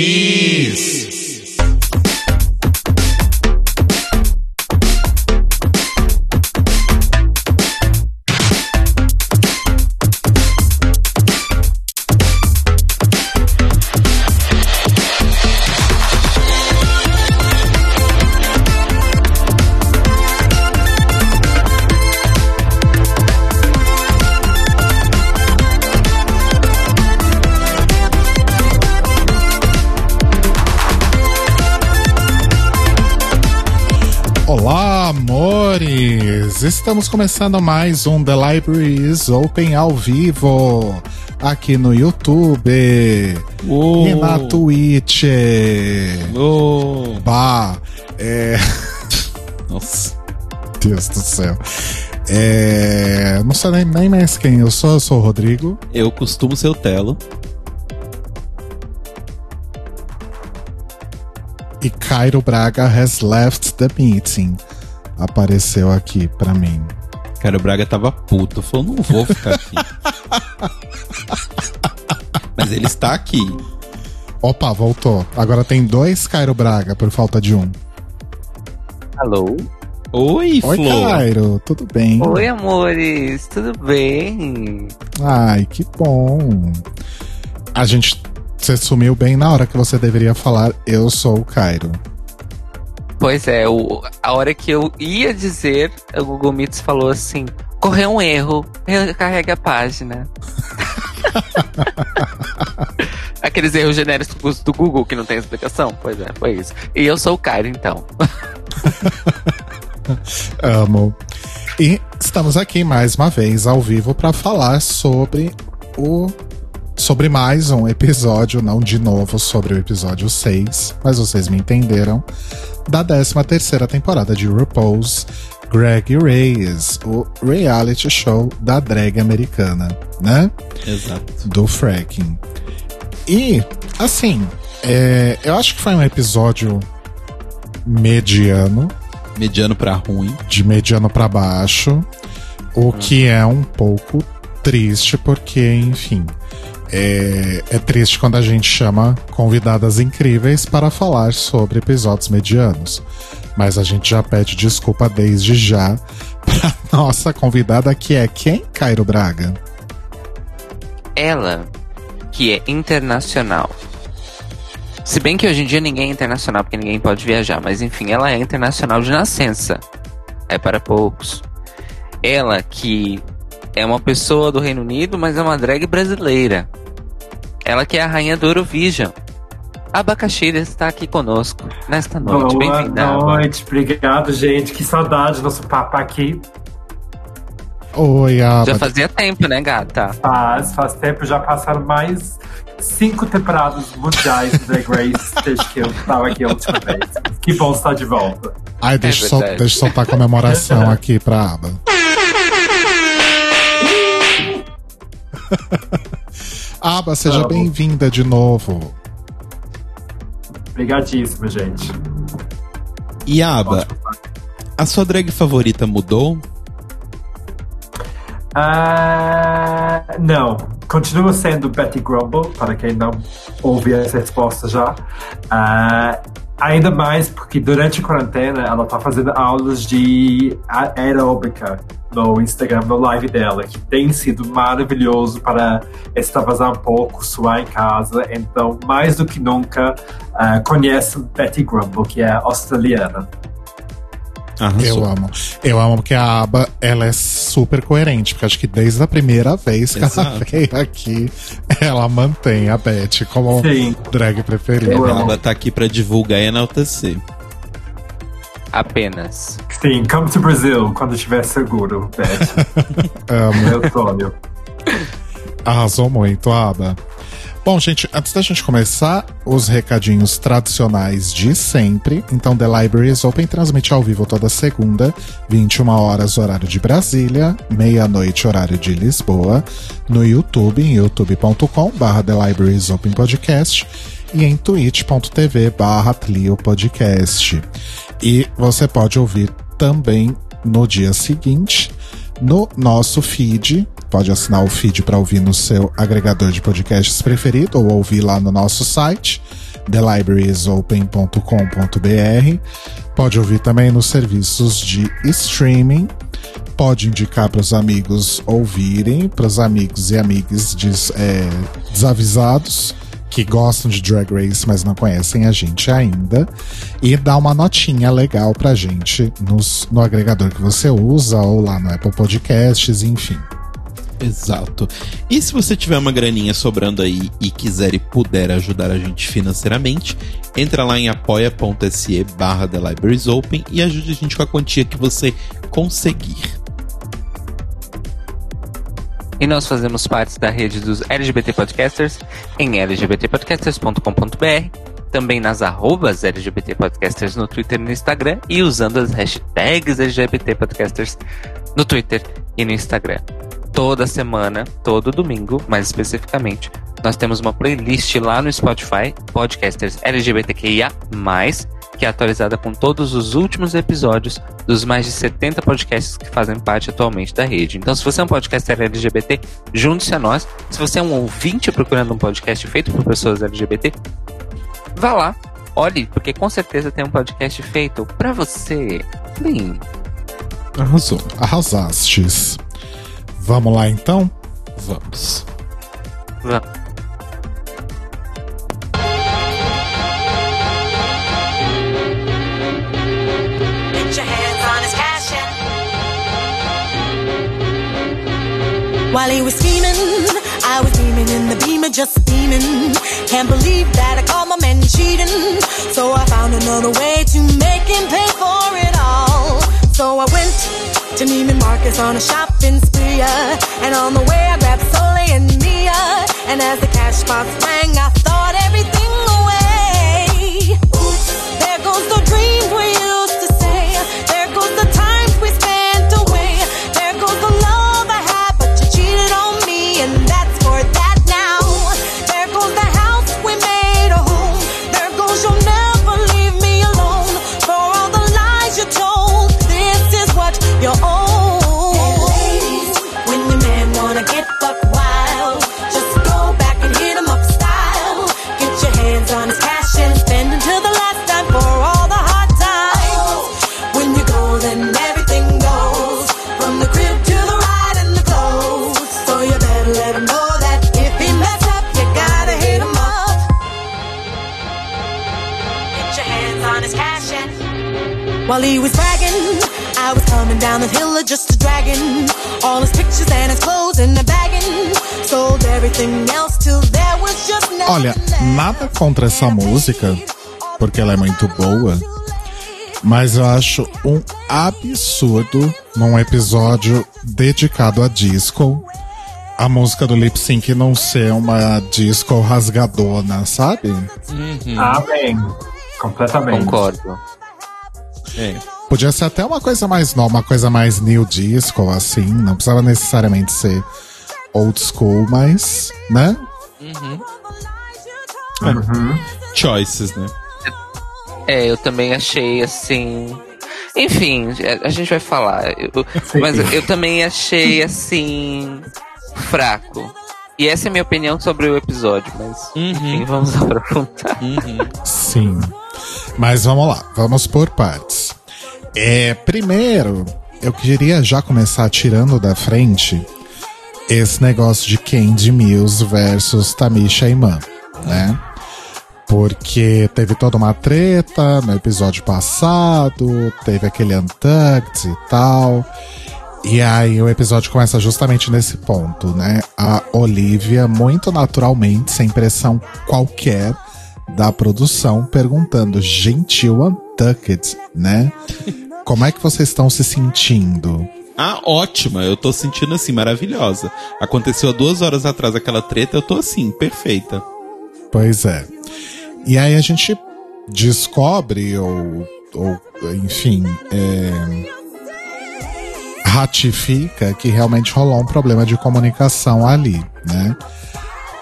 Libraries. Amores! Estamos começando mais um The Library is Open ao vivo aqui no YouTube Uou. e na Twitch. Bah, é. Nossa. Deus do céu. É. Não sei nem, nem mais quem eu sou, eu sou o Rodrigo. Eu costumo ser o Telo. E Cairo Braga has left the meeting. Apareceu aqui pra mim. Cara, o Braga tava puto. Falou, não vou ficar aqui. Mas ele está aqui. Opa, voltou. Agora tem dois Cairo Braga por falta de um. Alô? Oi, Oi, Flor. Cairo, tudo bem? Oi, amores, tudo bem? Ai, que bom. A gente. Você sumiu bem na hora que você deveria falar Eu sou o Cairo. Pois é, o, a hora que eu ia dizer, o Google Meets falou assim: correu um erro, recarregue a página. Aqueles erros genéricos do Google que não tem explicação? Pois é, foi isso. E eu sou o Cairo, então. Amo. E estamos aqui mais uma vez ao vivo para falar sobre o. Sobre mais um episódio, não de novo sobre o episódio 6, mas vocês me entenderam, da 13 terceira temporada de RuPaul's Greg Race, o reality show da drag americana, né? Exato. do fracking. E, assim, é, eu acho que foi um episódio mediano, Mediano pra ruim. de mediano pra baixo, o que é um pouco triste, porque, enfim, é, é triste quando a gente chama convidadas incríveis para falar sobre episódios medianos. Mas a gente já pede desculpa desde já pra nossa convidada, que é quem, Cairo Braga? Ela, que é internacional. Se bem que hoje em dia ninguém é internacional, porque ninguém pode viajar, mas enfim, ela é internacional de nascença. É para poucos. Ela que é uma pessoa do Reino Unido, mas é uma drag brasileira. Ela que é a rainha do Eurovision. A Abacaxi está aqui conosco nesta noite. Boa Bem-vinda. Aba. noite, obrigado, gente. Que saudade do nosso papo aqui. Oi, Aba. Já fazia tempo, né, gata? Faz, faz tempo, já passaram mais cinco temporadas mundiais de Drag Race desde que eu estava aqui a última vez. Que bom estar de volta. Ai, deixa, sol- deixa eu soltar a comemoração aqui pra aba. aba, seja Amo. bem-vinda de novo. Obrigadíssimo, gente. E Aba, a sua drag favorita mudou? Ah, não, continua sendo Betty Grumble, para quem não ouve essa resposta já. Ah, ainda mais porque durante a quarentena ela está fazendo aulas de aeróbica no Instagram, no live dela, que tem sido maravilhoso para extravasar um pouco, suar em casa. Então, mais do que nunca, conheço Betty Grumble, que é australiana. Arrasou. Eu amo. Eu amo porque a aba, ela é super coerente, porque acho que desde a primeira vez que ela Exato. veio aqui, ela mantém a Beth como Sim. drag preferida. A. Aba tá aqui pra divulgar e enaltecer. Apenas. Sim, come to Brazil quando estiver seguro. Amo. Meu sonho. Arrasou muito, Aba. Bom, gente, antes da gente começar, os recadinhos tradicionais de sempre. Então, The Libraries Open transmite ao vivo toda segunda, 21 horas, horário de Brasília, meia-noite, horário de Lisboa, no YouTube, em youtube.com/barra The Libraries Open Podcast e em twitch.tv barra Podcast. E você pode ouvir também no dia seguinte no nosso feed. Pode assinar o feed para ouvir no seu agregador de podcasts preferido ou ouvir lá no nosso site, thelibrariesopen.com.br. Pode ouvir também nos serviços de streaming. Pode indicar para os amigos ouvirem, para os amigos e amigas des, é, desavisados que gostam de Drag Race, mas não conhecem a gente ainda. E dá uma notinha legal pra gente nos, no agregador que você usa, ou lá no Apple Podcasts, enfim. Exato. E se você tiver uma graninha sobrando aí e quiser e puder ajudar a gente financeiramente, entra lá em apoia.se barra The Libraries Open e ajude a gente com a quantia que você conseguir. E nós fazemos parte da rede dos LGBT Podcasters em lgbtpodcasters.com.br, também nas arrobas LGBT Podcasters no Twitter e no Instagram, e usando as hashtags LGBT Podcasters no Twitter e no Instagram. Toda semana, todo domingo, mais especificamente, nós temos uma playlist lá no Spotify, Podcasters LGBTQIA+, que é atualizada com todos os últimos episódios dos mais de 70 podcasts que fazem parte atualmente da rede. Então, se você é um podcaster LGBT, junte-se a nós. Se você é um ouvinte procurando um podcast feito por pessoas LGBT, vá lá, olhe, porque com certeza tem um podcast feito para você. Bem. Arrasou. Arrasastes. Vamos lá então? Vamos. Vamos. While he was scheming, I was beaming in the beamer, just beaming. Can't believe that I caught my man cheating. So I found another way to make him pay for it all. So I went to Neiman Marcus on a shopping spree. uh, And on the way I grabbed Soleil and Mia. And as the cash box rang, I thought everything away. Oops, there goes the while he was bragging, I was coming down the hill of just a dragon. All his pictures and his clothes in the bagging. Sold everything else till there was just nothing Olha, nada contra essa música, porque ela é muito boa. Mas eu acho um absurdo num episódio dedicado a disco, a música do lip sync não ser uma disco rasgadona, sabe? Amém. Completamente. Concordo. É. Podia ser até uma coisa mais nova, uma coisa mais new disco, assim. Não precisava necessariamente ser old school, mas, né? Choices, né? É, eu também achei assim. Enfim, a- a gente vai falar. Eu- mas eu também achei assim. fraco. E essa é a minha opinião sobre o episódio, mas enfim, vamos aprofundar. Sim. Mas vamos lá, vamos por partes. É, primeiro, eu queria já começar tirando da frente esse negócio de Candy Mills versus Tamisha Iman, né? Porque teve toda uma treta no episódio passado, teve aquele Untucked e tal. E aí o episódio começa justamente nesse ponto, né? A Olivia, muito naturalmente, sem pressão qualquer da produção, perguntando, gentil Untucked, né? Como é que vocês estão se sentindo? Ah, ótima. Eu tô sentindo assim, maravilhosa. Aconteceu há duas horas atrás aquela treta, eu tô assim, perfeita. Pois é. E aí a gente descobre, ou, ou enfim, é, ratifica que realmente rolou um problema de comunicação ali, né?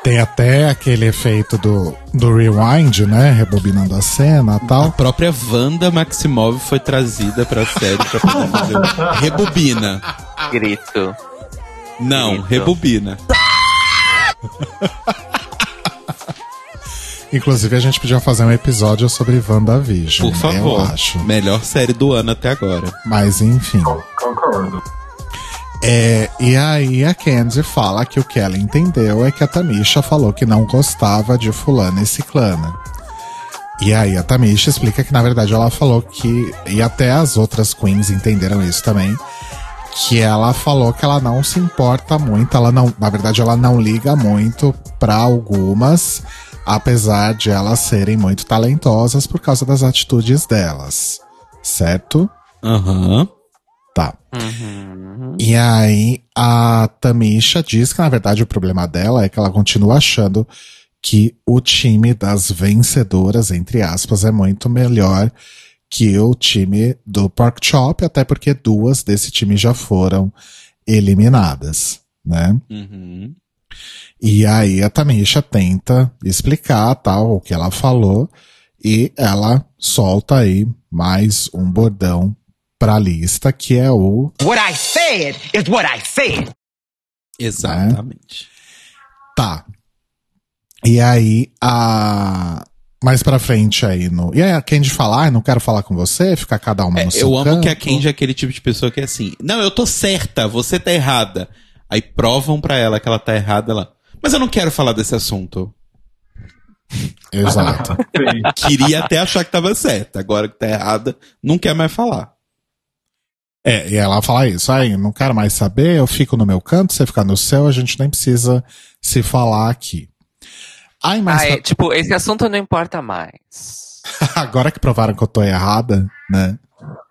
Tem até aquele efeito do, do rewind, né? Rebobinando a cena e A tal. própria Wanda Maximov foi trazida pra série pra poder fazer Rebobina. Grito. Não, Grito. rebobina. Inclusive, a gente podia fazer um episódio sobre WandaVision. Por favor. Eu acho. Melhor série do ano até agora. Mas, enfim. Concordo. É, e aí a Candy fala que o que ela entendeu é que a Tamisha falou que não gostava de fulana e ciclana. E aí a Tamisha explica que na verdade ela falou que, e até as outras queens entenderam isso também, que ela falou que ela não se importa muito, ela não, na verdade ela não liga muito para algumas, apesar de elas serem muito talentosas por causa das atitudes delas. Certo? Aham. Tá. Uhum. E aí a Tamisha diz que na verdade o problema dela é que ela continua achando que o time das vencedoras, entre aspas, é muito melhor que o time do Pork Chop, até porque duas desse time já foram eliminadas, né? Uhum. E aí a Tamisha tenta explicar tal o que ela falou e ela solta aí mais um bordão pra lista que é o What I said is what I said. Exatamente. Tá. E aí, a. Mais pra frente aí no. E aí a Candy fala, ah, não quero falar com você, fica cada uma É, no seu eu amo canto. que a Candy é aquele tipo de pessoa que é assim, não, eu tô certa, você tá errada. Aí provam pra ela que ela tá errada, ela, mas eu não quero falar desse assunto. Exato. Queria até achar que tava certa, agora que tá errada, não quer mais falar. É, e ela fala isso, aí, não quero mais saber, eu fico no meu canto, você fica no seu, a gente nem precisa se falar aqui. Ai, mas Ah, é, tipo, esse assunto não importa mais. agora que provaram que eu tô errada, né?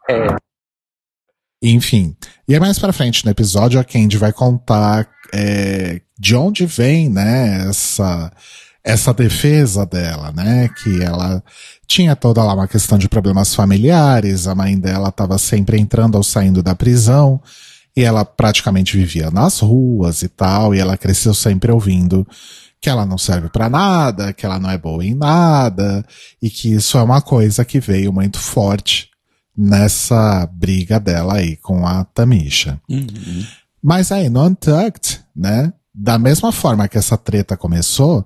É. Enfim. E aí mais pra frente no episódio a Candy vai contar é, de onde vem, né, essa, essa defesa dela, né? Que ela tinha toda lá uma questão de problemas familiares, a mãe dela estava sempre entrando ou saindo da prisão, e ela praticamente vivia nas ruas e tal, e ela cresceu sempre ouvindo que ela não serve pra nada, que ela não é boa em nada, e que isso é uma coisa que veio muito forte nessa briga dela aí com a Tamisha. Uhum. Mas aí no Untucked, né, da mesma forma que essa treta começou,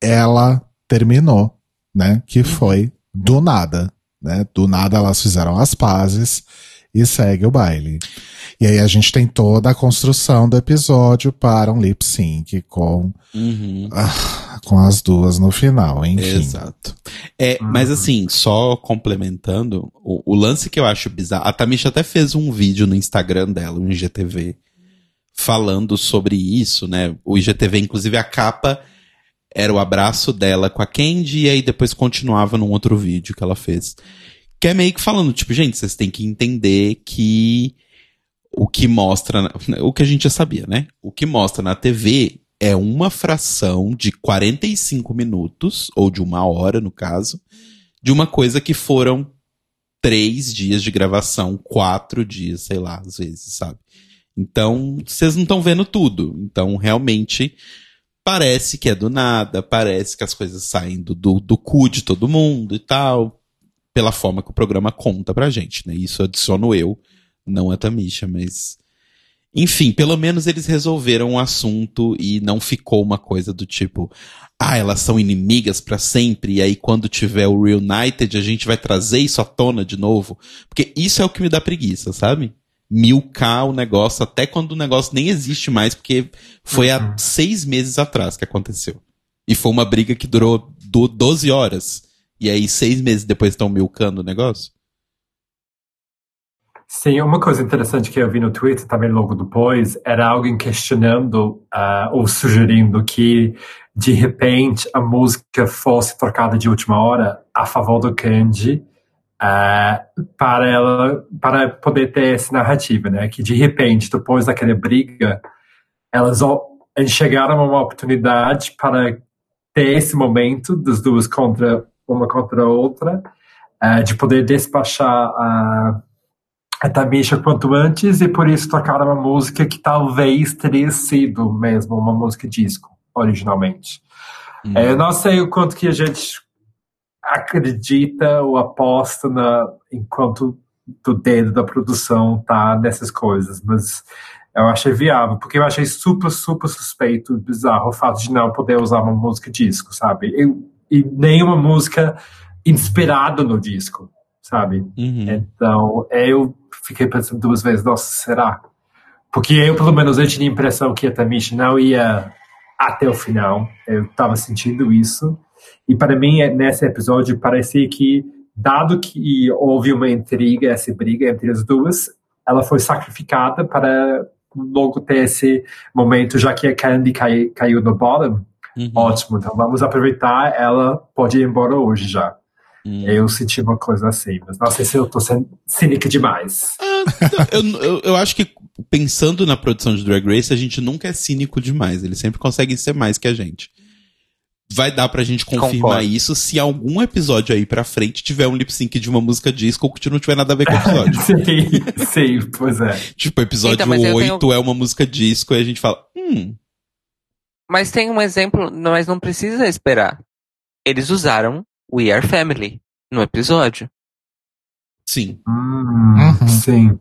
ela terminou, né, que foi do nada, né, do nada elas fizeram as pazes e segue o baile. E aí a gente tem toda a construção do episódio para um lip sync com, Uhum. ah, com as duas no final, enfim. Exato. É, mas assim, só complementando, o, o lance que eu acho bizarro, a Tamisha até fez um vídeo no Instagram dela, um IGTV, falando sobre isso, né? O IGTV, inclusive, a capa era o abraço dela com a Candy, e aí depois continuava num outro vídeo que ela fez. Que é meio que falando, tipo, gente, vocês têm que entender que o que mostra, na- o que a gente já sabia, né? O que mostra na TV é uma fração de 45 minutos, ou de uma hora, no caso, de uma coisa que foram três dias de gravação, quatro dias, sei lá, às vezes, sabe? Então, vocês não estão vendo tudo. Então, realmente, parece que é do nada, parece que as coisas saem do, do, do cu de todo mundo e tal, pela forma que o programa conta pra gente, né? Isso adiciono eu, não a Tamisha, mas. Enfim, pelo menos eles resolveram o assunto e não ficou uma coisa do tipo, ah, elas são inimigas pra sempre, e aí quando tiver o Reunited a gente vai trazer isso à tona de novo. Porque isso é o que me dá preguiça, sabe? Milcar o negócio até quando o negócio nem existe mais, porque foi há seis meses atrás que aconteceu. E foi uma briga que durou do 12 horas. E aí, seis meses depois estão milcando o negócio? Sim, uma coisa interessante que eu vi no Twitter também logo depois era alguém questionando ah, ou sugerindo que de repente a música fosse trocada de última hora a favor do Candy ah, para ela para poder ter essa narrativa, né? Que de repente depois daquela briga elas enxergaram uma oportunidade para ter esse momento das duas contra uma contra a outra ah, de poder despachar a a Tamisha quanto antes e por isso tocaram uma música que talvez teria sido mesmo uma música disco, originalmente. Hum. É, eu não sei o quanto que a gente acredita ou aposta na, enquanto do dedo da produção tá nessas coisas, mas eu achei viável, porque eu achei super, super suspeito, bizarro o fato de não poder usar uma música disco, sabe? Eu, e nenhuma música inspirada no disco, sabe? Uhum. Então, eu fiquei pensando duas vezes, nossa, será? Porque eu, pelo menos, eu tinha a impressão que a Tamish não ia até o final. Eu estava sentindo isso. E para mim, nesse episódio, parecia que, dado que houve uma intriga, essa briga entre as duas, ela foi sacrificada para logo ter esse momento, já que a Candy cai, caiu no bottom. Uhum. Ótimo, então vamos aproveitar. Ela pode ir embora hoje já. Uhum. Eu senti uma coisa assim, mas não sei se eu tô sendo cínica demais. eu, eu, eu acho que pensando na produção de Drag Race, a gente nunca é cínico demais. Eles sempre conseguem ser mais que a gente. Vai dar pra gente confirmar Concordo. isso se algum episódio aí pra frente tiver um lip sync de uma música disco que não tiver nada a ver com o episódio. sim, sim, pois é. tipo, episódio Então, mas eu 8 tenho- é uma música disco e a gente fala, hum, Mas tem um exemplo, mas não precisa esperar. Eles usaram We Are Family no episódio. sim. Hum, Uhum. Sim.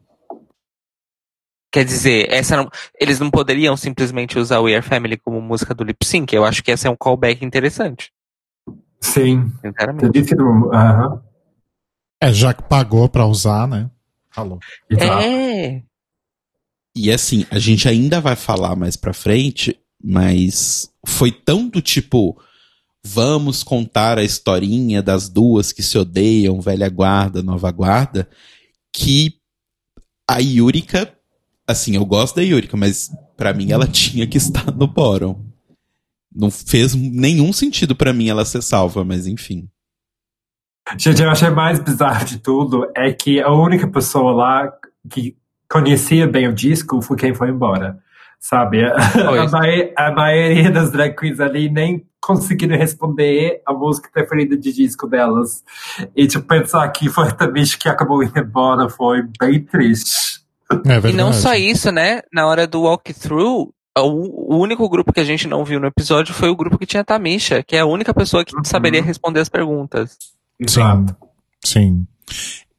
Quer dizer, essa não, eles não poderiam simplesmente usar We Are Family como música do lip sync. Eu acho que esse é um callback interessante, Sim. sinceramente. Entendi que não. Aham. É, já que pagou pra usar, né? Falou. É. E assim, a gente ainda vai falar mais pra frente, mas foi tão do tipo, vamos contar a historinha das duas que se odeiam, velha guarda, nova guarda, que a Yurika, assim, eu gosto da Yurika, mas pra mim ela tinha que estar no bottom. Não fez nenhum sentido pra mim ela ser salva, mas enfim. Gente, eu achei mais bizarro de tudo é que a única pessoa lá que conhecia bem o disco foi quem foi embora. Sabe? A, mai- a maioria das drag queens ali nem conseguiram responder a música preferida de disco delas. E tipo, pensar que foi a Tamish que acabou indo embora foi bem triste. É. E não só isso, né? Na hora do walkthrough, o, o único grupo que a gente não viu no episódio foi o grupo que tinha Tamisha, que é a única pessoa que Uhum. saberia responder as perguntas. Sim, sim.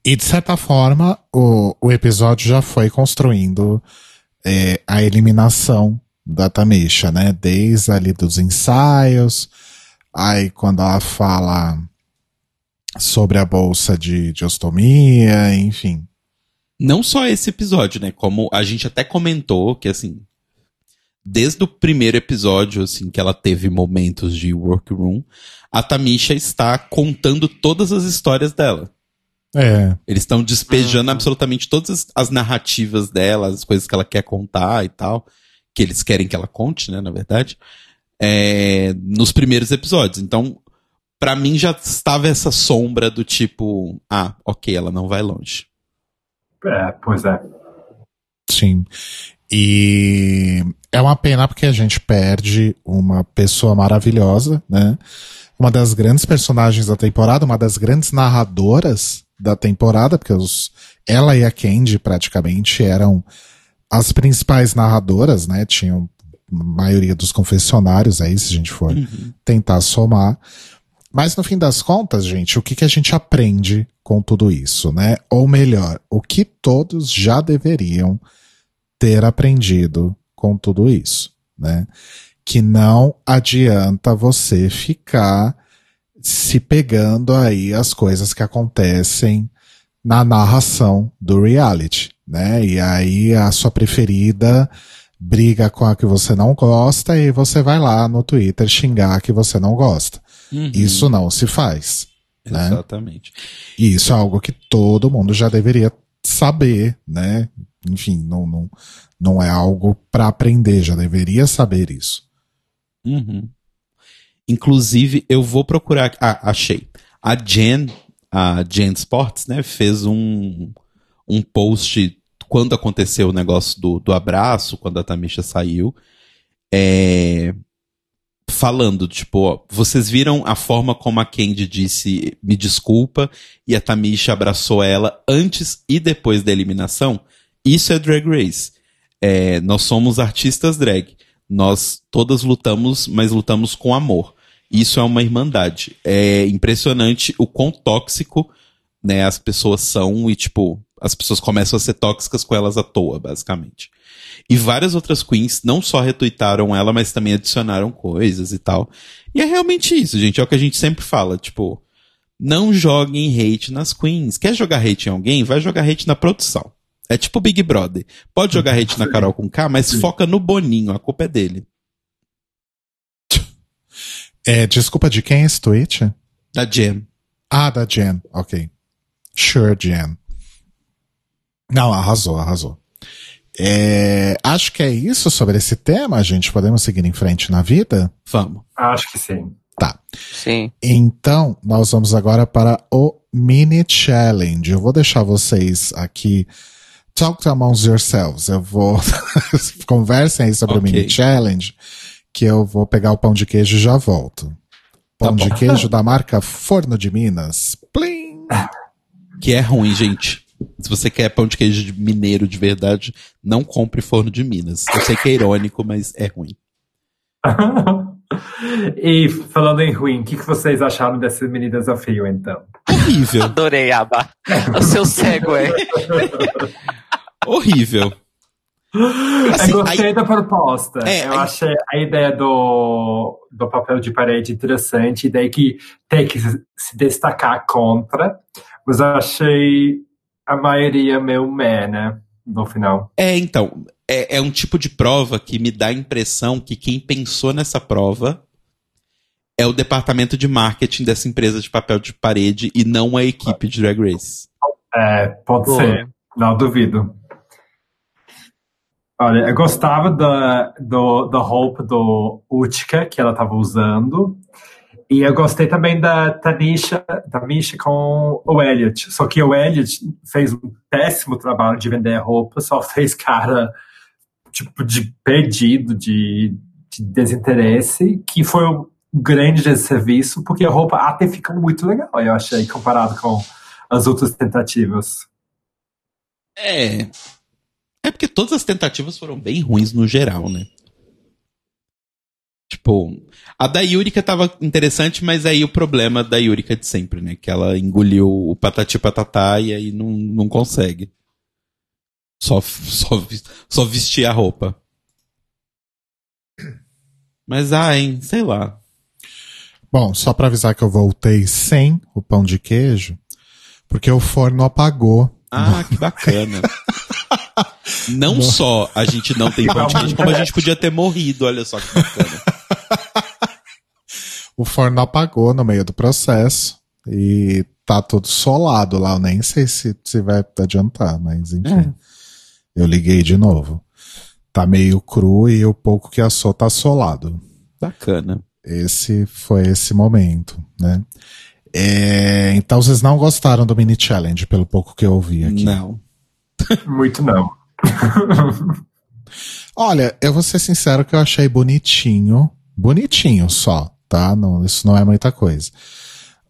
E de certa forma, o, o episódio já foi construindo é, a eliminação da Tamisha, né? Desde ali dos ensaios, aí quando ela fala sobre a bolsa de, de ostomia, enfim. Não só esse episódio, né? Como a gente até comentou que, assim, desde o primeiro episódio, assim, que ela teve momentos de workroom, a Tamisha está contando todas as histórias dela. É, Eles estão despejando Uhum. absolutamente todas as, as narrativas dela, as coisas que ela quer contar e tal, que eles querem que ela conte, né, na verdade, é, nos primeiros episódios. Então, pra mim já estava essa sombra do tipo, ah, ok, ela não vai longe. É, pois é. sim. E é uma pena porque a gente perde uma pessoa maravilhosa, né? Uma das grandes personagens da temporada, uma das grandes narradoras da temporada, porque os, ela e a Candy praticamente eram as principais narradoras, né? Tinham a maioria dos confessionários aí, se a gente for tentar somar. Mas no fim das contas, gente, o que, que a gente aprende com tudo isso, né? Ou melhor, o que todos já deveriam ter aprendido com tudo isso, né? Que não adianta você ficar se pegando aí as coisas que acontecem na narração do reality, né? E aí a sua preferida briga com a que você não gosta e você vai lá no Twitter xingar a que você não gosta. Uhum. Isso não se faz. Né? Exatamente. E isso é algo que todo mundo já deveria saber, né? Enfim, não, não, não é algo para aprender, já deveria saber isso. Uhum. Inclusive, eu vou procurar. Ah, achei. A Jen, a Jen Sports, né, fez um, um post quando aconteceu o negócio do, do abraço, quando a Tamisha saiu, é, falando, tipo, ó, vocês viram a forma como a Candy disse me desculpa e a Tamisha abraçou ela antes e depois da eliminação? Isso é Drag Race. É, nós somos artistas drag. Nós todas lutamos, mas lutamos com amor. Isso é uma irmandade. É impressionante o quão tóxico né, as pessoas são e, tipo, as pessoas começam a ser tóxicas com elas à toa, basicamente. E várias outras queens não só retuitaram ela, mas também adicionaram coisas e tal. E é realmente isso, gente. É o que a gente sempre fala, tipo, não joguem hate nas queens. Quer jogar hate em alguém? Vai jogar hate na produção. É tipo Big Brother. Pode jogar hate na Carol com K, mas foca no Boninho, a culpa é dele. É, desculpa de quem é esse tweet? Da Jen. Ah, da Jen, ok. Sure, Jen. Não, arrasou, arrasou. É, acho que é isso sobre esse tema, gente. Podemos seguir em frente na vida? Vamos. Acho que sim. Tá. Sim. Então, nós vamos agora para o mini challenge. Eu vou deixar vocês aqui. Talk amongst yourselves. Eu vou. Conversem aí sobre Ok. o mini challenge. Que eu vou pegar o pão de queijo e já volto. Pão Tá de queijo da marca Forno de Minas. Plim! Que é ruim, gente. Se você quer pão de queijo de mineiro de verdade, não compre forno de Minas. Eu sei que é irônico, mas é ruim. e falando em ruim, o que, que vocês acharam desse mini desafio, então? Horrível. Adorei, Aba. O seu cego é. Horrível. Assim, eu gostei aí- da proposta. É, eu aí- achei a ideia do, do papel de parede interessante, e daí que tem que se se destacar contra, mas eu achei a maioria meio meh, né? No final. É, então, é, é um tipo de prova que me dá a impressão que quem pensou nessa prova é o departamento de marketing dessa empresa de papel de parede e não a equipe de Drag Race. É, pode Boa. ser. Não duvido. Olha, eu gostava da, do, da roupa do Utica que ela estava usando. E eu gostei também da Tanisha, da Misha com o Elliot. Só que o Elliot fez um péssimo trabalho de vender roupa, só fez cara tipo de perdido, de, de desinteresse, que foi um grande desserviço, porque a roupa até fica muito legal, eu achei, comparado com as outras tentativas. É. É porque todas as tentativas foram bem ruins no geral, né? Tipo, a da Yurika tava interessante, mas aí o problema da Yurika de sempre, né? Que ela engoliu o patati patatá e aí não, não consegue. Só, só, só vestir a roupa. Mas, ai, sei lá. Bom, só pra avisar que eu voltei sem o pão de queijo, porque o forno apagou. Ah, que bacana. Não só a gente não tem pão de queijo, como a gente podia ter morrido, olha só que bacana. O forno apagou no meio do processo e tá tudo solado lá. Eu nem sei se, se vai adiantar, mas enfim. Eu liguei de novo. Tá meio cru e o pouco que assou tá solado. Bacana. Esse foi esse momento, né? É, então vocês não gostaram do mini challenge, pelo pouco que eu ouvi aqui. Não. Muito não. Olha, eu vou ser sincero que eu achei bonitinho. Bonitinho só, tá? Não, isso não é muita coisa.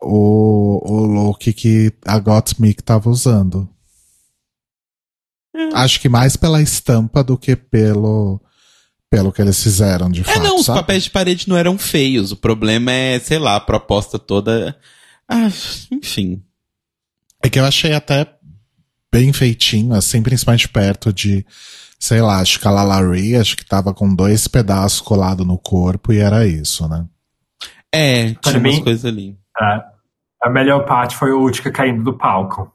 O, o look que a Gottmik tava usando. Acho que mais pela estampa do que pelo pelo que eles fizeram de É, fato. não, os sabe? papéis de parede não eram feios. O problema é, sei lá, a proposta toda. Ah, enfim. É que eu achei até bem feitinho, assim, principalmente perto de, sei lá, acho que a Lalaurie, acho que tava com dois pedaços colados no corpo e era isso, né? É, Pra tinha umas mim- coisas ali. É. A melhor parte foi o Utica caindo do palco.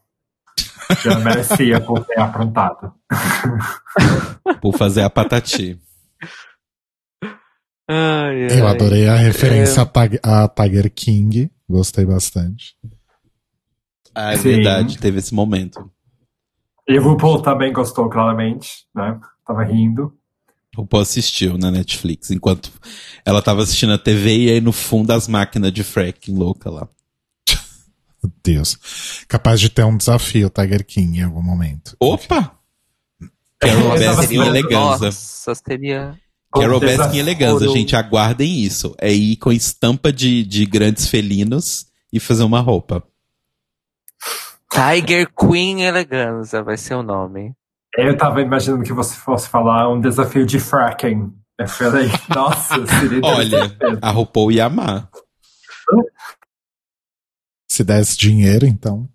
Ela merecia por ter aprontado. Por fazer a patati. Ai, Eu ai. adorei a referência a, Tag- a Tiger King, gostei bastante. Ah, é Sim. verdade, teve esse momento. E o RuPaul também gostou, claramente, né? Tava rindo. O RuPaul assistiu na Netflix, enquanto ela tava assistindo a TV e aí no fundo as máquinas de fracking louca lá. Meu Deus. Capaz de ter um desafio Tiger King em algum momento. Opa! Carol tava Baskin em eleganza. Nossa, seria. Carol Baskin eleganza, gente, aguardem isso. É ir com estampa de, de grandes felinos e fazer uma roupa. Tiger Queen Eleganza vai ser o nome. Eu tava imaginando que você fosse falar um desafio de fracking. Eu falei, nossa, seria Olha, a RuPaul ia amar. Se desse dinheiro, então.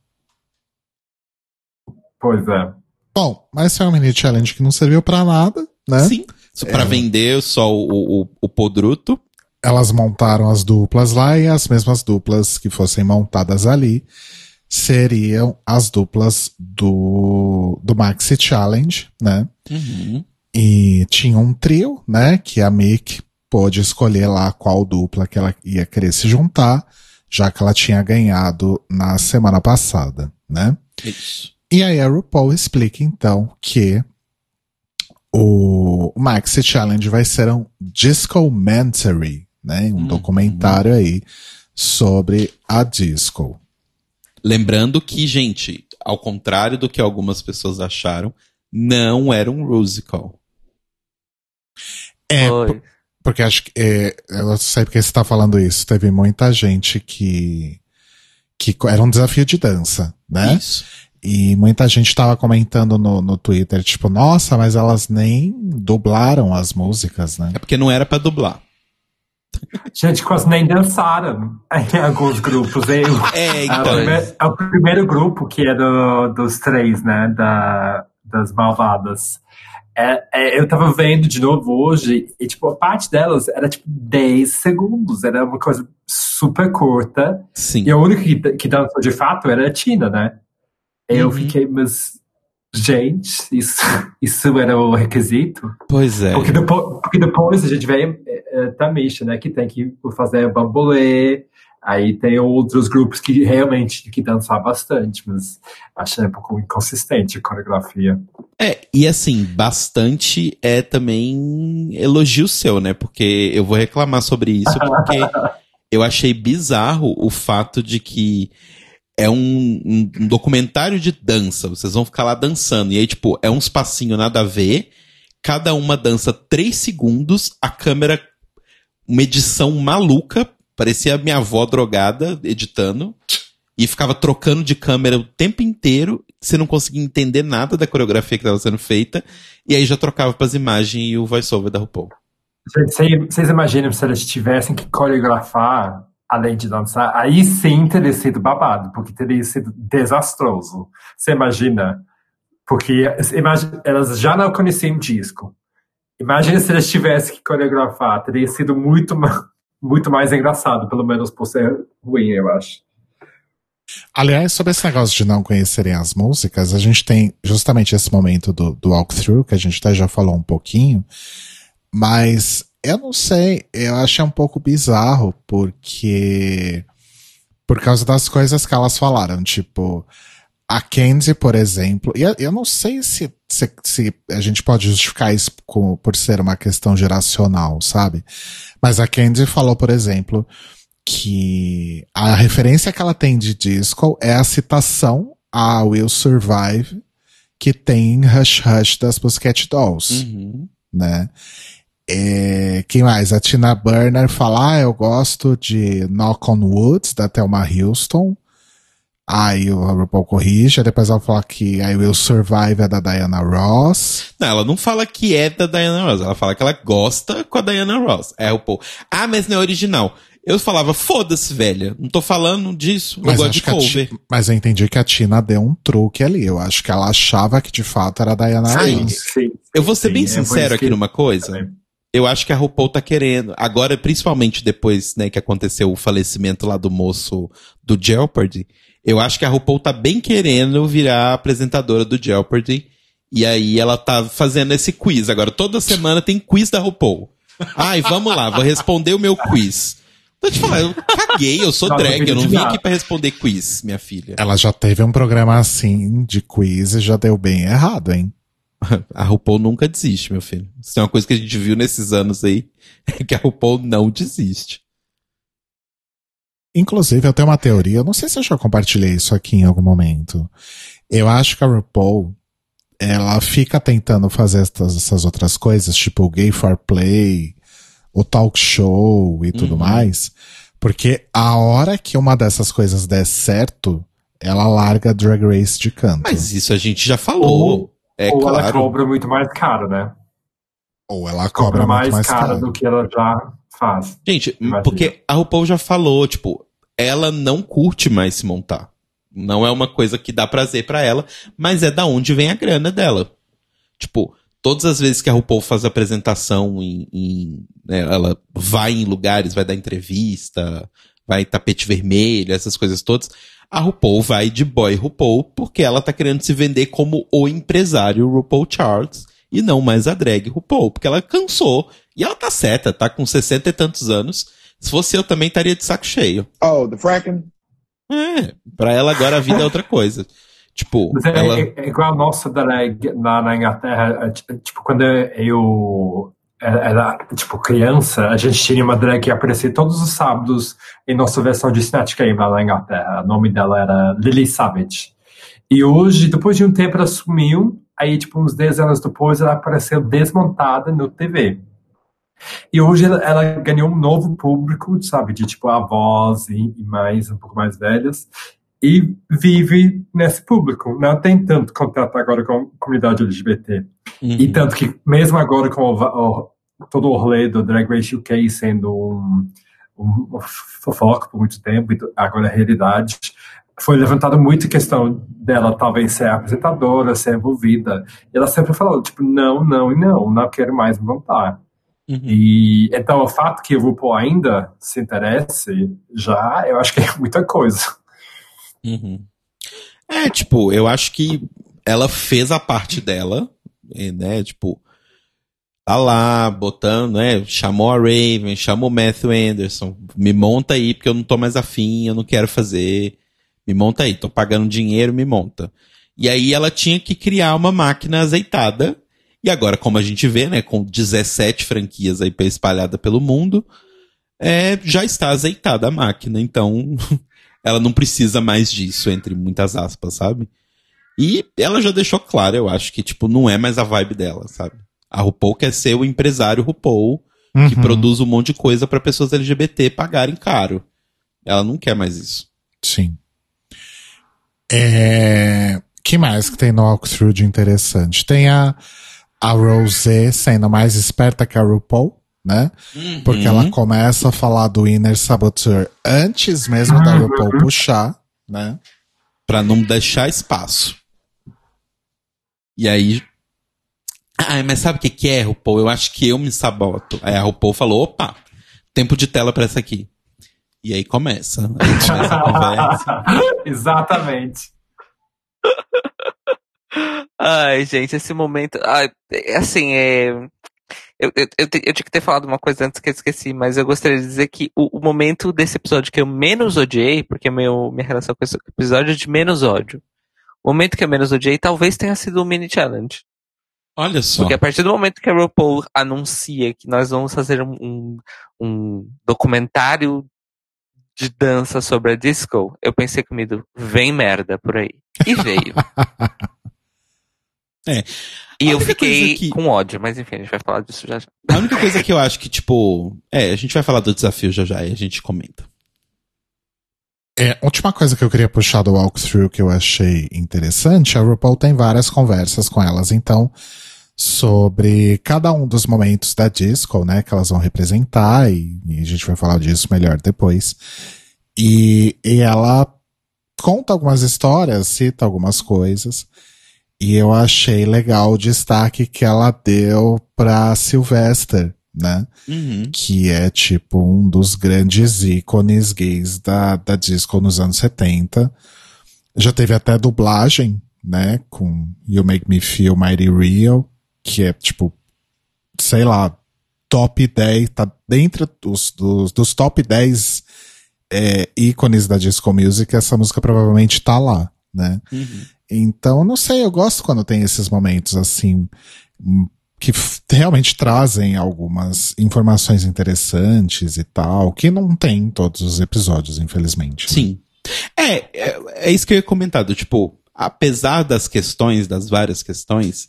Pois é. Bom, mas foi um mini challenge que não serviu pra nada, né? Sim. Só Pra vender só o, o, o podruto. Elas montaram as duplas lá e as mesmas duplas que fossem montadas ali seriam as duplas do, do Maxi Challenge, né? Uhum. E tinha um trio, né? Que a Mick pôde escolher lá qual dupla que ela ia querer se juntar, já que ela tinha ganhado na semana passada, né? Isso. E aí a RuPaul explica então que o Maxi Challenge vai ser um discomentary, né? Um Uhum. documentário aí sobre a disco. Lembrando que, gente, ao contrário do que algumas pessoas acharam, não era um musical. É, por- porque acho que, é, eu não sei porque você tá falando isso. Teve muita gente que, que era um desafio de dança, né? Isso. E muita gente tava comentando no, no Twitter, tipo, nossa, mas elas nem dublaram as músicas, né? É porque não era pra dublar. Gente, quase nem dançaram em alguns grupos. Eu, É, o então. prime- é o primeiro grupo que é do, dos três, né? Da, das malvadas. É, é, eu tava vendo de novo hoje e, tipo, a parte delas era, tipo, 10 segundos. Era uma coisa super curta. Sim. E a única que, que dançou de fato era a Tina, né? Eu Uhum. fiquei, mas... Gente, isso, isso era o requisito? Pois é. Porque depois, porque depois a gente vê é, Tamisha, né? Que tem que fazer bambolê. Aí tem outros grupos que realmente que dançar bastante, mas achei um pouco inconsistente a coreografia. É, e assim, bastante é também elogio seu, né? Porque eu vou reclamar sobre isso, porque eu achei bizarro o fato de que é um, um- um documentário de dança, vocês vão ficar lá dançando, e aí, tipo, é uns passinhos nada a ver, cada uma dança três segundos, a câmera, uma edição maluca, parecia minha avó drogada editando, e ficava trocando de câmera o tempo inteiro, você não conseguia entender nada da coreografia que estava sendo feita, e aí já trocava pras imagens e o voice-over da RuPaul. Vocês imaginam se eles tivessem que coreografar além de dançar? Aí sim teria sido babado, porque teria sido desastroso. Você imagina? Porque imagina, elas já não conheciam disco. Imagina se eles tivessem que coreografar, teria sido muito, muito mais engraçado, pelo menos por ser ruim, eu acho. Aliás, sobre esse negócio de não conhecerem as músicas, a gente tem justamente esse momento do, do walkthrough, que a gente até já falou um pouquinho, mas eu não sei, eu achei um pouco bizarro, porque. Por causa das coisas que elas falaram, tipo. A Candy, por exemplo, e eu, não sei se, se, se a gente pode justificar isso com- por ser uma questão geracional, sabe? Mas a Candy falou, por exemplo, que a referência que ela tem de disco é a citação a Will Survive que tem em Hush Hush das Pussycat Dolls, Uhum. né? É, quem mais? A Tina Burner fala, ah, eu gosto de Knock on Wood, da Thelma Houston. Aí o RuPaul corrige, depois ela fala que I Will Survive é da Diana Ross. Não, ela não fala que é da Diana Ross, ela fala que ela gosta com a Diana Ross. É o RuPaul. Ah, mas não é original. Eu falava, foda-se, velha. Não tô falando disso. Eu Mas, gosto acho de cover. Ti- mas eu entendi que a Tina deu um truque ali. Eu acho que ela achava que de fato era a Diana Sim. Ross. sim. Eu vou ser Sim, bem é sincero aqui numa coisa. Eu acho que a RuPaul tá querendo. Agora, principalmente depois, né, que aconteceu o falecimento lá do moço do Jeopardy, eu acho que a RuPaul tá bem querendo virar apresentadora do Jeopardy. E aí ela tá fazendo esse quiz. Agora, toda semana tem quiz da RuPaul. Ai, vamos lá, vou responder o meu quiz. Tô te falando, eu caguei, eu sou Não, drag, eu não vim aqui pra responder quiz, minha filha. Ela já teve um programa assim de quiz e já deu bem errado, hein? A RuPaul nunca desiste, meu filho. Isso é uma coisa que a gente viu nesses anos aí, é que a RuPaul não desiste. Inclusive, eu tenho uma teoria, eu não sei se eu já compartilhei isso aqui em algum momento. Eu acho que a RuPaul, ela fica tentando fazer essas, essas outras coisas, tipo o Gay for Play, o talk show e tudo Uhum. mais, porque a hora que uma dessas coisas der certo, ela larga Drag Race de canto. Mas isso a gente já falou. Ou- é Ou ela claro. cobra muito mais caro, né? Ou ela Cobra, cobra, mais, muito mais caro caro. do que ela já faz. Gente, Imagina. porque a RuPaul já falou, tipo, ela não curte mais se montar. Não é uma coisa que dá prazer pra ela, mas é da onde vem a grana dela. Tipo, todas as vezes que a RuPaul faz apresentação em, em né, ela vai em lugares, vai dar entrevista, vai tapete vermelho, essas coisas todas, a RuPaul vai de boy RuPaul porque ela tá querendo se vender como o empresário RuPaul Charles e não mais a drag RuPaul, porque ela cansou e ela tá certa, tá com 60 e tantos anos. Se fosse eu também estaria de saco cheio. Oh, the fracking? É, pra ela agora a vida é outra coisa. Tipo, Mas é, ela... é- é igual a nossa drag na, na Inglaterra. é, ti- Tipo, quando eu era, tipo, criança, a gente tinha uma drag que aparecia todos os sábados em nossa versão de Snatch Game lá na Inglaterra. O nome dela era Lily Savage. E hoje, depois de um tempo, ela sumiu. Aí, tipo, uns 10 anos depois, ela apareceu desmontada no TV. E hoje ela, ela ganhou um novo público, sabe, de tipo avós e, e mais, um pouco mais velhas e vive nesse público. Não tem tanto contato agora com a comunidade LGBT. Uhum. E tanto que, mesmo agora com o, o- todo o rolê do Drag Race UK sendo um, um fofoca por muito tempo, e agora é realidade, foi levantada muita questão dela talvez ser apresentadora, ser envolvida. E ela sempre falou, tipo, não, não e não, não quero mais me montar. Uhum. E então o fato que o RuPaul ainda se interesse, já, eu acho que é muita coisa. Uhum. É, tipo, eu acho que ela fez a parte dela, né? Tipo, tá lá, botando, né? Chamou a Raven, chamou o Matthew Anderson, me monta aí, porque eu não tô mais afim, eu não quero fazer. Me monta aí, tô pagando dinheiro, me monta. E aí ela tinha que criar uma máquina azeitada. E agora, como a gente vê, né, com 17 franquias aí espalhada pelo mundo, é, já está azeitada a máquina. Então, ela não precisa mais disso, entre muitas aspas, sabe? E ela já deixou claro, eu acho, que, tipo, não é mais a vibe dela, sabe? A RuPaul quer ser o empresário RuPaul, que Uhum. produz um monte de coisa para pessoas LGBT pagarem caro. Ela não quer mais isso. Sim. É... que mais que tem no walkthrough de interessante? Tem a, a Rosé sendo mais esperta que a RuPaul, né? Porque ela começa a falar do Inner Saboteur antes mesmo da RuPaul puxar, né? Pra não deixar espaço. E aí. Ai, mas sabe o que, que é, RuPaul? Eu acho que eu me saboto. Aí a RuPaul falou: opa, tempo de tela pra essa aqui. E aí começa. Aí começa a conversa. Exatamente. Ai, gente, esse momento. Ai, é assim, é. Eu, eu, eu, eu tinha que ter falado uma coisa antes que eu esqueci, mas eu gostaria de dizer que o, o momento desse episódio que eu menos odiei, porque meu, minha relação com esse episódio é de menos ódio. O momento que eu menos odiei talvez tenha sido o mini challenge. Olha só. Porque a partir do momento que a RuPaul anuncia que nós vamos fazer um, um, um documentário de dança sobre a disco, eu pensei comigo, vem merda por aí. E veio. É. E eu fiquei que- com ódio, mas enfim, a gente vai falar disso já já. A única coisa que eu acho que, tipo. É, a gente vai falar do desafio já já e a gente comenta. É, última coisa que eu queria puxar do walkthrough que eu achei interessante, a RuPaul tem várias conversas com elas, então, sobre cada um dos momentos da disco, né, que elas vão representar, e, e a gente vai falar disso melhor depois. E, e ela conta algumas histórias, cita algumas coisas, e eu achei legal o destaque que ela deu pra Sylvester, né? Uhum. que é tipo um dos grandes ícones gays da, da disco nos anos 70. Já teve até dublagem, né, com You Make Me Feel Mighty Real, que é tipo, sei lá, top 10, tá dentro dos, dos, dos top 10 é, ícones da disco music, essa música provavelmente tá lá, né. Uhum. Então, não sei, eu gosto quando tem esses momentos assim, que realmente trazem algumas informações interessantes e tal, que não tem em todos os episódios, infelizmente. né? Sim. É, é, é isso que eu ia comentar. do Tipo, apesar das questões, das várias questões,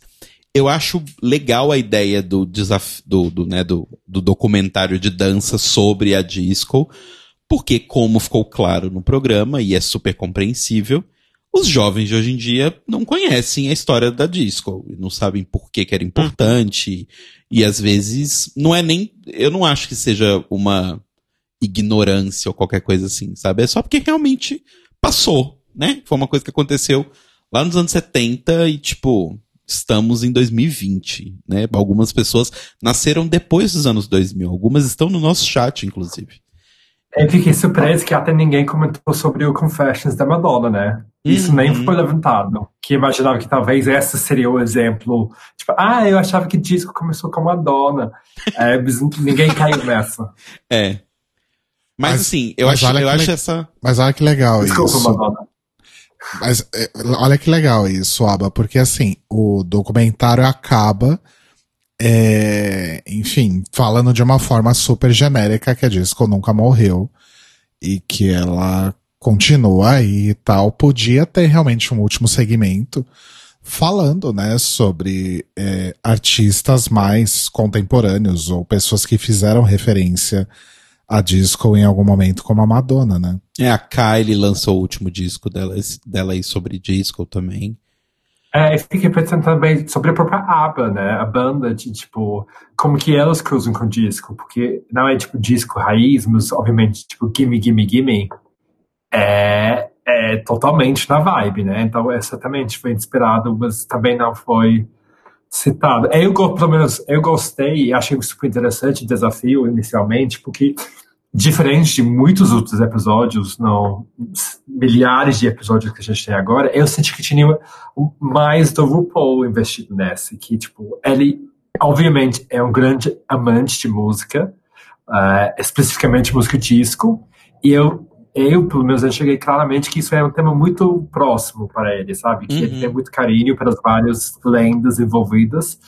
eu acho legal a ideia do desafio, do, do, né, do, do documentário de dança sobre a disco, porque como ficou claro no programa, e é super compreensível, os jovens de hoje em dia não conhecem a história da disco, não sabem por que, que era importante, e às vezes não é nem, eu não acho que seja uma ignorância ou qualquer coisa assim, sabe? É só porque realmente passou. né? Foi uma coisa que aconteceu lá nos anos 70 e, tipo, estamos em 2020, né? Algumas pessoas nasceram depois dos anos 2000. Algumas estão no nosso chat, inclusive. Eu fiquei surpreso que até ninguém comentou sobre o Confessions da Madonna, né? Isso Uhum. nem foi levantado. Que imaginava que talvez esse seria o exemplo. Tipo, ah, eu achava que disco começou com Madonna. É, ninguém caiu nessa. É. Mas, Mas- assim, eu mas acho, eu acho le- essa. Mas olha que legal Desculpa, isso. Madonna. Mas é, olha que legal isso, Aba, porque assim, o documentário acaba, é, enfim, falando de uma forma super genérica que a Disco nunca morreu e que ela continua aí e tal. Podia ter realmente um último segmento falando, né, sobre é, artistas mais contemporâneos ou pessoas que fizeram referência a disco em algum momento, como a Madonna, né? É, a Kylie lançou o último disco dela, dela aí sobre disco também. É, eu fiquei pensando também sobre a própria ABBA, né? A banda de, tipo, como que elas cruzam com disco. Porque não é, tipo, disco raiz, mas, obviamente, tipo, Gimme, Gimme, Gimme é, é totalmente na vibe, né? Então, certamente foi inspirado, mas também não foi citado. Eu, pelo menos, eu gostei achei super interessante o desafio inicialmente, porque diferente de muitos outros episódios, não milhares de episódios que a gente tem agora, eu senti que tinha mais do RuPaul investido nessa, que tipo, ele obviamente é um grande amante de música, eh, especificamente música disco, e eu eu, pelo menos, enxerguei claramente que isso é um tema muito próximo para ele, sabe? Que ele Uhum. tem muito carinho pelas várias lendas envolvidas.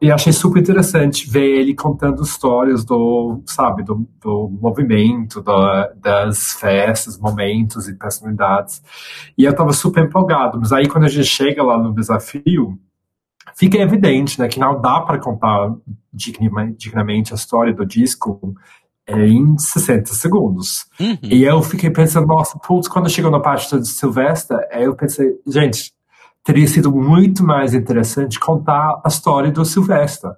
E achei super interessante ver ele contando histórias do, sabe, do, do movimento, da- das festas, momentos e personalidades. E eu tava super empolgado. Mas aí, quando a gente chega lá no desafio, fica evidente, né, que não dá para contar dignamente, a história do disco em 60 segundos. Uhum. E eu fiquei pensando, nossa, putz, quando chegou na parte de Silvestre, eu pensei, gente, teria sido muito mais interessante contar a história do Silvestre,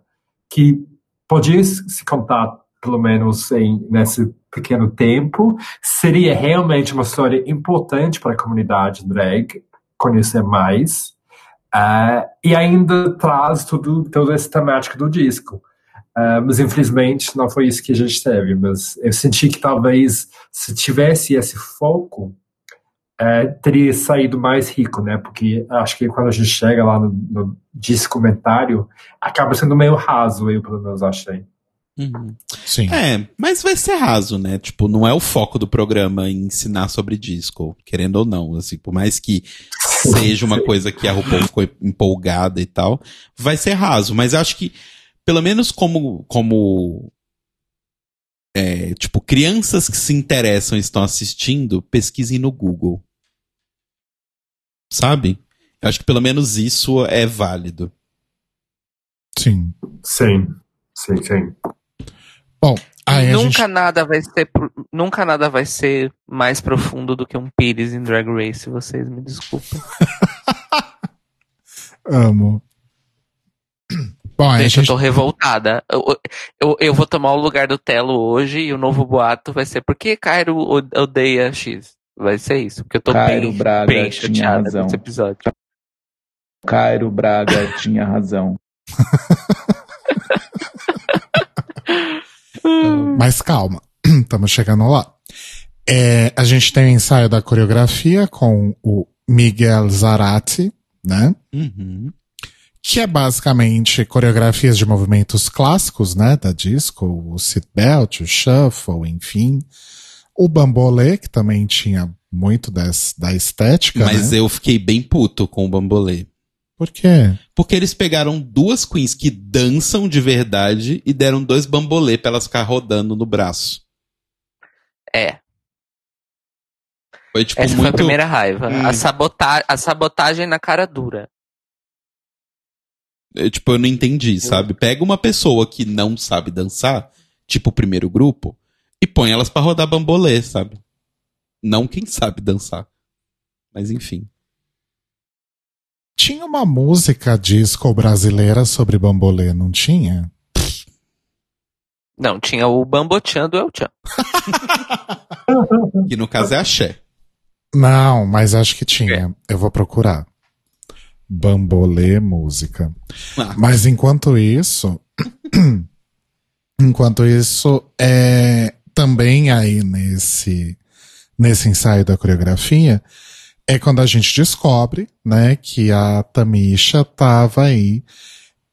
que podia se contar, pelo menos em, nesse pequeno tempo, seria realmente uma história importante para a comunidade drag conhecer mais, ah, e ainda traz tudo, toda essa temática do disco. Ah, mas infelizmente não foi isso que a gente teve. Mas eu senti que talvez se tivesse esse foco, eh, teria saído mais rico, né? Porque acho que quando a gente chega lá no, no disco comentário, acaba sendo meio raso, eu pelo menos achei. Uhum. Sim. É, mas vai ser raso, né? Tipo, não é o foco do programa ensinar sobre disco, querendo ou não. Assim, por mais que seja uma coisa que a RuPaul ficou empolgada e tal, vai ser raso. Mas acho que, pelo menos como, como é, tipo, crianças que se interessam e estão assistindo, pesquisem no Google. Sabe? Eu acho que pelo menos isso é válido. Sim. Sim, sim, sim. Bom, aí a nunca gente. nada vai ser nunca nada vai ser mais profundo do que um Pires em Drag Race, vocês me desculpem. Amo. Bom, a Gente, eu tô revoltada. Eu, eu, eu vou tomar o lugar do Telo hoje e o novo boato vai ser por que Cairo o- odeia X? Vai ser isso, porque eu tô Cairo bem, Braga bem chateada razão. nesse episódio. Cairo Braga tinha razão. Mas calma, estamos chegando lá. É, a gente tem o ensaio da coreografia com o Miguel Zarate, né? Uhum. Que é basicamente coreografias de movimentos clássicos, né? Da disco, o seatbelt, o shuffle, enfim. O bambolê, que também tinha muito des, da estética, Mas né? eu fiquei bem puto com o bambolê. Por quê? Porque eles pegaram duas queens que dançam de verdade e deram dois bambolê pra elas ficar rodando no braço. É, Foi tipo essa foi a muito. primeira raiva. Hum. A, sabota a sabotagem na cara dura. eu, tipo, eu não entendi, sabe? Pega uma pessoa que não sabe dançar, tipo o primeiro grupo, e põe elas pra rodar bambolê, sabe? Não quem sabe dançar. Mas enfim. Tinha uma música disco brasileira sobre bambolê, não tinha? Não, tinha o Bambochan do El Chan. Que no caso é axé. Não, mas acho que tinha. Eu vou procurar. Bambolê música. Ah. Mas enquanto isso, enquanto isso, é também aí nesse nesse ensaio da coreografia é quando a gente descobre, né, que a Tamisha tava aí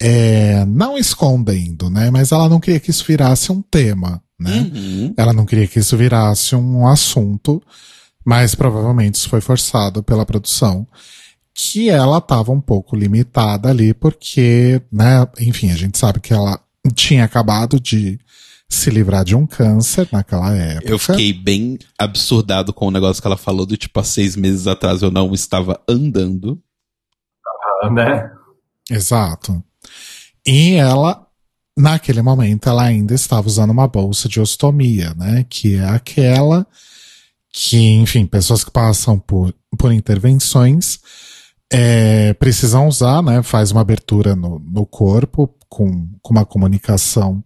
é, não escondendo, né, mas ela não queria que isso virasse um tema, né? Uhum. Ela não queria que isso virasse um assunto, mas provavelmente isso foi forçado pela produção, que ela estava um pouco limitada ali, porque, né, enfim, a gente sabe que ela tinha acabado de se livrar de um câncer naquela época. Eu fiquei bem absurdado com o negócio que ela falou do tipo, há seis meses atrás eu não estava andando. né? Exato. E ela, naquele momento, ela ainda estava usando uma bolsa de ostomia, né? Que é aquela que, enfim, pessoas que passam por, por intervenções é, precisam usar, né? Faz uma abertura no, no corpo com, com uma comunicação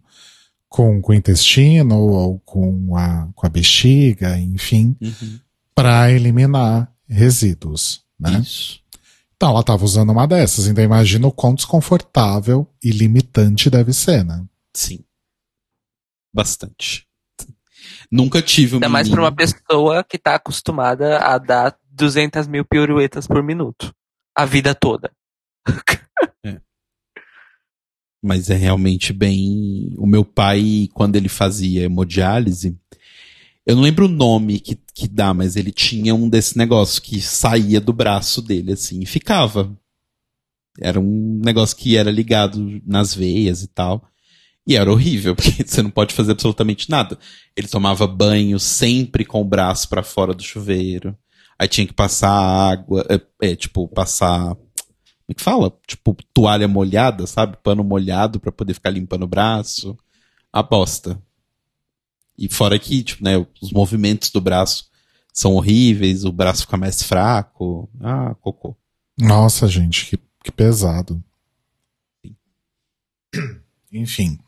com, com o intestino ou com a, com a bexiga, enfim, Uhum. para eliminar resíduos, né? Isso. Então, ela estava usando uma dessas, ainda imagina o quão desconfortável e limitante deve ser, né? Sim. Bastante. Nunca tive um Ainda mais pra menino- uma pessoa que tá acostumada a dar 200 mil piruetas por minuto. A vida toda. Mas é realmente bem. O meu pai, quando ele fazia hemodiálise, eu não lembro o nome que, que dá, mas ele tinha um desse negócio que saía do braço dele, assim, e ficava. Era um negócio que era ligado nas veias e tal. E era horrível, porque você não pode fazer absolutamente nada. Ele tomava banho sempre com o braço pra fora do chuveiro. Aí tinha que passar água, é, é, tipo, passar como é que fala? Tipo, toalha molhada, sabe? Pano molhado pra poder ficar limpando o braço. A bosta. E fora que, tipo, né, os movimentos do braço são horríveis, o braço fica mais fraco. Ah, cocô. Nossa, gente, que, que pesado. Enfim.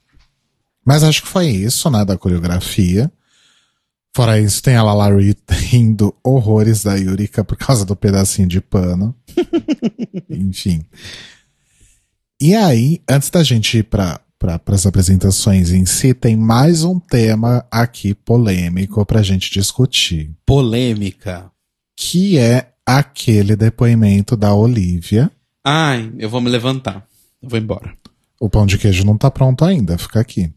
Mas acho que foi isso, né, da coreografia. Fora isso, tem a Lalari rindo horrores da Yurika por causa do pedacinho de pano. Enfim. E aí, antes da gente ir para para as apresentações em si, tem mais um tema aqui polêmico pra gente discutir, Polêmica. que é aquele depoimento da Olivia. Ai, eu vou me levantar. Eu vou embora. O pão de queijo não tá pronto ainda, fica aqui.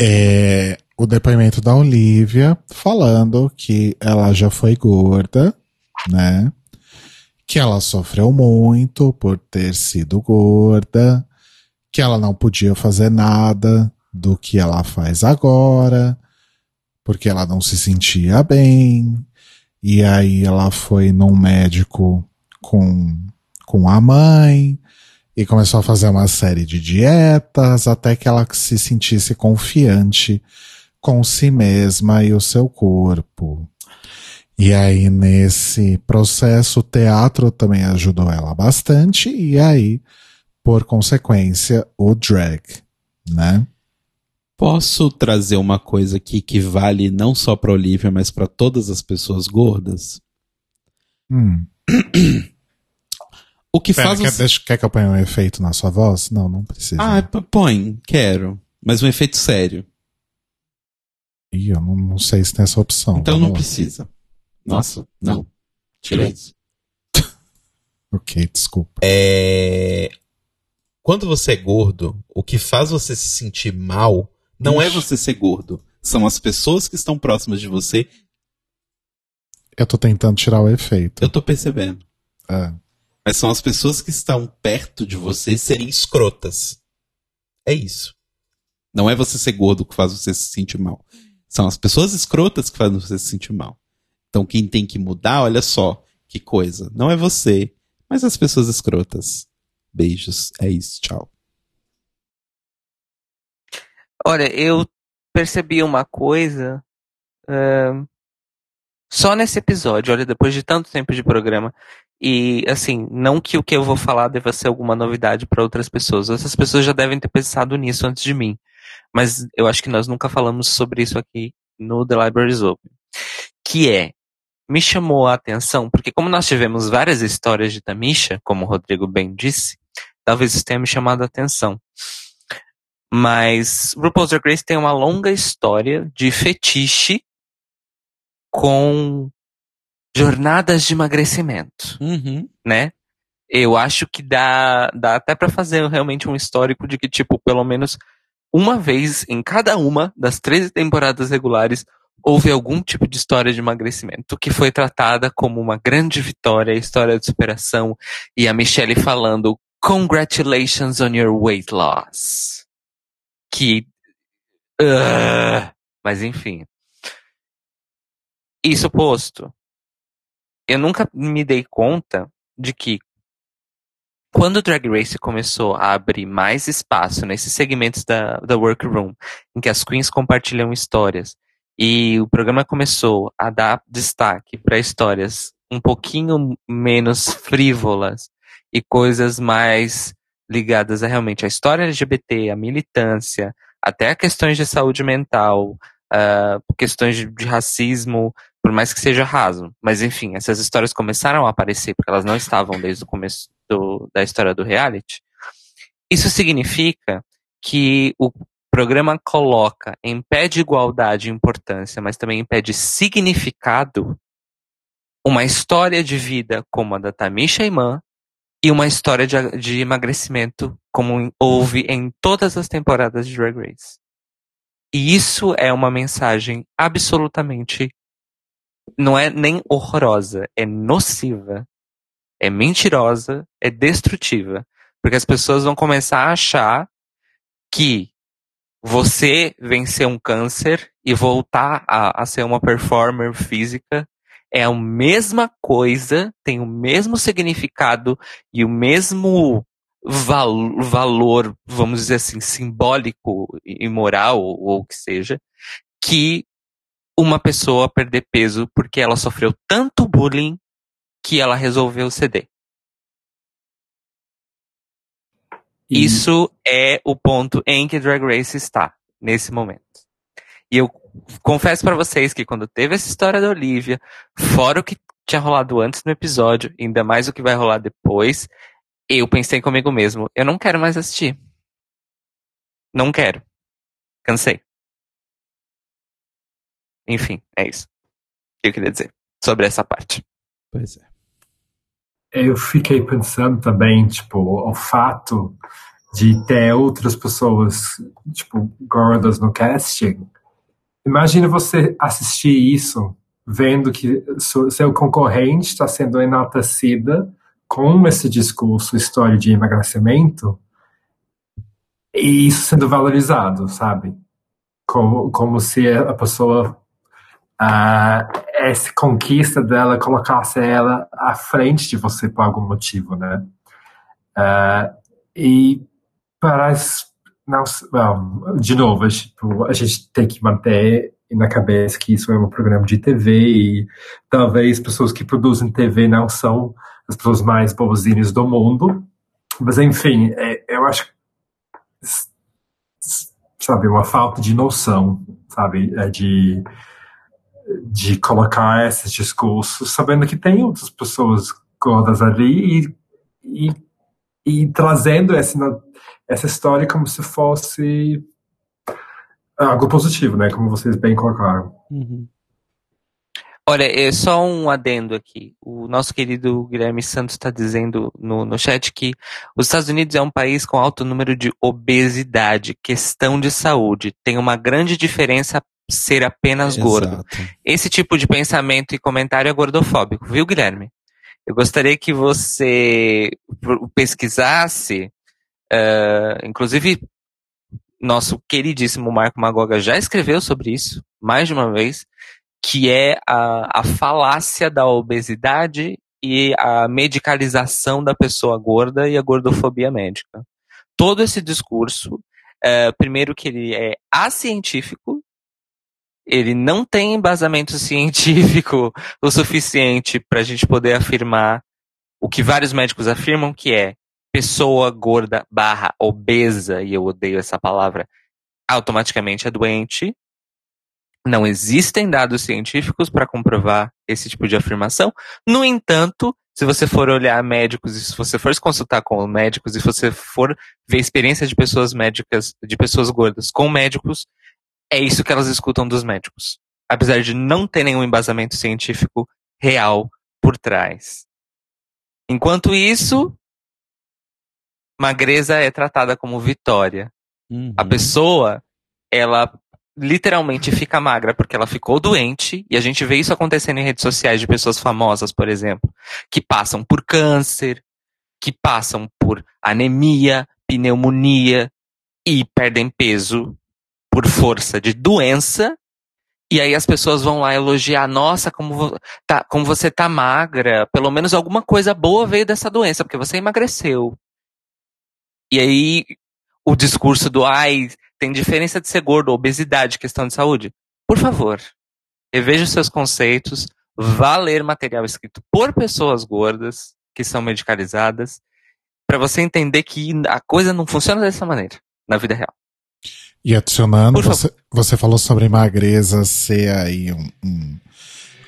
É o depoimento da Olivia falando que ela já foi gorda, né? Que ela sofreu muito por ter sido gorda, que ela não podia fazer nada do que ela faz agora, porque ela não se sentia bem. E aí ela foi num médico com, com a mãe e começou a fazer uma série de dietas até que ela se sentisse confiante com si mesma e o seu corpo. E aí, nesse processo, o teatro também ajudou ela bastante, e aí, por consequência, o drag, né? Posso trazer uma coisa aqui que vale não só pra Olivia, mas pra todas as pessoas gordas? Hum. O que Pera, faz quer, deixa- quer que eu ponha um efeito na sua voz? Não, não precisa. Ah, p- põe, quero. Mas um efeito sério. Ih, eu não, não sei se tem essa opção. Então Vamos não lá. precisa. Nossa, não. Tira isso. Ok, desculpa. É... Quando você é gordo, o que faz você se sentir mal não é você ser gordo. São as pessoas que estão próximas de você. Eu tô tentando tirar o efeito. Eu tô percebendo. É. Mas são as pessoas que estão perto de você serem escrotas. É isso. Não é você ser gordo que faz você se sentir mal. São as pessoas escrotas que fazem você se sentir mal. Então quem tem que mudar, olha só, que coisa. Não é você, mas as pessoas escrotas. Beijos. É isso. Tchau. Olha, eu percebi uma coisa só nesse episódio, olha, depois de tanto tempo de programa. E, assim, não que o que eu vou falar deva ser alguma novidade para outras pessoas. Outras pessoas já devem ter pensado nisso antes de mim. Mas eu acho que nós nunca falamos sobre isso aqui no The Libraries Open. Que é, me chamou a atenção, porque como nós tivemos várias histórias de Tamisha, como o Rodrigo bem disse, talvez isso tenha me chamado a atenção. Mas RuPaul's Drag Race tem uma longa história de fetiche com jornadas de emagrecimento, Uhum. né? Eu acho que dá, dá até pra fazer realmente um histórico de que, tipo, pelo menos uma vez em cada uma das 13 temporadas regulares houve algum tipo de história de emagrecimento que foi tratada como uma grande vitória, história de superação, e a Michelle falando Congratulations on your weight loss. Que. Ugh. mas enfim. Isso posto, eu nunca me dei conta de que quando o Drag Race começou a abrir mais espaço nesses segmentos da, da workroom, em que as queens compartilham histórias, e o programa começou a dar destaque para histórias um pouquinho menos frívolas e coisas mais ligadas a realmente a história LGBT, a militância, até a questões de saúde mental, uh, questões de, de racismo, por mais que seja raso. Mas enfim, essas histórias começaram a aparecer porque elas não estavam desde o começo do, da história do reality. Isso significa que o programa coloca em pé de igualdade e importância, mas também em pé de significado, uma história de vida como a da Tamisha Iman e uma história de, de emagrecimento como houve em todas as temporadas de Drag Race. E isso é uma mensagem absolutamente não é nem horrorosa, é nociva, é mentirosa, é destrutiva. Porque as pessoas vão começar a achar que você vencer um câncer e voltar a, a ser uma performer física é a mesma coisa, tem o mesmo significado e o mesmo val valor, vamos dizer assim, simbólico e moral, ou o que seja, que uma pessoa perder peso porque ela sofreu tanto bullying que ela resolveu ceder. E- Isso é o ponto em que Drag Race está nesse momento. E eu confesso pra vocês que quando teve essa história da Olivia, fora o que tinha rolado antes no episódio, ainda mais o que vai rolar depois, eu pensei comigo mesmo, eu não quero mais assistir. Não quero. Cansei. Enfim, é isso que eu queria dizer sobre essa parte. Pois é. Eu fiquei pensando também, tipo, o fato de ter outras pessoas, tipo, gordas no casting. Imagina você assistir isso, vendo que seu concorrente está sendo enaltecida com esse discurso, história de emagrecimento, e isso sendo valorizado, sabe? Como, como se a pessoa essa conquista dela colocasse ela à frente de você por algum motivo, né? Ah, e parece, não, de novo, tipo, a gente tem que manter na cabeça que isso é um programa de TV e talvez pessoas que produzem TV não são as pessoas mais boazinhas do mundo, mas enfim, é- eu acho sabe, uma falta de noção, sabe, é de de colocar esses discursos, sabendo que tem outras pessoas gordas ali e, e, e trazendo essa, essa história como se fosse algo positivo, né? Como vocês bem colocaram. Uhum. Olha, é só um adendo aqui. O nosso querido Guilherme Santos está dizendo no, no chat que os Estados Unidos é um país com alto número de obesidade, questão de saúde. Tem uma grande diferença ser apenas gordo. Exato. Esse tipo de pensamento e comentário é gordofóbico, viu, Guilherme? Eu gostaria que você pesquisasse, eh, inclusive, nosso queridíssimo Marco Magoga já escreveu sobre isso, mais de uma vez, que é a, a falácia da obesidade e a medicalização da pessoa gorda e a gordofobia médica. Todo esse discurso, eh, primeiro que ele é acientífico, ele não tem embasamento científico o suficiente para a gente poder afirmar o que vários médicos afirmam que é pessoa gorda barra obesa, e eu odeio essa palavra, automaticamente é doente. Não existem dados científicos para comprovar esse tipo de afirmação. No entanto, se você for olhar médicos, se você for se consultar com médicos, se você for ver experiência de pessoas médicas, de pessoas gordas com médicos, é isso que elas escutam dos médicos. Apesar de não ter nenhum embasamento científico real por trás. Enquanto isso, magreza é tratada como vitória. Uhum. A pessoa, ela literalmente fica magra porque ela ficou doente, e a gente vê isso acontecendo em redes sociais de pessoas famosas, por exemplo, que passam por câncer, que passam por anemia, pneumonia e perdem peso por força de doença. E aí as pessoas vão lá elogiar, nossa, como, tá, como você tá magra, pelo menos alguma coisa boa veio dessa doença, porque você emagreceu. E aí o discurso do ai, tem diferença de ser gordo, obesidade, questão de saúde. Por favor, reveja os seus conceitos, vá ler material escrito por pessoas gordas, que são medicalizadas, para você entender que a coisa não funciona dessa maneira na vida real. E adicionando, você, você falou sobre magreza ser aí um, um,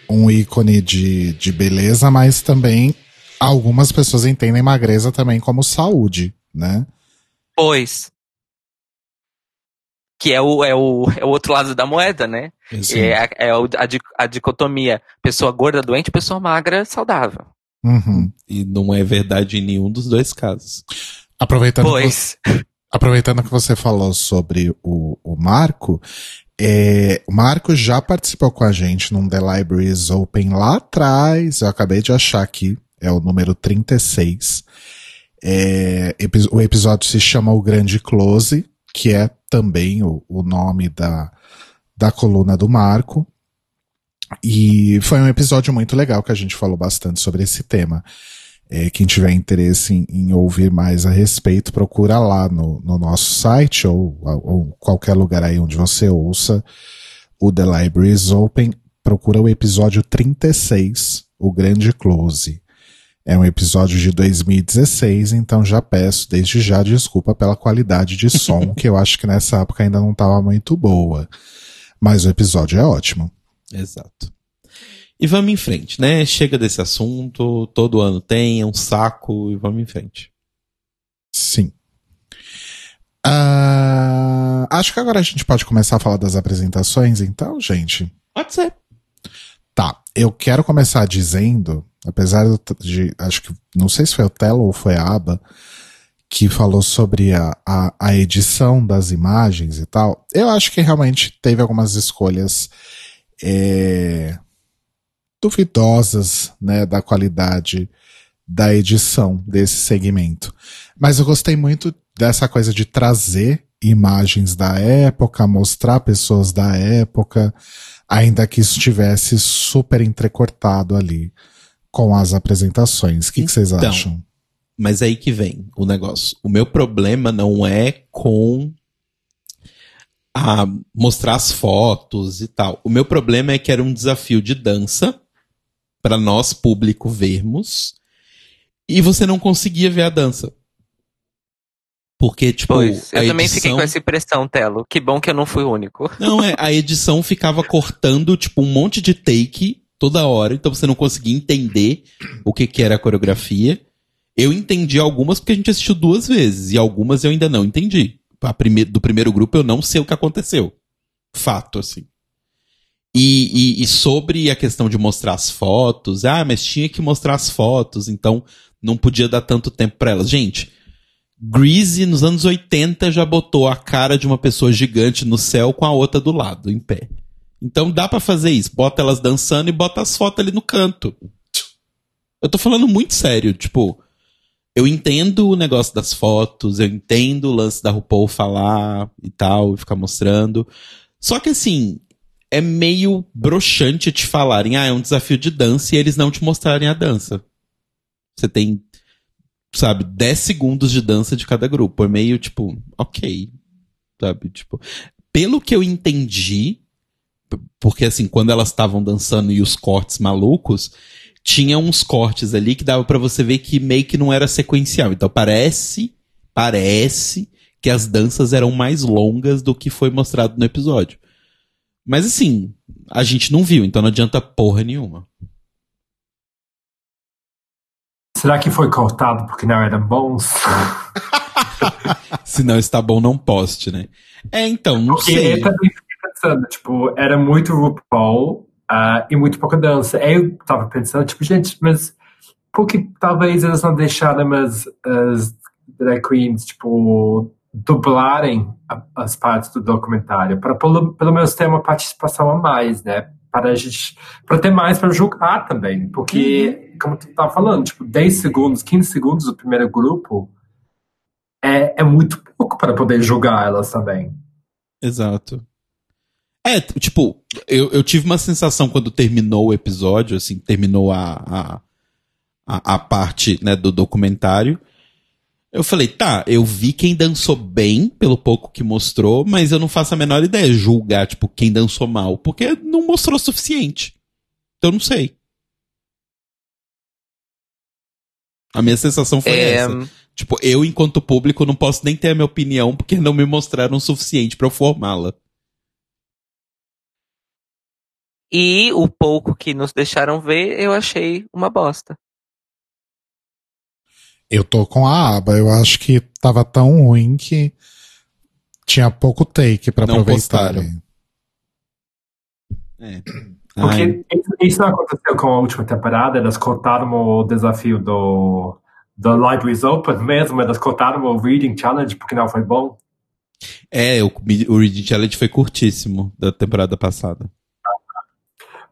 um ícone de, de beleza, mas também algumas pessoas entendem magreza também como saúde, né? Pois. Que é o, é o, é o outro lado da moeda, né? Assim, É, a, é a, di- a dicotomia pessoa gorda doente, pessoa magra saudável. uhum. E não é verdade em nenhum dos dois casos. Aproveitando, que, Pois. Aproveitando que você falou sobre o, o Marco, é, o Marco já participou com a gente num The Libraries Open lá atrás, eu acabei de achar aqui, é o número 36. É, o episódio se chama O Grande Close, que é também o, o nome da, da coluna do Marco. E foi um episódio muito legal que a gente falou bastante sobre esse tema. É, quem tiver interesse em, em ouvir mais a respeito, procura lá no, no nosso site ou, ou qualquer lugar aí onde você ouça o The Libraries Open. Procura o episódio 36, O Grande Close. É um episódio de 2016, então já peço desde já desculpa pela qualidade de som, que eu acho que nessa época ainda não estava muito boa. Mas o episódio é ótimo. Exato. E vamos em frente, né? Chega desse assunto, todo ano tem, é um saco, e vamos em frente. Sim. Ah, acho que agora a gente pode começar a falar das apresentações, então, gente. Pode ser. Tá, eu quero começar dizendo, apesar de, acho que, não sei se foi o Telo ou foi a Aba, que falou sobre a, a, a edição das imagens e tal, eu acho que realmente teve algumas escolhas é, duvidosas, né, da qualidade da edição desse segmento. Mas eu gostei muito dessa coisa de trazer imagens da época, mostrar pessoas da época, ainda que estivesse super entrecortado ali com as apresentações. O que, que vocês Então, acham? Mas aí que vem o negócio. O meu problema não é com a mostrar as fotos e tal. O meu problema é que era um desafio de dança para nós público vermos e você não conseguia ver a dança. Porque tipo, Pois. Eu a também edição... fiquei com essa impressão, Telo. Que bom que eu não fui o único. Não, é, a edição ficava cortando, tipo, um monte de take toda hora, então você não conseguia entender o que, que era a coreografia. Eu entendi algumas porque a gente assistiu duas vezes, e algumas eu ainda não entendi. Prime do primeiro grupo eu não sei o que aconteceu. Fato, assim. E, e, e sobre a questão de mostrar as fotos, ah, mas tinha que mostrar as fotos, então não podia dar tanto tempo pra elas. Gente, Greasy nos anos 80 já botou a cara de uma pessoa gigante no céu com a outra do lado, em pé. Então dá pra fazer isso. Bota elas dançando e bota as fotos ali no canto. Eu tô falando muito sério, tipo, eu entendo o negócio das fotos, eu entendo o lance da RuPaul falar e tal, e ficar mostrando. Só que assim, é meio broxante te falarem, ah, é um desafio de dança e eles não te mostrarem a dança. Você tem sabe, 10 segundos de dança de cada grupo. É meio tipo, ok. Sabe, tipo. Pelo que eu entendi, porque assim, quando elas estavam dançando e os cortes malucos, tinha uns cortes ali que dava pra você ver que meio que não era sequencial. Então parece, parece que as danças eram mais longas do que foi mostrado no episódio. Mas assim, a gente não viu, então não adianta porra nenhuma. Será que foi cortado porque não eram bons? Se não está bom, não poste, né? É, então, não Porque sei. eu também fiquei pensando, tipo, era muito RuPaul ah, e muito pouca dança. Aí eu tava pensando, tipo, gente, mas por que talvez eles não deixaram as, as drag queens, tipo, dublarem a- as partes do documentário? Para pelo, pelo menos ter uma participação a mais, né? Para a gente, para ter mais para julgar também. Porque, como tu tava falando, tipo, 10 segundos, 15 segundos do primeiro grupo é, é muito pouco para poder julgar elas também. Exato. É, tipo, eu, eu tive uma sensação quando terminou o episódio, assim, terminou a, a, a, a parte né, do documentário. Eu falei, tá, eu vi quem dançou bem, pelo pouco que mostrou, mas eu não faço a menor ideia de julgar, tipo, quem dançou mal, porque não mostrou o suficiente. Então eu não sei. A minha sensação foi É, essa. Tipo, eu, enquanto público, não posso nem ter a minha opinião porque não me mostraram o suficiente pra eu formá-la. E o pouco que nos deixaram ver, eu achei uma bosta. Eu tô com a aba. Eu acho que tava tão ruim que tinha pouco take pra Não aproveitar. É. Porque isso, não aconteceu com a última temporada, elas cortaram o desafio do, do Libraries Open mesmo, elas cortaram o Reading Challenge porque não foi bom. é, o, o Reading Challenge foi curtíssimo da temporada passada.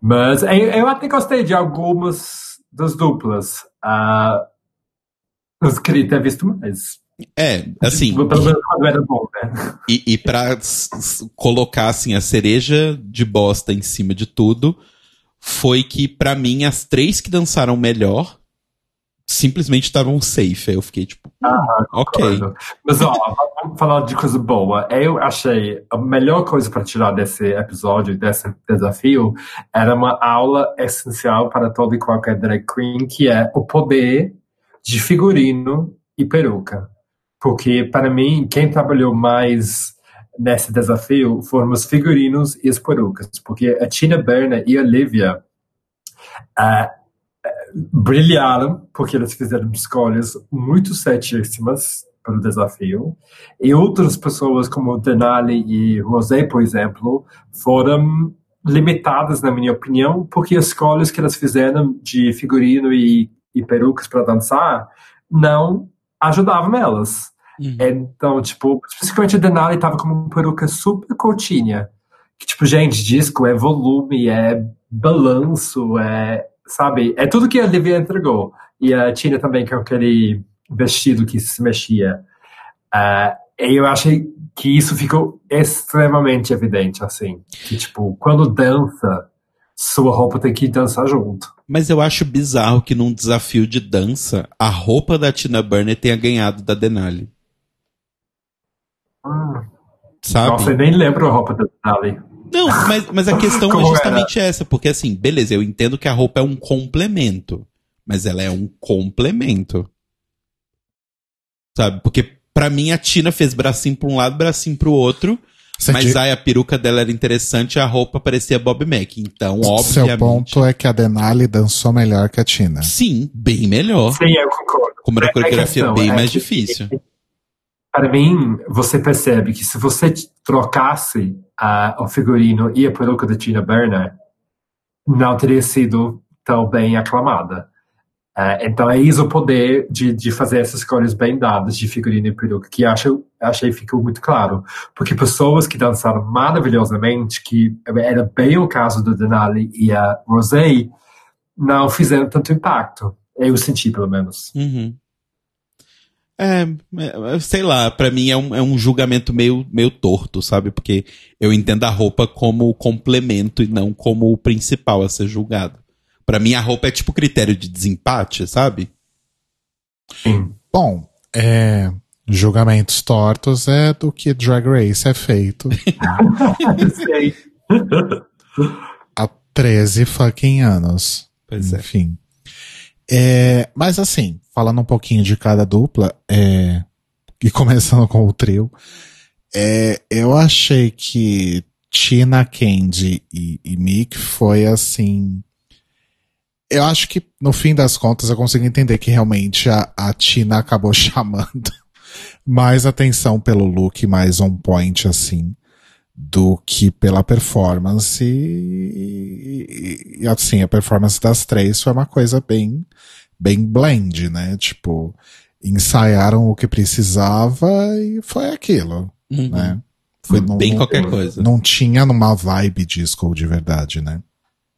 Mas eu, eu até gostei de algumas das duplas. Ah, eu queria ter visto mais. É, assim, Pelo menos quando era bom, né? e, e pra colocar assim a cereja de bosta em cima de tudo, foi que pra mim as três que dançaram melhor simplesmente estavam safe. Aí eu fiquei tipo, hum, ok. Concordo. Mas ó, vamos falar de coisa boa. Eu achei a melhor coisa para tirar desse episódio, desse desafio, era uma aula essencial para todo e qualquer drag queen, que é o poder de figurino e peruca. Porque, para mim, quem trabalhou mais nesse desafio foram os figurinos e as perucas. Porque a Tina Burner e a Olivia ah, brilharam, porque eles fizeram escolhas muito certíssimas para o desafio. E outras pessoas, como Denali e Rosé, por exemplo, foram limitadas, na minha opinião, porque as escolhas que elas fizeram de figurino e, e perucas para dançar não ajudavam elas. Uhum. Então, tipo, especificamente a Denali tava com uma peruca super curtinha. Que, tipo, gente, disco é volume, é balanço, é, sabe? É tudo que a Olivia entregou. E a Tina também com aquele vestido que se mexia. E eu achei que isso ficou extremamente evidente, assim. Que, tipo, quando dança, sua roupa tem que dançar junto. Mas eu acho bizarro que num desafio de dança, a roupa da Tina Burner tenha ganhado da Denali. Hum, Sabe? nossa, eu nem lembro a roupa da Denali. Não, mas, mas a questão é justamente essa, porque assim, beleza, eu entendo que a roupa é um complemento, mas ela é um complemento. Sabe? Porque pra mim a Tina fez bracinho pra um lado, bracinho pro outro, Senti- mas aí a peruca dela era interessante e a roupa parecia Bob Mac. Então, Seu obviamente. ponto é que a Denali dançou melhor que a Tina. Sim, bem melhor. Sim, eu concordo. Com uma É- é coreografia questão, bem é mais que- difícil. Para mim, você percebe que se você trocasse ah, o figurino e a peruca da Tina Burner, não teria sido tão bem aclamada. Ah, então é isso o poder de, de fazer essas escolhas bem dadas de figurino e peruca, que acho, achei ficou muito claro. Porque pessoas que dançaram maravilhosamente, que era bem o caso do Denali e a Rosé, não fizeram tanto impacto. Eu senti, pelo menos. Uhum. É, é, sei lá, pra mim é um, é um julgamento meio, meio torto, sabe? Porque eu entendo a roupa como complemento e não como o principal a ser julgado. Pra mim a roupa é tipo critério de desempate, sabe? Sim. Bom, é, julgamentos tortos é do que Drag Race é feito há 13 fucking anos. Pois é. Enfim. É, mas assim, falando um pouquinho de cada dupla, é, e começando com o trio, é, eu achei que Tina, Candy e, e Mick foi assim. Eu acho que no fim das contas eu consigo entender que realmente a, a Tina acabou chamando mais atenção pelo look mais on point assim do que pela performance e, e, e, assim a performance das três foi uma coisa bem bem blend né tipo ensaiaram o que precisava e foi aquilo Uhum. né foi Bem num- qualquer coisa. não tinha numa vibe disco de verdade né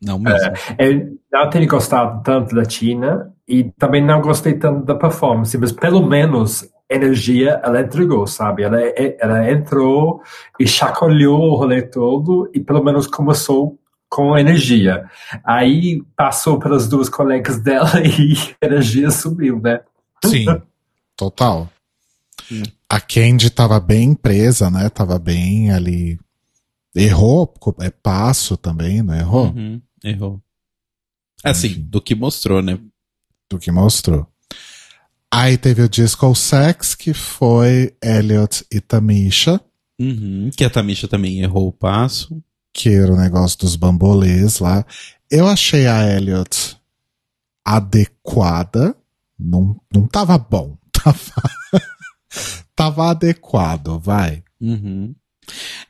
Não mesmo. Eu não tenho gostado tanto da Tina e também não gostei tanto da performance, mas pelo menos energia ela entregou, sabe? Ela, ela entrou e chacoalhou o rolê todo e pelo menos começou com energia. Aí passou pelas duas colegas dela e a energia subiu, né? Sim, total. A Candy tava bem presa, né? Tava bem ali. Errou, é passo também, não errou? Uhum, errou. Assim, Enfim. do que mostrou, né? Do que mostrou. Aí teve o Disco Sex, que foi Elliot e Tamisha, Uhum, que a Tamisha também errou o passo. que era o negócio dos bambolês lá. Eu achei a Elliot adequada. Não, não tava bom. Tava, tava adequado, vai. Uhum.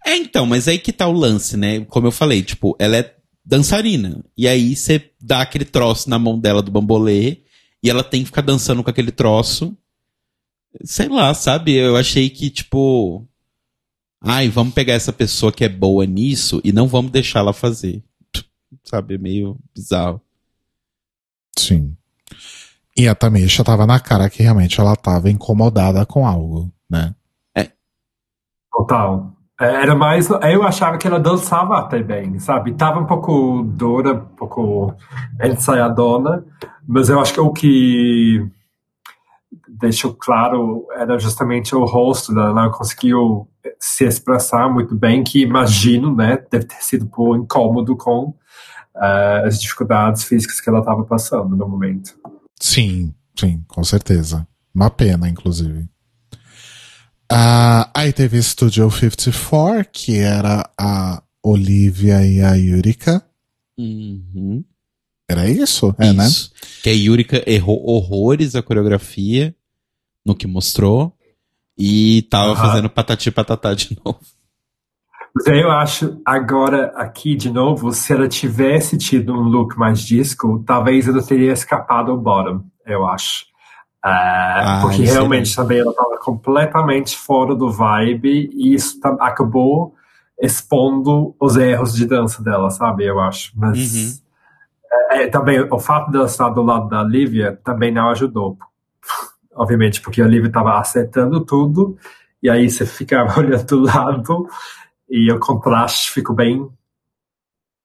É, então, mas aí que tá o lance, né? Como eu falei, tipo, ela é dançarina. E aí você dá aquele troço na mão dela do bambolê e ela tem que ficar dançando com aquele troço. Sei lá, sabe? Eu achei que, tipo. Ai, vamos pegar essa pessoa que é boa nisso e não vamos deixar ela fazer. Sabe? Meio bizarro. Sim. E a Tamisha tava na cara que realmente ela tava incomodada com algo, né? Total. É, Era mais. Eu achava que ela dançava até bem, sabe? Tava um pouco dura, um pouco ensaiadona, mas eu acho que o que deixou claro era justamente o rosto dela. Ela conseguiu se expressar muito bem, que imagino, né? Deve ter sido por incômodo com eh, as dificuldades físicas que ela estava passando no momento. Sim, sim, com certeza. Uma pena, inclusive. Ah, aí teve Studio 54, que era a Olivia e a Yurika. Uhum. Era isso? É, né? Isso. Que a Yurika errou horrores a coreografia no que mostrou. E tava Aham. fazendo patati patatá de novo. Mas eu acho, agora aqui de novo, se ela tivesse tido um look mais disco, talvez ela teria escapado ao bottom, eu acho. Ah, Ah, porque isso realmente também ela estava completamente fora do vibe e isso tam- acabou expondo os erros de dança dela, sabe? Eu acho. Mas Uhum. é, é, também o fato dela estar do lado da Lívia também não ajudou. Obviamente, porque a Lívia estava acertando tudo e aí você ficava olhando do lado e o contraste ficou bem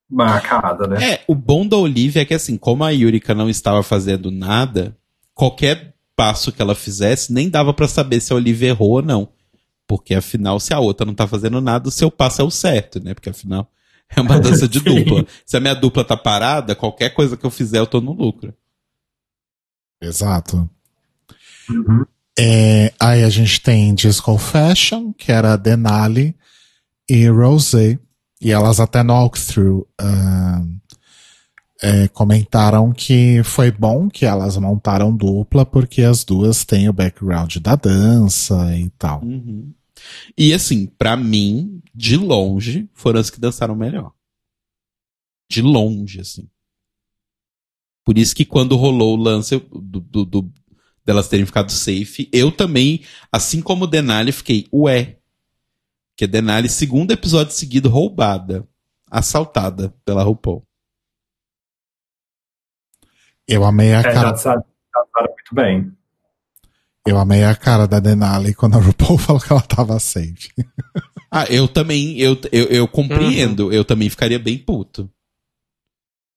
marcado, né? É, o bom da Olivia é que assim, como a Yurika não estava fazendo nada, qualquer passo que ela fizesse, nem dava pra saber se a Olivia errou ou não. Porque afinal, se a outra não tá fazendo nada, o seu passo é o certo, né? Porque afinal, é uma dança de dupla. Se a minha dupla tá parada, qualquer coisa que eu fizer, eu tô no lucro. Exato. Uhum. É, aí a gente tem Disco Fashion, que era a Denali e Rosé. E elas até no walkthrough ah, é, comentaram que foi bom que elas montaram dupla, porque as duas têm o background da dança e tal. Uhum. E assim, pra mim, de longe, foram as que dançaram melhor. De longe, assim. Por isso que quando rolou o lance do, do- do- delas terem ficado safe, eu também, assim como Denali, fiquei, ué. Que Denali, segundo episódio seguido, roubada. Assaltada pela RuPaul. Eu amei a É, cara, dançaram, dançaram muito bem. eu amei a cara da Denali quando a RuPaul falou que ela tava safe. Ah, eu também, eu, eu, eu compreendo, eu também ficaria bem puto.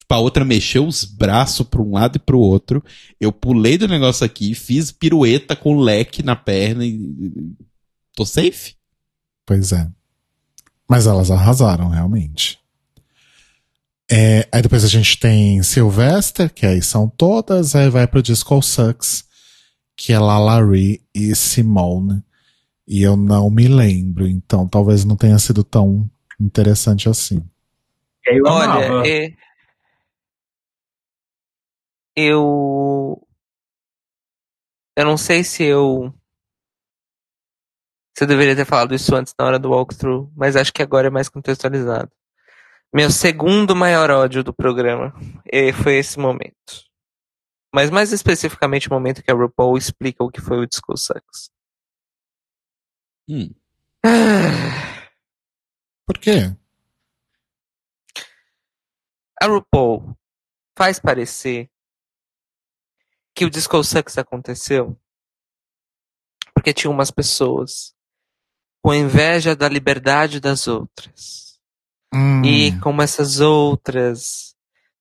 Tipo, a outra mexeu os braços pra um lado e pro outro. Eu pulei do negócio aqui, fiz pirueta com leque na perna e. Tô safe? Pois é. Mas elas arrasaram, realmente. É, aí depois a gente tem Sylvester, que aí são todas, aí vai pro Disco Sucks, que é Lalari e Simone. E eu não me lembro, então talvez não tenha sido tão interessante assim. Eu amava. Olha, é... eu. Eu não sei se eu. Se eu deveria ter falado isso antes na hora do walkthrough, mas acho que agora é mais contextualizado. Meu segundo maior ódio do programa foi esse momento. Mas mais especificamente o momento que a RuPaul explica o que foi o Disco Sucks. Hum. Por quê? A RuPaul faz parecer que o Disco Sucks aconteceu porque tinha umas pessoas com inveja da liberdade das outras. Hum, E como essas outras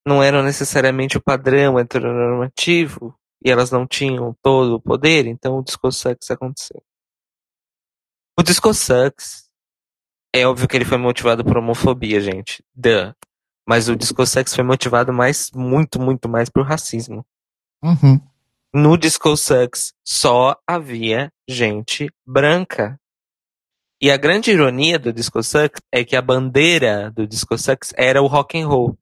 não eram necessariamente o padrão heteronormativo e elas não tinham todo o poder, então o Disco Sucks aconteceu. O Disco Sucks é óbvio que ele foi motivado por homofobia, gente. Duh. Mas o Disco Sucks foi motivado mais, muito, muito mais por racismo. uhum. No Disco Sucks só havia gente branca. E a grande ironia do Disco Sucks é que a bandeira do Disco Sucks era o rock and roll,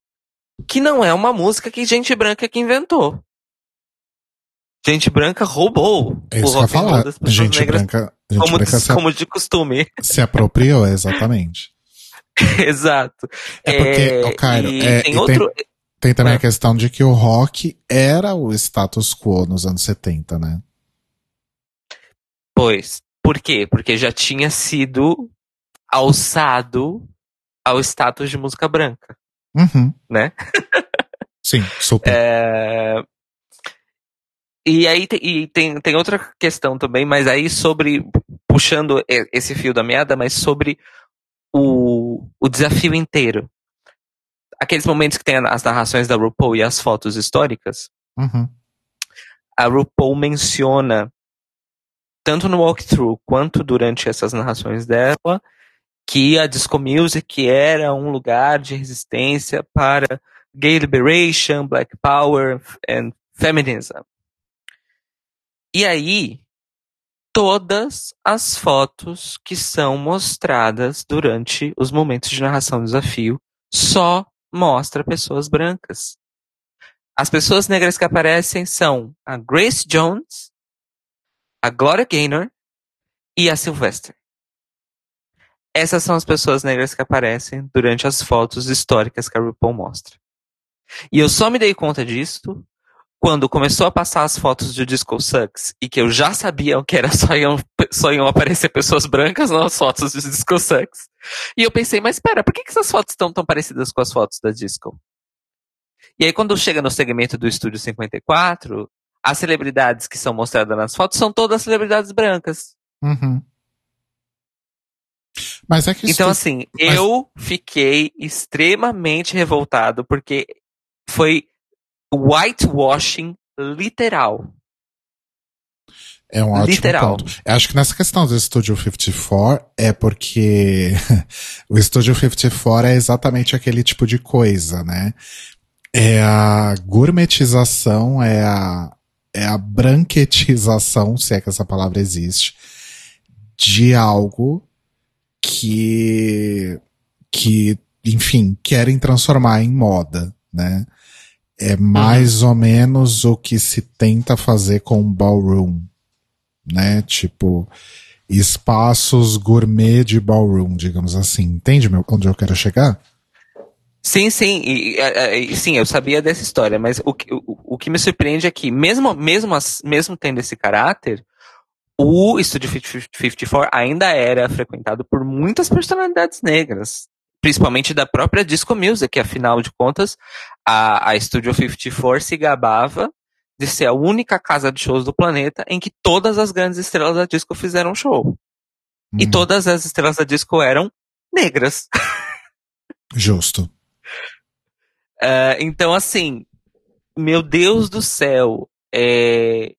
que não é uma música que gente branca que inventou. Gente branca roubou É o isso que eu ia rock and roll falar. das pessoas Gente negras branca, gente como, branca se, como de costume. se apropriou, exatamente. Exato. É porque, ô, Cairo, é, tem outro. Tem também É. a questão de que o rock era o status quo nos anos 70, né? Pois. Por quê? Porque já tinha sido alçado ao status de música branca, Uhum. né? Sim, super. É, E aí e tem, tem outra questão também, mas aí sobre, puxando esse fio da meada, mas sobre o, o desafio inteiro. Aqueles momentos que tem as narrações da RuPaul e as fotos históricas, Uhum. a RuPaul menciona, tanto no walkthrough quanto durante essas narrações dela, que a Disco Music era um lugar de resistência para gay liberation, black power and feminism. E aí, todas as fotos que são mostradas durante os momentos de narração do desafio só mostra pessoas brancas. As pessoas negras que aparecem são a Grace Jones, a Gloria Gaynor e a Sylvester. Essas são as pessoas negras que aparecem durante as fotos históricas que a RuPaul mostra. E eu só me dei conta disso quando começou a passar as fotos do Disco Sucks e que eu já sabia que era só iam, só iam aparecer pessoas brancas nas fotos do Disco Sucks. E eu pensei, mas espera, por que, que essas fotos estão tão parecidas com as fotos da Disco? E aí quando chega no segmento do Estúdio 54, as celebridades que são mostradas nas fotos são todas celebridades brancas. Uhum. Mas é que isso Então, assim, mas- eu fiquei extremamente revoltado porque foi whitewashing literal. é um ótimo literal. ponto. Eu acho que nessa questão do Studio 54 é porque o Studio 54 é exatamente aquele tipo de coisa, né? É a gourmetização, é a, é a branquetização, se é que essa palavra existe, de algo que, que, enfim, querem transformar em moda, né? É mais ou menos o que se tenta fazer com o ballroom, né? Tipo, espaços gourmet de ballroom, digamos assim. Entende meu, onde eu quero chegar? Sim, sim, e, e- e- sim, eu sabia dessa história, mas o, que- o, o que me surpreende é que, mesmo, mesmo, mesmo tendo esse caráter, o Studio 54 ainda era frequentado por muitas personalidades negras, principalmente da própria disco music, que afinal de contas, a, a Studio 54 se gabava de ser a única casa de shows do planeta em que todas as grandes estrelas da disco fizeram show. E Hum, todas as estrelas da disco eram negras. Justo. Ah, então, assim, meu Deus do céu, é,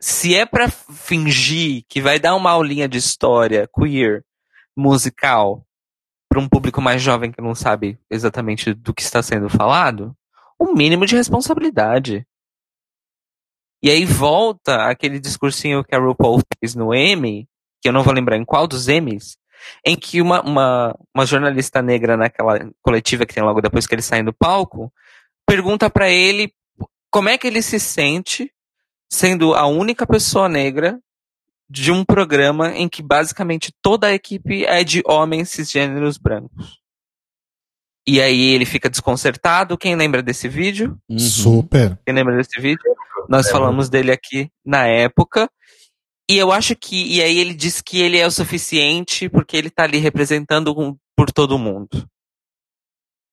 se é pra fingir que vai dar uma aulinha de história queer musical para um público mais jovem que não sabe exatamente do que está sendo falado, o mínimo de responsabilidade. E aí volta aquele discursinho que a RuPaul fez no Emmy, que eu não vou lembrar em qual dos Emmys, em que uma, uma, uma jornalista negra naquela coletiva que tem logo depois que ele sai do palco, pergunta para ele como é que ele se sente sendo a única pessoa negra de um programa em que basicamente toda a equipe é de homens cisgêneros brancos. E aí ele fica desconcertado. Quem lembra desse vídeo? Uhum. Super. Quem lembra desse vídeo? Nós É, falamos dele aqui na época. E eu acho que. E aí ele diz que ele é o suficiente porque ele tá ali representando um- por todo mundo.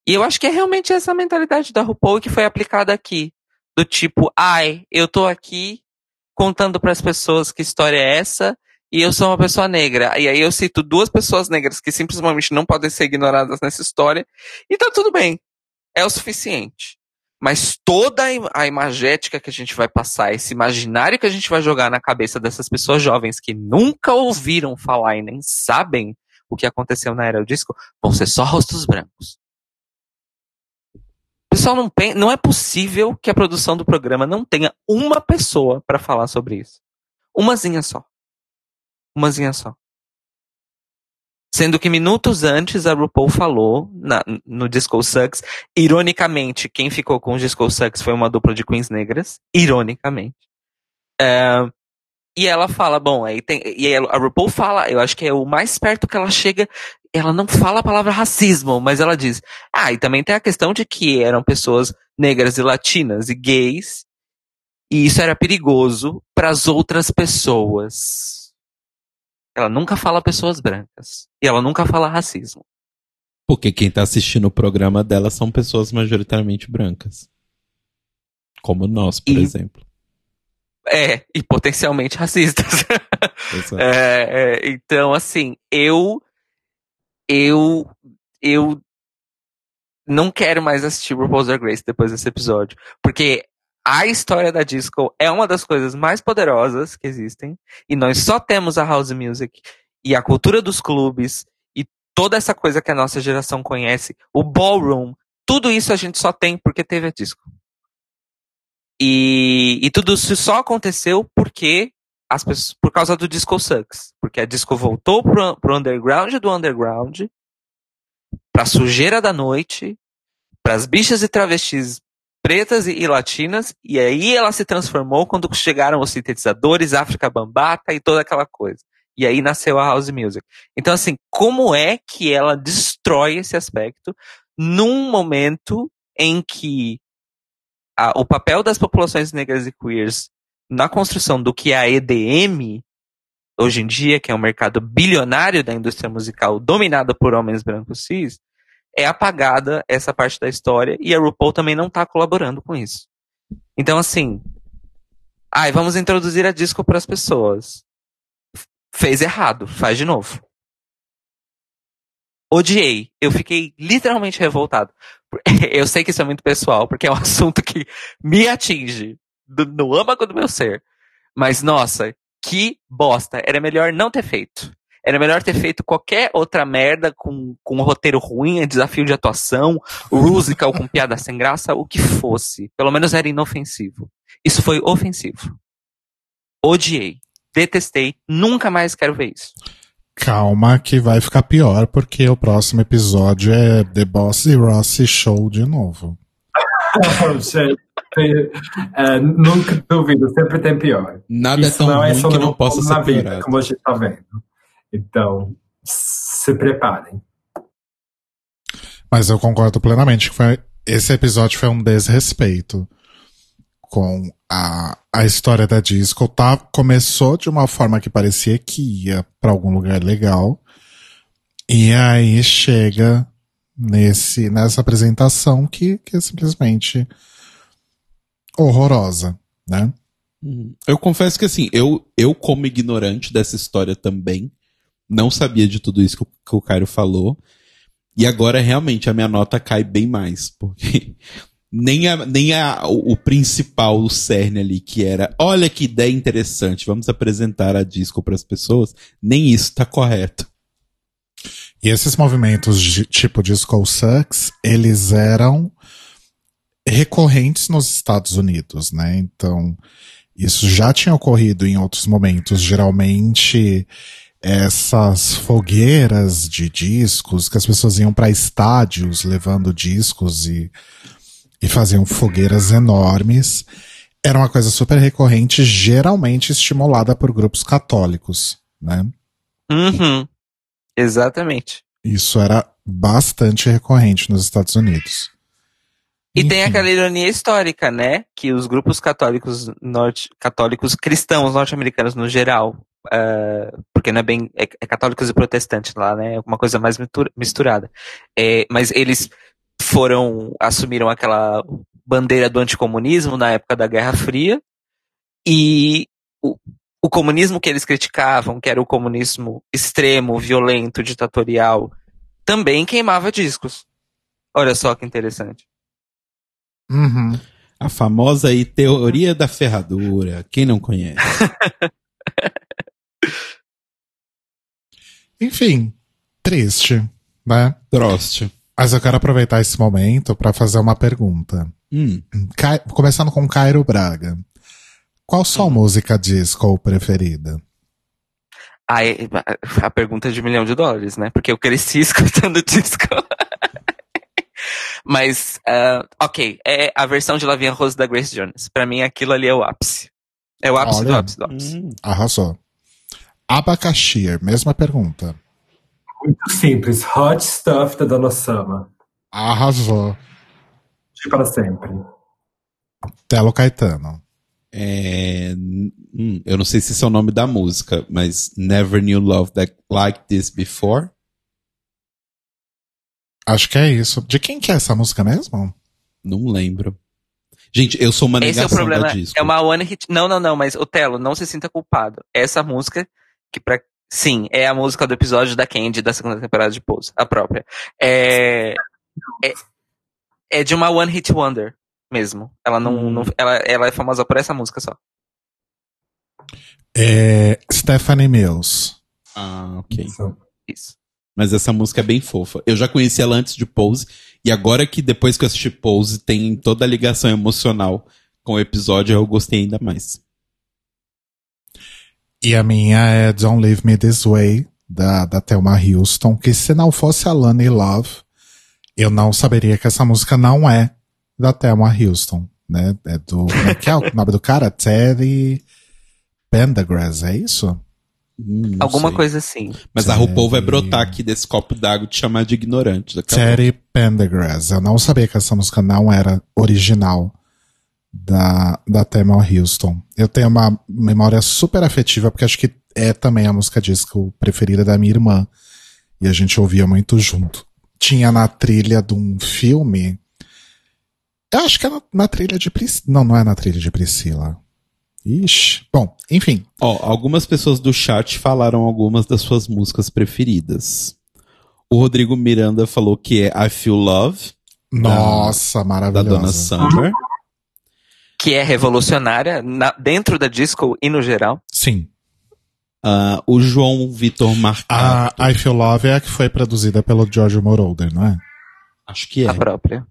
E eu acho que é realmente essa mentalidade da RuPaul que foi aplicada aqui. Do tipo, ai, eu tô aqui contando para as pessoas que história é essa e eu sou uma pessoa negra. E aí eu cito duas pessoas negras que simplesmente não podem ser ignoradas nessa história. E tá tudo bem. É o suficiente. Mas toda a im- a imagética que a gente vai passar, esse imaginário que a gente vai jogar na cabeça dessas pessoas jovens que nunca ouviram falar e nem sabem o que aconteceu na era do disco, vão ser só rostos brancos. Pessoal, não, não é possível que a produção do programa não tenha uma pessoa para falar sobre isso. Umazinha só. Umazinha só. Sendo que minutos antes a RuPaul falou na- no Disco Sucks, ironicamente, quem ficou com o Disco Sucks foi uma dupla de queens negras, ironicamente. É, e ela fala, bom, aí tem, e ela- a RuPaul fala, eu acho que é o mais perto que ela chega, ela não fala a palavra racismo, mas ela diz, ah, e também tem a questão de que eram pessoas negras e latinas e gays, e isso era perigoso para as outras pessoas. Ela nunca fala pessoas brancas. E ela nunca fala racismo. Porque quem tá assistindo o programa dela são pessoas majoritariamente brancas. Como nós, por E- exemplo. É, e potencialmente racistas. É, é, então, assim, eu. Eu. Eu. Não quero mais assistir RuPaul's Drag Race depois desse episódio. Porque a história da disco é uma das coisas mais poderosas que existem. E nós só temos a house music e a cultura dos clubes e toda essa coisa que a nossa geração conhece, o ballroom, tudo isso a gente só tem porque teve a disco. E, e tudo isso só aconteceu porque as pessoas, por causa do Disco Sucks. Porque a disco voltou pro, pro underground do underground, pra sujeira da noite, pras bichas e travestis pretas e, latinas, e aí ela se transformou quando chegaram os sintetizadores, África Bambata e toda aquela coisa. E aí nasceu a house music. Então, assim, como é que ela destrói esse aspecto num momento em que a- o papel das populações negras e queers na construção do que é a EDM hoje em dia, que é um mercado bilionário da indústria musical dominado por homens brancos cis, é apagada essa parte da história e a RuPaul também não está colaborando com isso. Então, assim, ai, vamos introduzir a disco para as pessoas. Fez errado, faz de novo. Odiei. Eu fiquei literalmente revoltado. Eu sei que isso é muito pessoal, porque é um assunto que me atinge do- no âmago do meu ser. Mas, nossa, que bosta. Era melhor não ter feito. Era melhor ter feito qualquer outra merda com, com um roteiro ruim, desafio de atuação, musical com piada sem graça, o que fosse. Pelo menos era inofensivo. Isso foi ofensivo. Odiei. Detestei. Nunca mais quero ver isso. Calma que vai ficar pior, porque o próximo episódio é The Boss e Rossi Show de novo. É, nunca duvido, sempre tem pior. Nada é Isso tão não é ruim só que não possa ser vida, como a gente tá vendo. Então, se preparem. Mas eu concordo plenamente que foi, esse episódio foi um desrespeito com a, a história da disco. Tá, começou de uma forma que parecia que ia pra algum lugar legal. E aí chega nesse, nessa apresentação que, que é simplesmente horrorosa, né? Uhum. Eu confesso que assim, eu, eu como ignorante dessa história também, não sabia de tudo isso que o, que o Caio falou. E agora realmente a minha nota cai bem mais, porque nem, a, nem a, o, o principal, o cerne ali, que era, olha que ideia interessante, vamos apresentar a disco para as pessoas, nem isso tá correto. E esses movimentos de, tipo Disco Sucks, eles eram recorrentes nos Estados Unidos, né? Então, isso já tinha ocorrido em outros momentos. Geralmente, essas fogueiras de discos que as pessoas iam para estádios levando discos e, e faziam fogueiras enormes. Era uma coisa super recorrente, geralmente estimulada por grupos católicos, né? Uhum. Exatamente. Isso era bastante recorrente nos Estados Unidos. E tem Enfim. aquela ironia histórica, né? Que os grupos católicos norte, católicos cristãos norte-americanos no geral, eh, porque não é bem é, é católicos e protestantes lá, né? É uma coisa mais mistura- misturada. É, mas eles foram assumiram aquela bandeira do anticomunismo na época da Guerra Fria e o, o comunismo que eles criticavam, que era o comunismo extremo, violento, ditatorial, também queimava discos. Olha só que interessante. Uhum. A famosa aí teoria da ferradura. Quem não conhece? Enfim, triste, né? Troste. Mas eu quero aproveitar esse momento para fazer uma pergunta. Hum. Cai- começando com Cairo Braga. Qual sua música disco preferida? Aí, a pergunta é de um milhão de dólares, né? Porque eu cresci escutando disco. Mas, ah, ok, é a versão de Lavinha Rose da Grace Jones. Pra mim, aquilo ali é o ápice. É o ápice do Olha. ápice do ápice. Hum. Arrasou. Abacaxi, mesma pergunta. Muito simples. Hot Stuff da Dona Sama. Arrasou. De para sempre. Telo Caetano. É, hum, eu não sei se esse é o nome da música, mas Never Knew Love That Like This Before. Acho que é isso. De quem que é essa música mesmo? Não lembro. Gente, eu sou uma Esse é o negação problema. da disco. É uma one hit. Não, não, não, mas Otelo, não se sinta culpado. Essa música, que pra. Sim, é a música do episódio da Candy da segunda temporada de Pose, a própria. É. É, é de uma one hit wonder mesmo. Ela não. Hum. não- ela, ela é famosa por essa música só. É Stephanie Mills. Ah, ok. Isso. Isso. Mas essa música é bem fofa. Eu já conheci ela antes de Pose, e agora que depois que eu assisti Pose tem toda a ligação emocional com o episódio, eu gostei ainda mais. E a minha é Don't Leave Me This Way, da, da Thelma Houston, que se não fosse a Lana Love, eu não saberia que essa música não é da Thelma Houston, né? É do, como é que é o nome do cara? Terry Pendergrass, é isso? Hum, Alguma sei. coisa assim. Mas a RuPaul vai Terry- brotar aqui desse copo d'água e te chamar de ignorante. Terry Pendergrass. Eu não sabia que essa música não era original da, da Thelma Houston. Eu tenho uma memória super afetiva, porque acho que é também a música disco preferida da minha irmã. E a gente ouvia muito junto. Tinha na trilha de um filme. Eu acho que é na, na trilha de Priscila. Não, não é na trilha de Priscila. Ixi. Bom, enfim. Ó, algumas pessoas do chat falaram algumas das suas músicas preferidas. O Rodrigo Miranda falou que é I Feel Love, Nossa, da maravilhosa. Donna Summer. Que é revolucionária na- dentro da disco e no geral. Sim. Ah, o João Vitor Marcato. A I Feel Love é a que foi produzida pelo George Moroder, não é? Acho que é. A própria.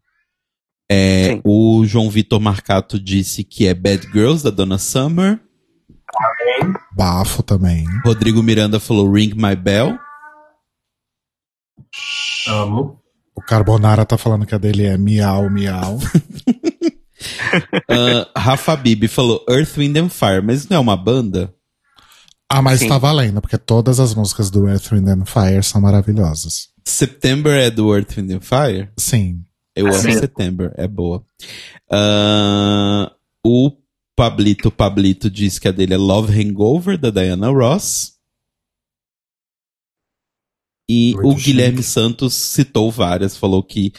É, Sim. o João Vitor Marcato disse que é Bad Girls, da Donna Summer. Bafo também. Rodrigo Miranda falou Ring My Bell. Amo. O Carbonara tá falando que a dele é miau, miau. Ah, Rafa Bibi falou Earth, Wind and Fire, mas não é uma banda? Ah, mas Sim. tá valendo, porque todas as músicas do Earth, Wind and Fire são maravilhosas. September é do Earth, Wind and Fire? Sim. Eu amo Sim. September, é boa. Ah, o Pablito Pablito diz que a dele é Love Hangover, da Diana Ross. E Muito o Guilherme chique. Santos citou várias, falou que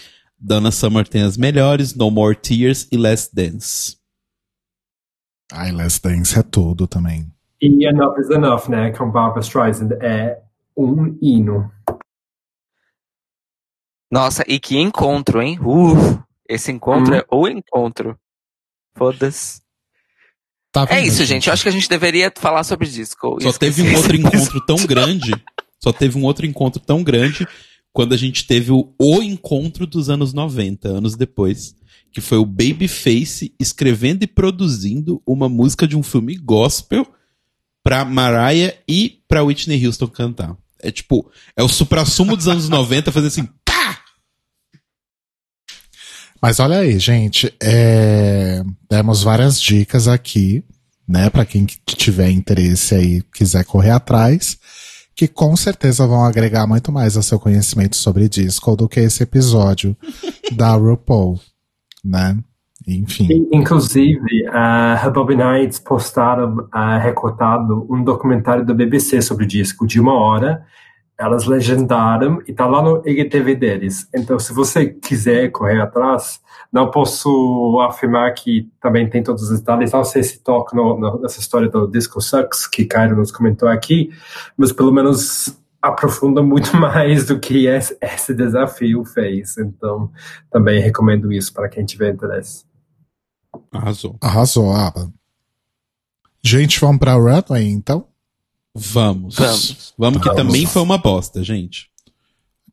Donna Summer tem as melhores, No More Tears e Last Dance. Ai, Let's Dance é tudo também. E Enough is Enough, né? Com Barbara Streisand. É um hino. Nossa, e que encontro, hein? Uh, esse encontro Hum. é o encontro. Foda-se. Tá É isso, gente. Eu acho que a gente deveria falar sobre disco. Só Esqueci teve um outro encontro tão grande. Só teve um outro encontro tão grande quando a gente teve o, o encontro dos anos 90, anos depois. Que foi o Babyface escrevendo e produzindo uma música de um filme gospel pra Mariah e pra Whitney Houston cantar. É tipo, é o supra-sumo dos anos 90 fazer assim, pá! Mas olha aí, gente, é, demos várias dicas aqui, né, Pra quem que tiver interesse aí, quiser correr atrás, que com certeza vão agregar muito mais ao seu conhecimento sobre disco do que esse episódio da RuPaul, né? Enfim. In- Inclusive, a Rebobby Nights postaram ah, recortado um documentário da BBC sobre disco de uma hora. Elas legendaram e tá lá no IGTV deles. Então, se você quiser correr atrás, não posso afirmar que também tem todos os detalhes. Não sei se toca no- no- nessa história do Disco Sucks, que Cairo nos comentou aqui, mas pelo menos aprofunda muito mais do que esse, esse desafio fez. Então, também recomendo isso para quem tiver interesse. Arrasou. Arrasou, Aba. Gente, vamos pra Runway, então? Vamos. Vamos. Vamos que Vamos. também foi uma bosta, gente.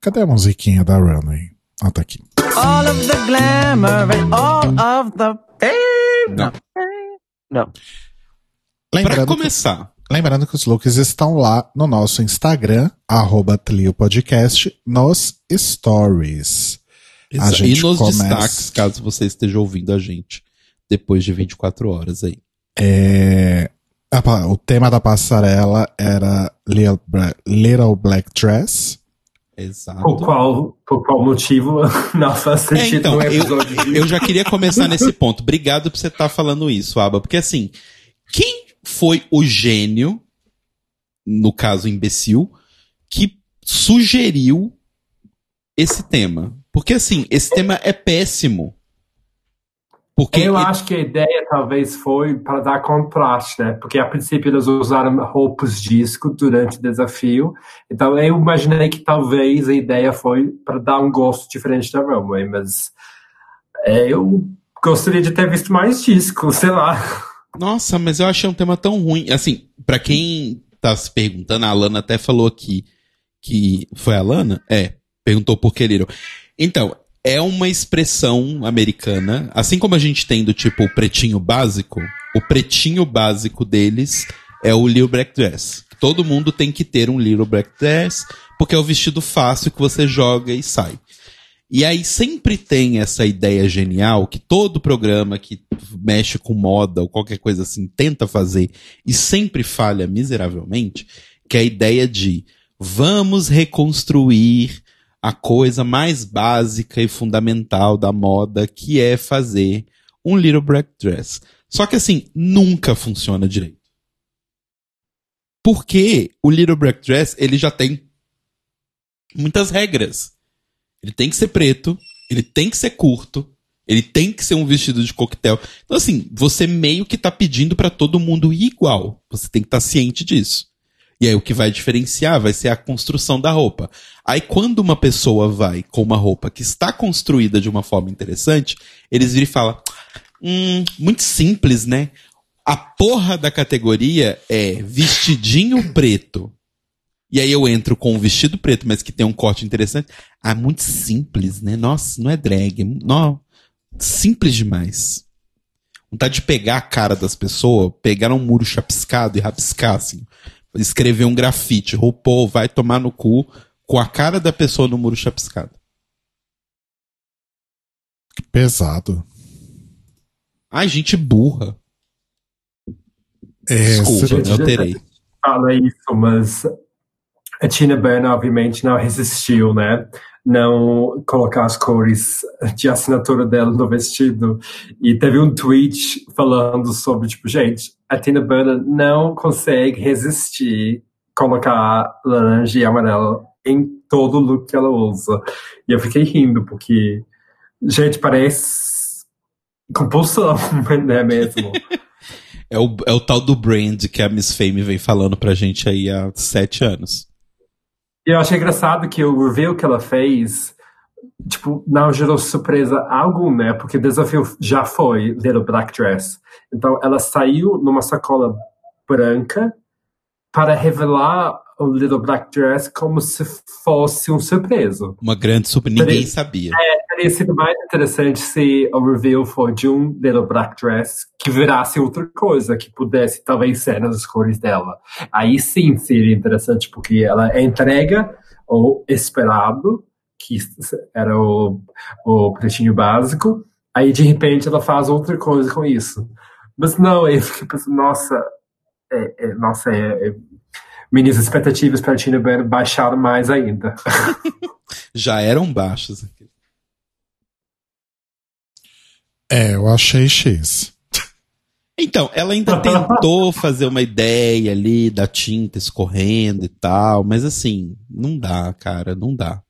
Cadê a musiquinha da Runway? Ah, tá aqui. All of the glamour and all of the fame. Não. Não. Pra Lembrando que, começar, lembrando que os looks estão lá no nosso Instagram, arroba Podcast, nos stories. A exa- e gente nos começa- destaques, caso você esteja ouvindo a gente depois de 24 horas aí. É, a pa- o tema da passarela era Little, Black Dress. Exato. Por qual, por qual motivo não faz É, sentido então, no eu, episódio de eu já queria começar nesse ponto. Obrigado por você estar falando isso, Aba. Porque assim, quem foi o gênio, no caso imbecil, que sugeriu esse tema? Porque assim, esse tema é péssimo. Porque Eu ele- acho que a ideia talvez foi para dar contraste, né? Porque a princípio eles usaram roupas disco durante o desafio. Então eu imaginei que talvez a ideia foi para dar um gosto diferente da Runway, mas é, eu gostaria de ter visto mais disco, sei lá. Nossa, mas eu achei um tema tão ruim. Assim, pra quem tá se perguntando, a Alana até falou aqui que. Foi a Alana? É. Perguntou por que Little. Então, é uma expressão americana, assim como a gente tem do tipo o pretinho básico, o pretinho básico deles é o Little Black Dress. Todo mundo tem que ter um Little Black Dress, porque é o vestido fácil que você joga e sai. E aí sempre tem essa ideia genial que todo programa que mexe com moda ou qualquer coisa assim tenta fazer e sempre falha miseravelmente, que é a ideia de vamos reconstruir a coisa mais básica e fundamental da moda, que é fazer um little black dress. Só que assim, nunca funciona direito. Porque o little black dress, ele já tem muitas regras. Ele tem que ser preto, ele tem que ser curto, ele tem que ser um vestido de coquetel. Então, assim, você meio que tá pedindo pra todo mundo igual. Você tem que estar ciente disso. E aí o que vai diferenciar vai ser a construção da roupa. Aí quando uma pessoa vai com uma roupa que está construída de uma forma interessante, eles viram e falam: Hum, muito simples, né? A porra da categoria é vestidinho preto. E aí eu entro com um vestido preto, mas que tem um corte interessante. Ah, muito simples, né? Nossa, não é drag. Não, simples demais. Vontade de pegar a cara das pessoas, pegar um muro chapiscado e rabiscar, assim. Escrever um grafite. RuPaul vai tomar no cu com a cara da pessoa no muro chapiscado. Que pesado. Ai, gente burra. É, Desculpa, cê- eu terei. Fala isso, mas a Tina Burner, obviamente, não resistiu, né? Não colocar as cores de assinatura dela no vestido. E teve um tweet falando sobre, tipo, gente, a Tina Burner não consegue resistir colocar laranja e amarelo em todo look que ela usa. E eu fiquei rindo, porque, gente, parece compulsão, não é mesmo? É o, é o tal do brand que a Miss Fame vem falando pra gente aí há sete anos. E eu achei engraçado que o reveal que ela fez, tipo, não gerou surpresa alguma, né? Porque o desafio já foi Little Black Dress. Então ela saiu numa sacola branca para revelar o Little Black Dress como se fosse um surpresa. Uma grande super. Ninguém sabia. Teria sido mais interessante se o reveal for de um Little Black Dress que virasse outra coisa, que pudesse talvez ser nas cores dela. Aí sim seria interessante, porque ela entrega o esperado, que era o, o pretinho básico, aí de repente ela faz outra coisa com isso. Mas não, eu fiquei pensando, nossa, é, é, nossa, é, é, minhas expectativas para a Tina Burner baixaram mais ainda. Já eram baixas. É, eu achei X. Então, ela ainda tentou fazer uma ideia ali da tinta escorrendo e tal, mas assim, não dá, cara, não dá.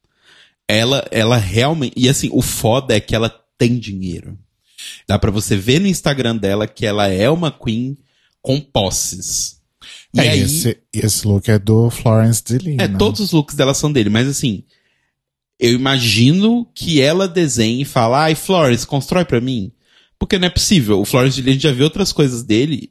Ela, ela realmente. E assim, o foda é que ela tem dinheiro. Dá pra você ver no Instagram dela que ela é uma queen com posses. E é, aí, esse, esse look é do Florence Delina. é, todos os looks dela são dele, mas assim, eu imagino que ela desenhe e fala, ai, Florence, constrói pra mim. Porque não é possível. O Florence Delina já viu outras coisas dele.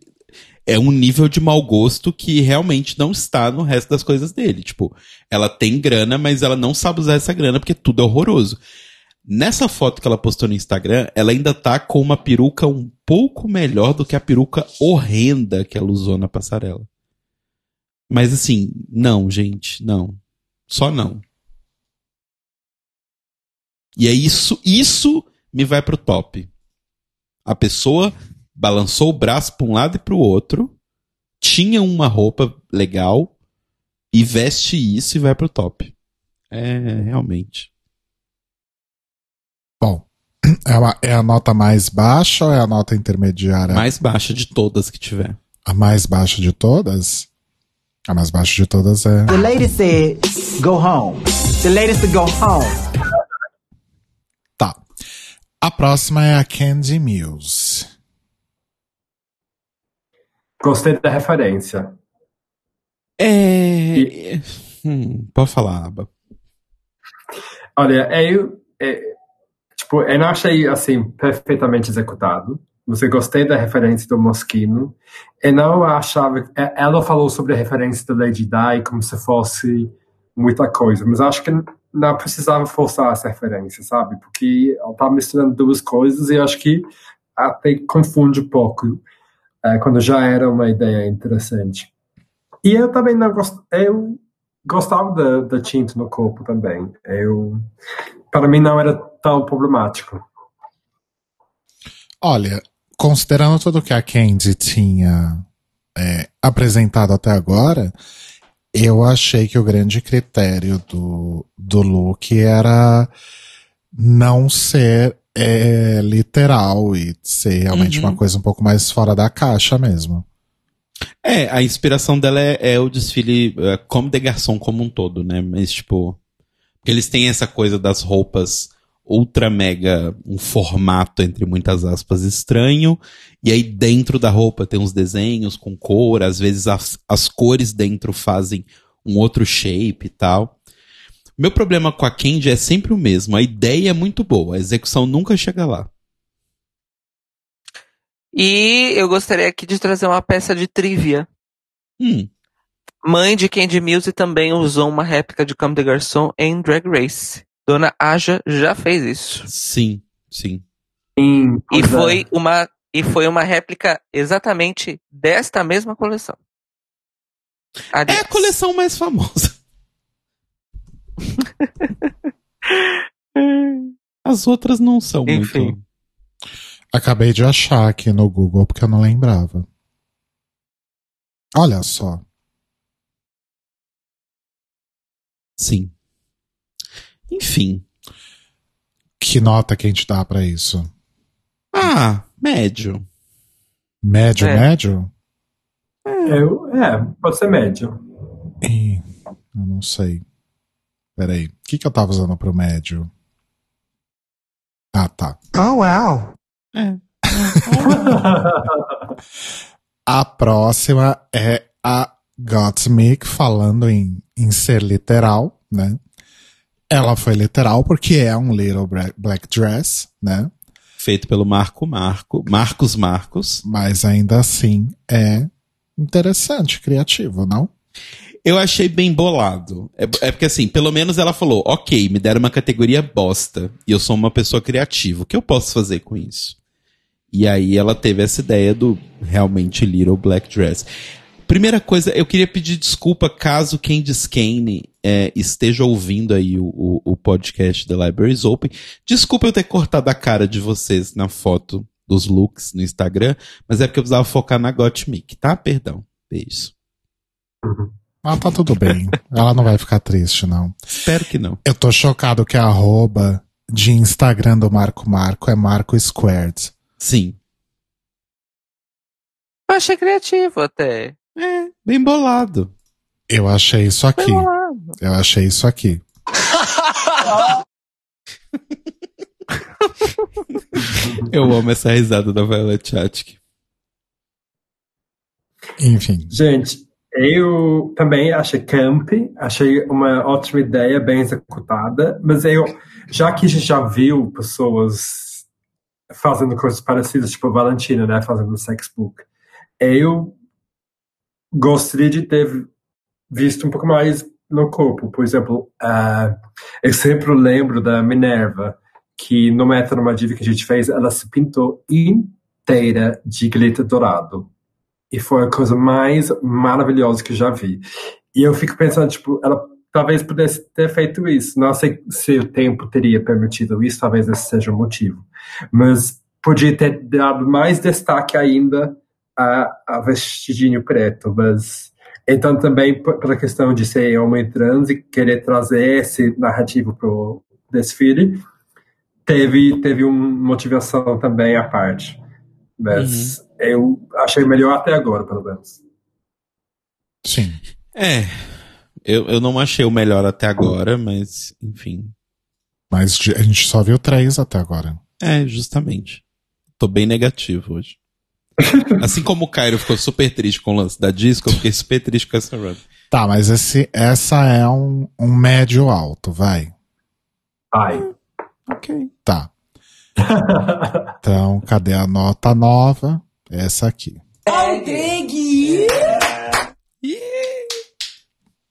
É um nível de mau gosto que realmente não está no resto das coisas dele. Tipo, ela tem grana, mas ela não sabe usar essa grana porque tudo é horroroso. Nessa foto que ela postou no Instagram, ela ainda tá com uma peruca um pouco melhor do que a peruca horrenda que ela usou na passarela. Mas assim, não, gente, não. Só não. E é isso, isso me vai pro top. A pessoa balançou o braço para um lado e para o outro, tinha uma roupa legal e veste isso e vai pro top. É, realmente. Bom, é a, é a nota mais baixa ou é a nota intermediária? Mais baixa de todas que tiver. A mais baixa de todas? A mais baixa de todas é. The lady said, go home. The lady said, go home. A próxima é a Candy Mills. Gostei da referência. É. Hum, pode falar, Aba. Olha, eu, é, tipo, eu não achei assim perfeitamente executado. Você gostei da referência do Moschino. Eu não achava. é, Ela falou sobre a referência do Lady Di como se fosse muita coisa, mas acho que não precisava forçar essa referência, sabe? Porque ela tá misturando duas coisas e acho que até confunde um pouco é, quando já era uma ideia interessante. E eu também não gost... eu gostava da, da tinta no corpo também. Eu, para mim não era tão problemático. Olha, considerando tudo que a Candy tinha é, apresentado até agora, eu achei que o grande critério do, do look era não ser é, literal e ser realmente Uhum. uma coisa um pouco mais fora da caixa mesmo. É, a inspiração dela é, é o desfile é, Comme des Garçons como um todo, né? Mas, tipo. Porque eles têm essa coisa das roupas ultra mega, um formato, entre muitas aspas, estranho. E aí dentro da roupa tem uns desenhos com cor, às vezes as, as cores dentro fazem um outro shape e tal. Meu problema com a Candy é sempre o mesmo. A ideia é muito boa, a execução nunca chega lá. E eu gostaria aqui de trazer uma peça de trivia. Hum, Mãe de Candy Muse também usou uma réplica de Comme des Garçons em Drag Race. Dona Aja já fez isso. sim, sim. Sim, E é. foi uma e foi uma réplica exatamente desta mesma coleção. É a coleção mais famosa. As outras não são Enfim. muito. Acabei de achar aqui no Google porque eu não lembrava. Olha só. Sim. Enfim. Que nota que a gente dá pra isso? Ah, médio. Médio, É. médio? Eu, é, pode ser médio. Eu não sei. Peraí. O que, que eu tava usando pro médio? Ah, tá. Oh, wow. É. A próxima é a Gottmik falando em, em ser literal, né? Ela foi literal porque é um little black dress, né? Feito pelo Marco Marco. Marcos Marcos. Mas ainda assim é interessante, criativo, não? Eu achei bem bolado. É, é porque assim, pelo menos ela falou, ok, me deram uma categoria bosta. E eu sou uma pessoa criativa. O que eu posso fazer com isso? E aí ela teve essa ideia do realmente Little Black Dress. Primeira coisa, eu queria pedir desculpa caso Candice Kane é, esteja ouvindo aí o, o, o podcast da Libraries Open. Desculpa eu ter cortado a cara de vocês na foto dos looks no Instagram, mas é porque eu precisava focar na Gottmik, tá? Perdão. Beijo. Ah, tá tudo bem. Ela não vai ficar triste, não. Espero que não. Eu tô chocado que a arroba de Instagram do Marco Marco é Marco Squared. Sim. Eu achei criativo até. É, bem bolado. Eu achei isso aqui. Eu achei isso aqui. Eu amo essa risada da Violet Chachki. Enfim. Gente, eu também achei camp, achei uma ótima ideia, bem executada, mas eu, já que a gente já viu pessoas fazendo coisas parecidas, tipo a Valentina, né, fazendo sexbook, eu gostaria de ter visto um pouco mais no corpo. Por exemplo, uh, eu sempre lembro da Minerva, que no Heteronormativa que a gente fez, ela se pintou inteira de glitter dourado. E foi a coisa mais maravilhosa que eu já vi. E eu fico pensando, tipo, ela talvez pudesse ter feito isso. Não sei se o tempo teria permitido isso, talvez esse seja o motivo. Mas podia ter dado mais destaque ainda a, a vestidinho preto, mas então também pela questão de ser homem trans e querer trazer esse narrativo pro desfile, teve teve uma motivação também à parte. Mas eu achei melhor até agora, pelo menos. Sim. É. Eu, eu não achei o melhor até agora, mas, enfim. Mas a gente só viu três até agora. É, justamente. Tô bem negativo hoje. Assim como o Cairo ficou super triste com o lance da disco, eu fiquei super triste com essa run. Tá, mas esse, essa é um, um médio alto, vai. Ai. Ok. Tá. Então, cadê a nota nova? Essa aqui.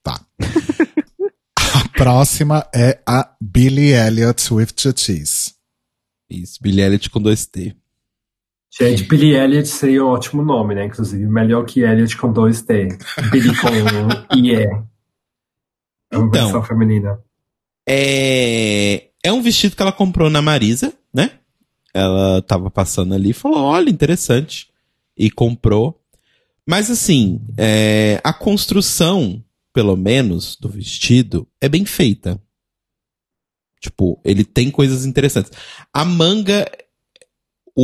Tá. A próxima é a Billy Elliot with two T's. Isso, Billy Elliot com dois T. Gente, Billy Elliot seria um ótimo nome, né? Inclusive, melhor que Elliot com dois T. Billy com um IE. É uma Então. versão feminina. É... é um vestido que ela comprou na Marisa, né? Ela tava passando ali e falou: olha, interessante. E comprou. Mas assim, é, a construção, pelo menos, do vestido é bem feita. Tipo, ele tem coisas interessantes. A manga,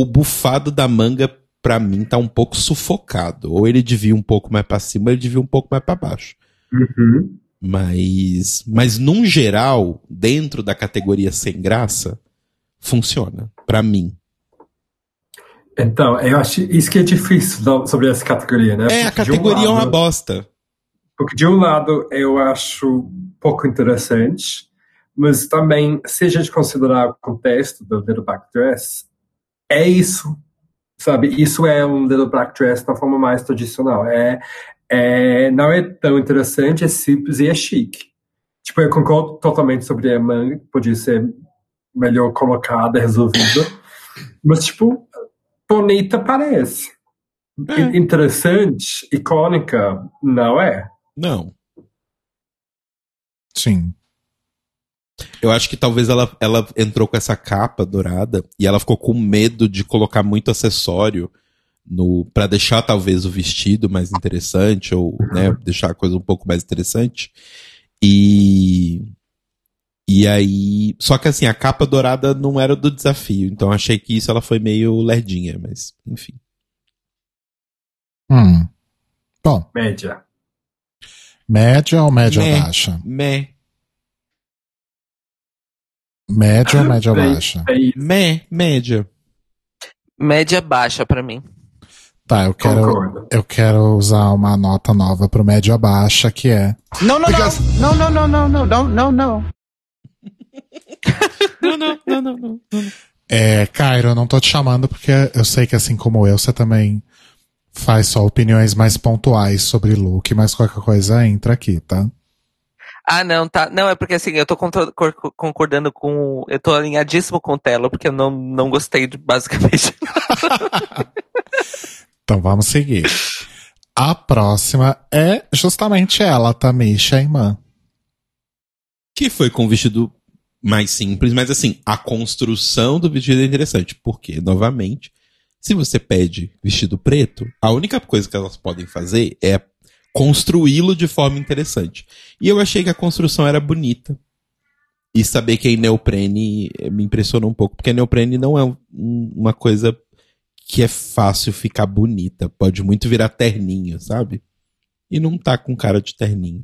o bufado da manga, pra mim, tá um pouco sufocado. Ou ele devia um pouco mais pra cima, ou ele devia um pouco mais pra baixo. Uhum. Mas, mas num geral, dentro da categoria sem graça, funciona. Pra mim. Então, eu acho isso que é difícil sobre essa categoria, né? É, a de um categoria é uma lado- bosta. Porque de um lado eu acho pouco interessante, mas também, se a gente considerar o contexto do Little Black Dress, é isso. Sabe? Isso é um Little Black Dress na forma mais tradicional. É, é, não é tão interessante, é simples e é chique. Tipo, eu concordo totalmente sobre a manga, podia ser melhor colocada, resolvida. Mas, tipo, bonita parece. É. Interessante, icônica, não é. Não. Sim. Eu acho que talvez ela, ela entrou com essa capa dourada e ela ficou com medo de colocar muito acessório no para deixar talvez o vestido mais interessante ou né, deixar a coisa um pouco mais interessante. E e aí, só que assim, a capa dourada não era do desafio, então achei que isso ela foi meio lerdinha, mas enfim. Hum. Bom, Média. média ou média Meh. baixa? Meh, Média ou média baixa? Me, média. Média baixa para mim. Tá, eu quero, eu quero usar uma nota nova pro média baixa, que é. Não, não, não, não, não, não, não, não, não, não. não, não, não, não, não. É, Cairo, eu não tô te chamando porque eu sei que assim como eu, você também faz só opiniões mais pontuais sobre look, mas qualquer coisa entra aqui, tá? Ah, não, tá. Não, é porque assim, eu tô concordando com. Eu tô alinhadíssimo com o Telo, porque eu não, não gostei de basicamente. Então vamos seguir. A próxima é justamente ela, Tamisha Iman. Que foi com o vestido mais simples, mas assim, a construção do vestido é interessante. Porque, novamente, se você pede vestido preto, a única coisa que elas podem fazer é construí-lo de forma interessante. E eu achei que a construção era bonita. E saber que é neoprene eh, me impressionou um pouco, porque neoprene não é um- uma coisa que é fácil ficar bonita. Pode muito virar terninho, sabe? E não tá com cara de terninho.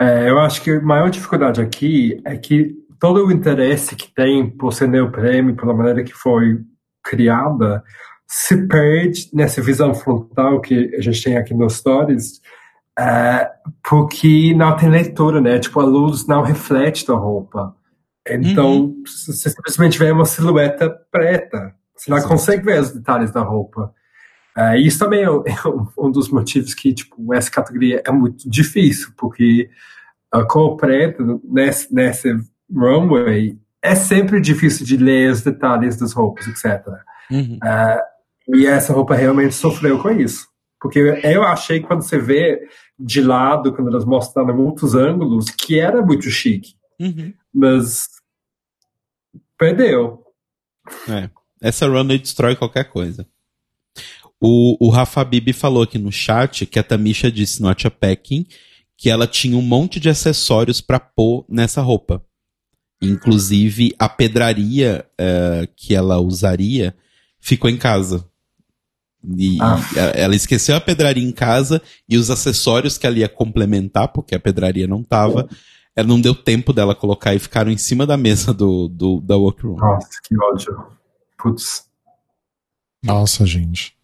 É, eu acho que a maior dificuldade aqui é que todo o interesse que tem por ser neoprene, pela maneira que foi criada, se perde nessa visão frontal que a gente tem aqui nos stories, é, porque não tem leitura, né? Tipo, a luz não reflete da roupa. Então, você simplesmente vê uma silhueta preta. Você não Exato. consegue ver os detalhes da roupa. É, isso também é um, é um dos motivos que, tipo, essa categoria é muito difícil, porque a cor preta nesse, nesse runway é sempre difícil de ler os detalhes das roupas, etc. Uhum. E essa roupa realmente sofreu com isso. Porque eu achei que quando você vê de lado, quando elas mostraram muitos ângulos, que era muito chique. Uhum. Mas perdeu. É. Essa runway destrói qualquer coisa. O, o Rafa Bibi falou aqui no chat que a Tamisha disse no Acha Packing que ela tinha um monte de acessórios pra pôr nessa roupa. Inclusive, a pedraria eh, que ela usaria ficou em casa. E Ah. ela esqueceu a pedraria em casa e os acessórios que ela ia complementar, porque a pedraria não tava, ela não deu tempo dela colocar e ficaram em cima da mesa do, do da workroom. Nossa, que ódio. Putz. Nossa, gente.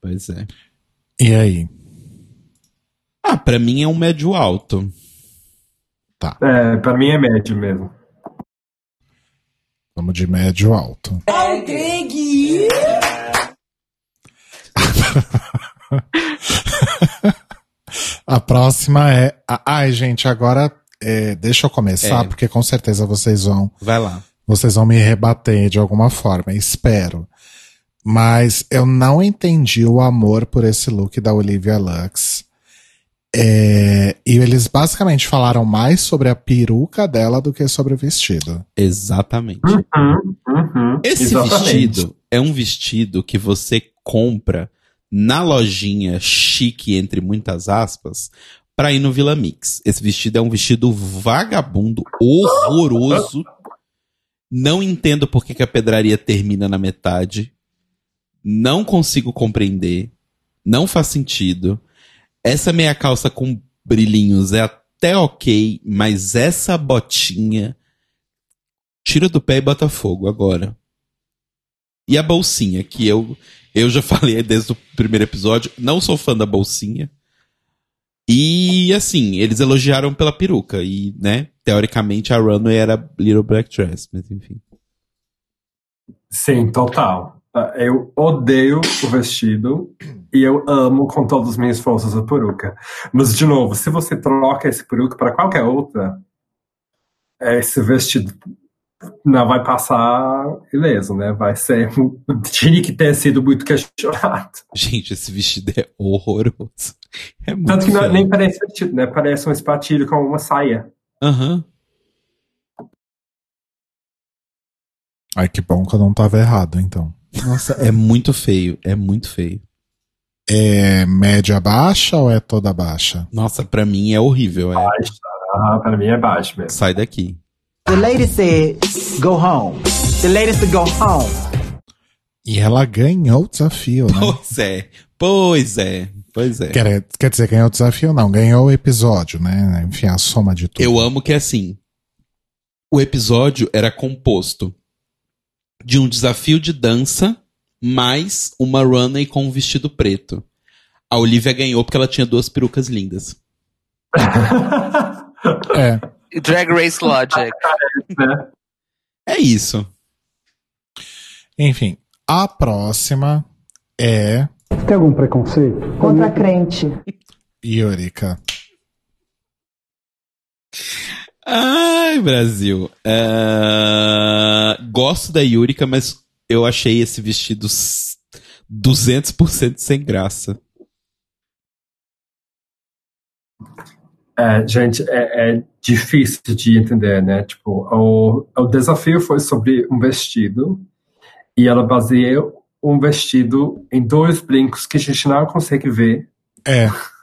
Pois é. E aí? Ah, pra mim é um médio alto. É, pra mim é médio mesmo. Vamos de médio alto. A próxima é. Ai, gente, agora é, deixa eu começar, É. porque com certeza vocês vão. Vai lá. Vocês vão me rebater de alguma forma, espero. Mas eu não entendi o amor por esse look da Olivia Lux. É, e eles basicamente falaram mais sobre a peruca dela do que sobre o vestido. Exatamente. Uhum, uhum, Esse exatamente. vestido é um vestido que você compra na lojinha chique, entre muitas aspas, pra ir no Vila Mix. Esse vestido é um vestido vagabundo, horroroso. Não entendo por que, que a pedraria termina na metade. Não consigo compreender. Não faz sentido. Essa meia calça com brilhinhos é até ok, mas essa botinha tira do pé e bota fogo agora. E a bolsinha, que eu, eu já falei desde o primeiro episódio, não sou fã da bolsinha. E assim, eles elogiaram pela peruca. E, né, teoricamente a runway era Little Black Dress, mas enfim. Sim, total. Eu odeio o vestido e eu amo com todas as minhas forças a peruca. Mas, de novo, se você troca esse peruca para qualquer outra, esse vestido não vai passar ileso, né? Vai ser. Tinha que ter sido muito questionado. Gente, esse vestido é horroroso. É muito Tanto que não- feio. nem parece vestido, né? Parece um espatilho com uma saia. Aham. Ai, que bom que eu não tava errado, então. Nossa, é muito feio. É muito feio. É média baixa ou é toda baixa? Nossa, pra mim é horrível. É. Ah, para mim é baixo mesmo. Sai daqui. The lady said, go home. The lady said, go home. E ela ganhou o desafio, né? Pois é. Pois é. Pois é. Quer, quer dizer, ganhou o desafio? Não, ganhou o episódio, né? Enfim, a soma de tudo. Eu amo que assim. O episódio era composto de um desafio de dança mais uma runway com um vestido preto. A Olivia ganhou porque ela tinha duas perucas lindas. É. Drag Race Logic. É isso. Enfim, A próxima é Tem algum preconceito? Contra crente. Yurika. Ai, Brasil. É, Gosto da Yurika, mas eu achei esse vestido s- 200% sem graça. É, gente, é, é difícil de entender, né? Tipo, o, o desafio foi sobre um vestido e ela baseou um vestido em dois brincos que a gente não consegue ver. É.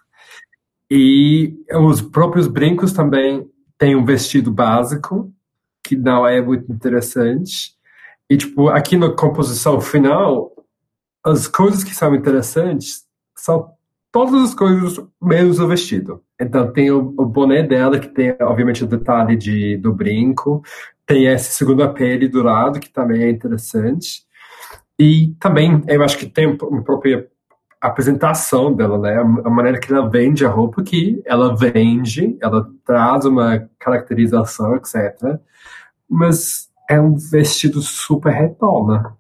E os próprios brincos também têm um vestido básico que não é muito interessante. E, tipo, aqui na composição final, as coisas que são interessantes são todas as coisas menos o vestido. Então tem o, o boné dela, que tem, obviamente, o detalhe de, do brinco. Tem esse segundo pele do lado, que também é interessante. E também, eu acho que tem uma própria apresentação dela, né? A maneira que ela vende a roupa, que ela vende, ela traz uma caracterização, etc. Mas é um vestido super retona.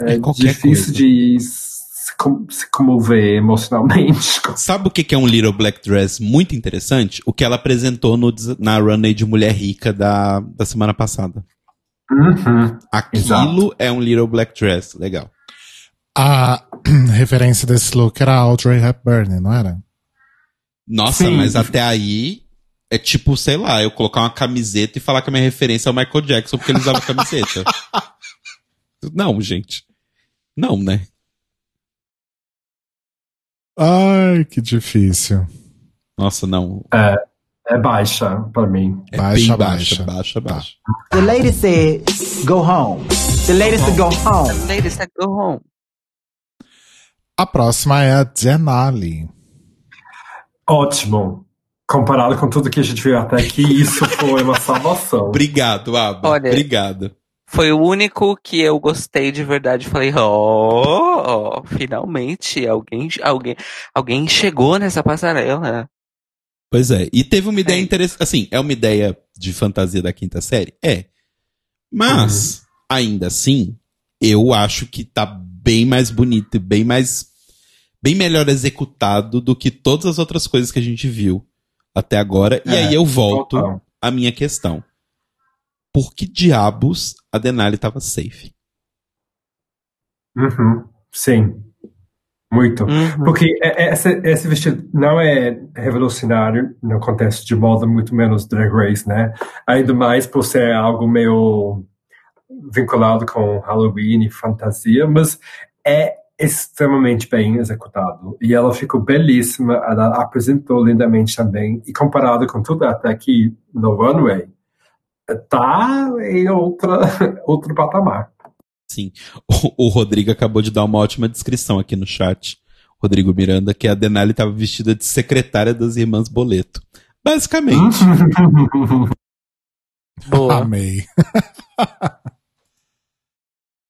É, É qualquer difícil coisa. de se, com- se comover emocionalmente. Sabe o que é um Little Black Dress muito interessante? O que ela apresentou no, na runway de Mulher Rica da, da semana passada. Uhum. Aquilo é um Little Black Dress. Legal. A referência desse look era Audrey Hepburn, não era? Nossa, Sim. mas até aí é tipo, sei lá, eu colocar uma camiseta e falar que a minha referência é o Michael Jackson porque ele usava camiseta. Não, gente. Não, né? Ai, que difícil. Nossa, não. É, é baixa pra mim. É Baixa, bem baixa, baixa. baixa, baixa. The lady said, go home. The lady said, go home. Ladies, go home. A próxima é a Denali. Ótimo. Comparado com tudo que a gente viu até aqui, isso foi uma salvação. Obrigado, Aba. Olha- Obrigado. Foi o único que eu gostei de verdade. Falei, oh, oh, finalmente alguém, alguém, alguém chegou nessa passarela. Pois é. E teve uma ideia É. interessante. Assim, é uma ideia de fantasia da quinta série? É. Mas, ainda assim, eu acho que tá bem mais bonito e bem mais. bem melhor executado do que todas as outras coisas que a gente viu até agora. e É, aí eu volto total. à minha questão. Por que diabos a Denali tava safe? Uhum. Sim. Muito. Uhum. Porque é- é- esse, esse vestido não é revolucionário no contexto de moda, muito menos Drag Race, né? Ainda mais por ser algo meio vinculado com Halloween e fantasia, mas é extremamente bem executado. E ela ficou belíssima, ela apresentou lindamente também, e comparado com tudo até aqui no runway, tá em outra, outro patamar. Sim. O, o Rodrigo acabou de dar uma ótima descrição aqui no chat. Rodrigo Miranda, que a Denali estava vestida de secretária das irmãs Boleto. Basicamente. Boa. Amei.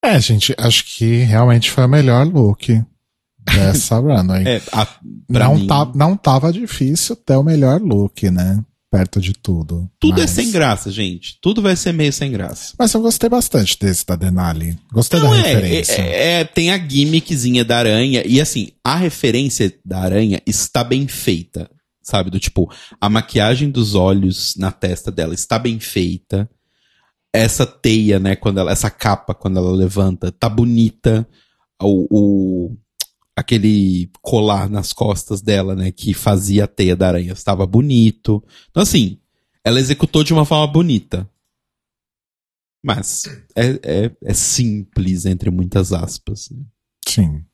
é, gente, acho que realmente foi o melhor look dessa runway. É, a, não, mim, tá, não tava difícil ter o melhor look, né? Perto de tudo. tudo é Mas- sem graça, gente. Tudo vai ser meio sem graça. Mas eu gostei bastante desse da Denali. Gostei Não, da é, referência. é, é, tem a gimmickzinha da aranha. E assim, a referência da aranha está bem feita. Sabe? Do tipo, a maquiagem dos olhos na testa dela está bem feita. Essa teia, né? Quando ela, essa capa, quando ela levanta, tá bonita. O, o- aquele colar nas costas dela, né? Que fazia a teia da aranha, estava bonito. Então, assim, ela executou de uma forma bonita. Mas é, é, é simples, entre muitas aspas. né? Sim.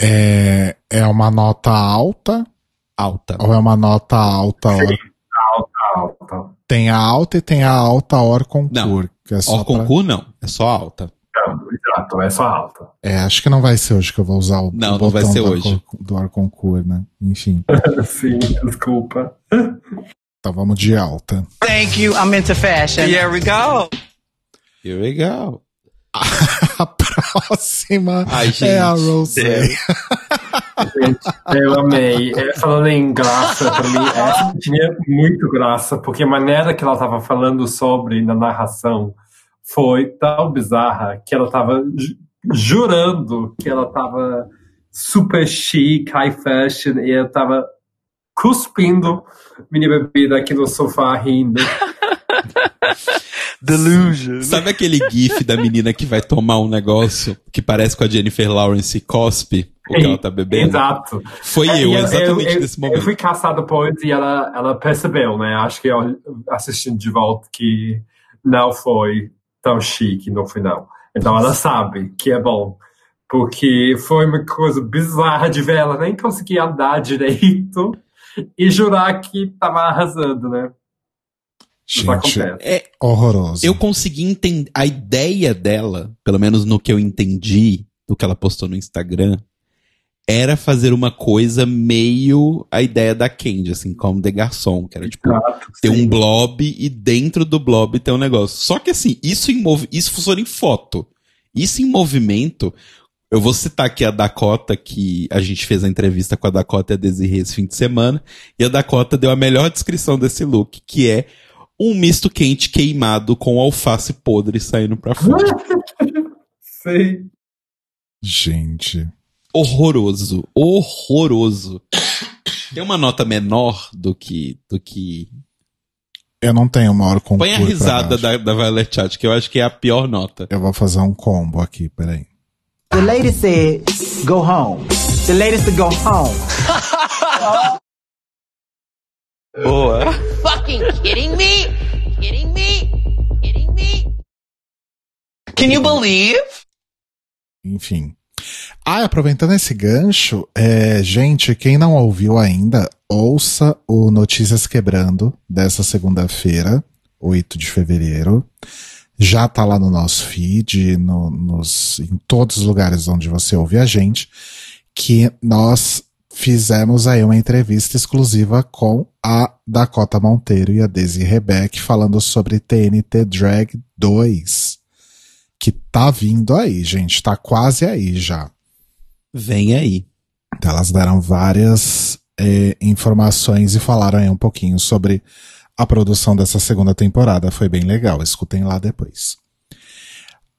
É, é uma nota alta Alta. ou é uma nota alta? Or... Alta. Tem a alta e tem a alta or concur. Que é só Or pra- não, é só alta. Não, exato, é só alta. É, acho que não vai ser hoje que eu vou usar o, Não, o não vai botão ser do, hoje. Or- do or concur, né? Enfim. Sim, desculpa. Então vamos de alta. Thank you. I'm into fashion. Here we go. Que legal. A próxima Ai, gente. é a Rose. Gente, eu amei. É, falando em graça, pra mim, essa tinha muito graça, porque a maneira que ela tava falando sobre na narração foi tão bizarra que ela tava j- jurando que ela tava super chic, high fashion, e eu tava cuspindo minha bebida aqui no sofá rindo. Delusion. Sabe aquele gif da menina que vai tomar um negócio que parece com a Jennifer Lawrence e cospe o que ela tá bebendo? Exato. Foi É, eu, exatamente eu, nesse Eu momento. fui caçar depois e ela, ela percebeu, né? Acho que eu, assistindo de volta que não foi tão chique no final. Então ela sabe que é bom. Porque foi uma coisa bizarra de ver ela nem conseguir andar direito e jurar que tava arrasando, né? Gente. É, horroroso. eu consegui entender. A ideia dela, pelo menos no que eu entendi do que ela postou no Instagram, era fazer uma coisa meio a ideia da Candy, assim, como de garçom, que era tipo Exato, ter sim. um blob e dentro do blob ter um negócio. Só que assim, isso em movi isso funciona em foto. Isso em movimento, eu vou citar aqui a Dakota, que a gente fez a entrevista com a Dakota e a Desiree esse fim de semana, e a Dakota deu a melhor descrição desse look, que é um misto quente queimado com alface podre saindo pra fora. Sim. Gente. horroroso, horroroso. Tem uma nota menor do que do que Eu não tenho maior concurso. Põe a risada da, da Violet Chat, que eu acho que é a pior nota. Eu vou fazer um combo aqui, peraí. The lady said, go home. The lady said, go home. Boa. fucking kidding me? Kidding me? Kidding me? Can you believe? Enfim. Ah, aproveitando esse gancho, é, gente, quem não ouviu ainda, ouça o Notícias Quebrando dessa segunda-feira, 8 de fevereiro. Já tá lá no nosso feed, no- nos, em todos os lugares onde você ouve a gente, que nós fizemos aí uma entrevista exclusiva com a Dakota Monteiro e a Daisy Rebeck falando sobre TNT Drag 2 que tá vindo aí, gente, tá quase aí já. Vem aí. Então, elas deram várias eh, informações e falaram aí um pouquinho sobre a produção dessa segunda temporada. Foi bem legal, escutem lá depois.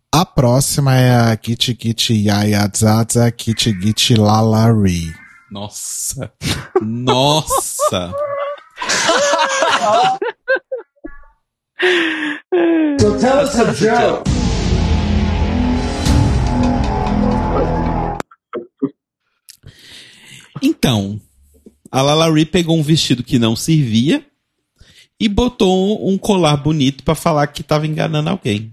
A próxima é a Kitty Kitty Yaya Zaza Kitty Kitty Lalari. Nossa. Nossa. So tell us a joke. Então, a Lalari pegou um vestido que não servia e botou um colar bonito pra falar que tava enganando alguém.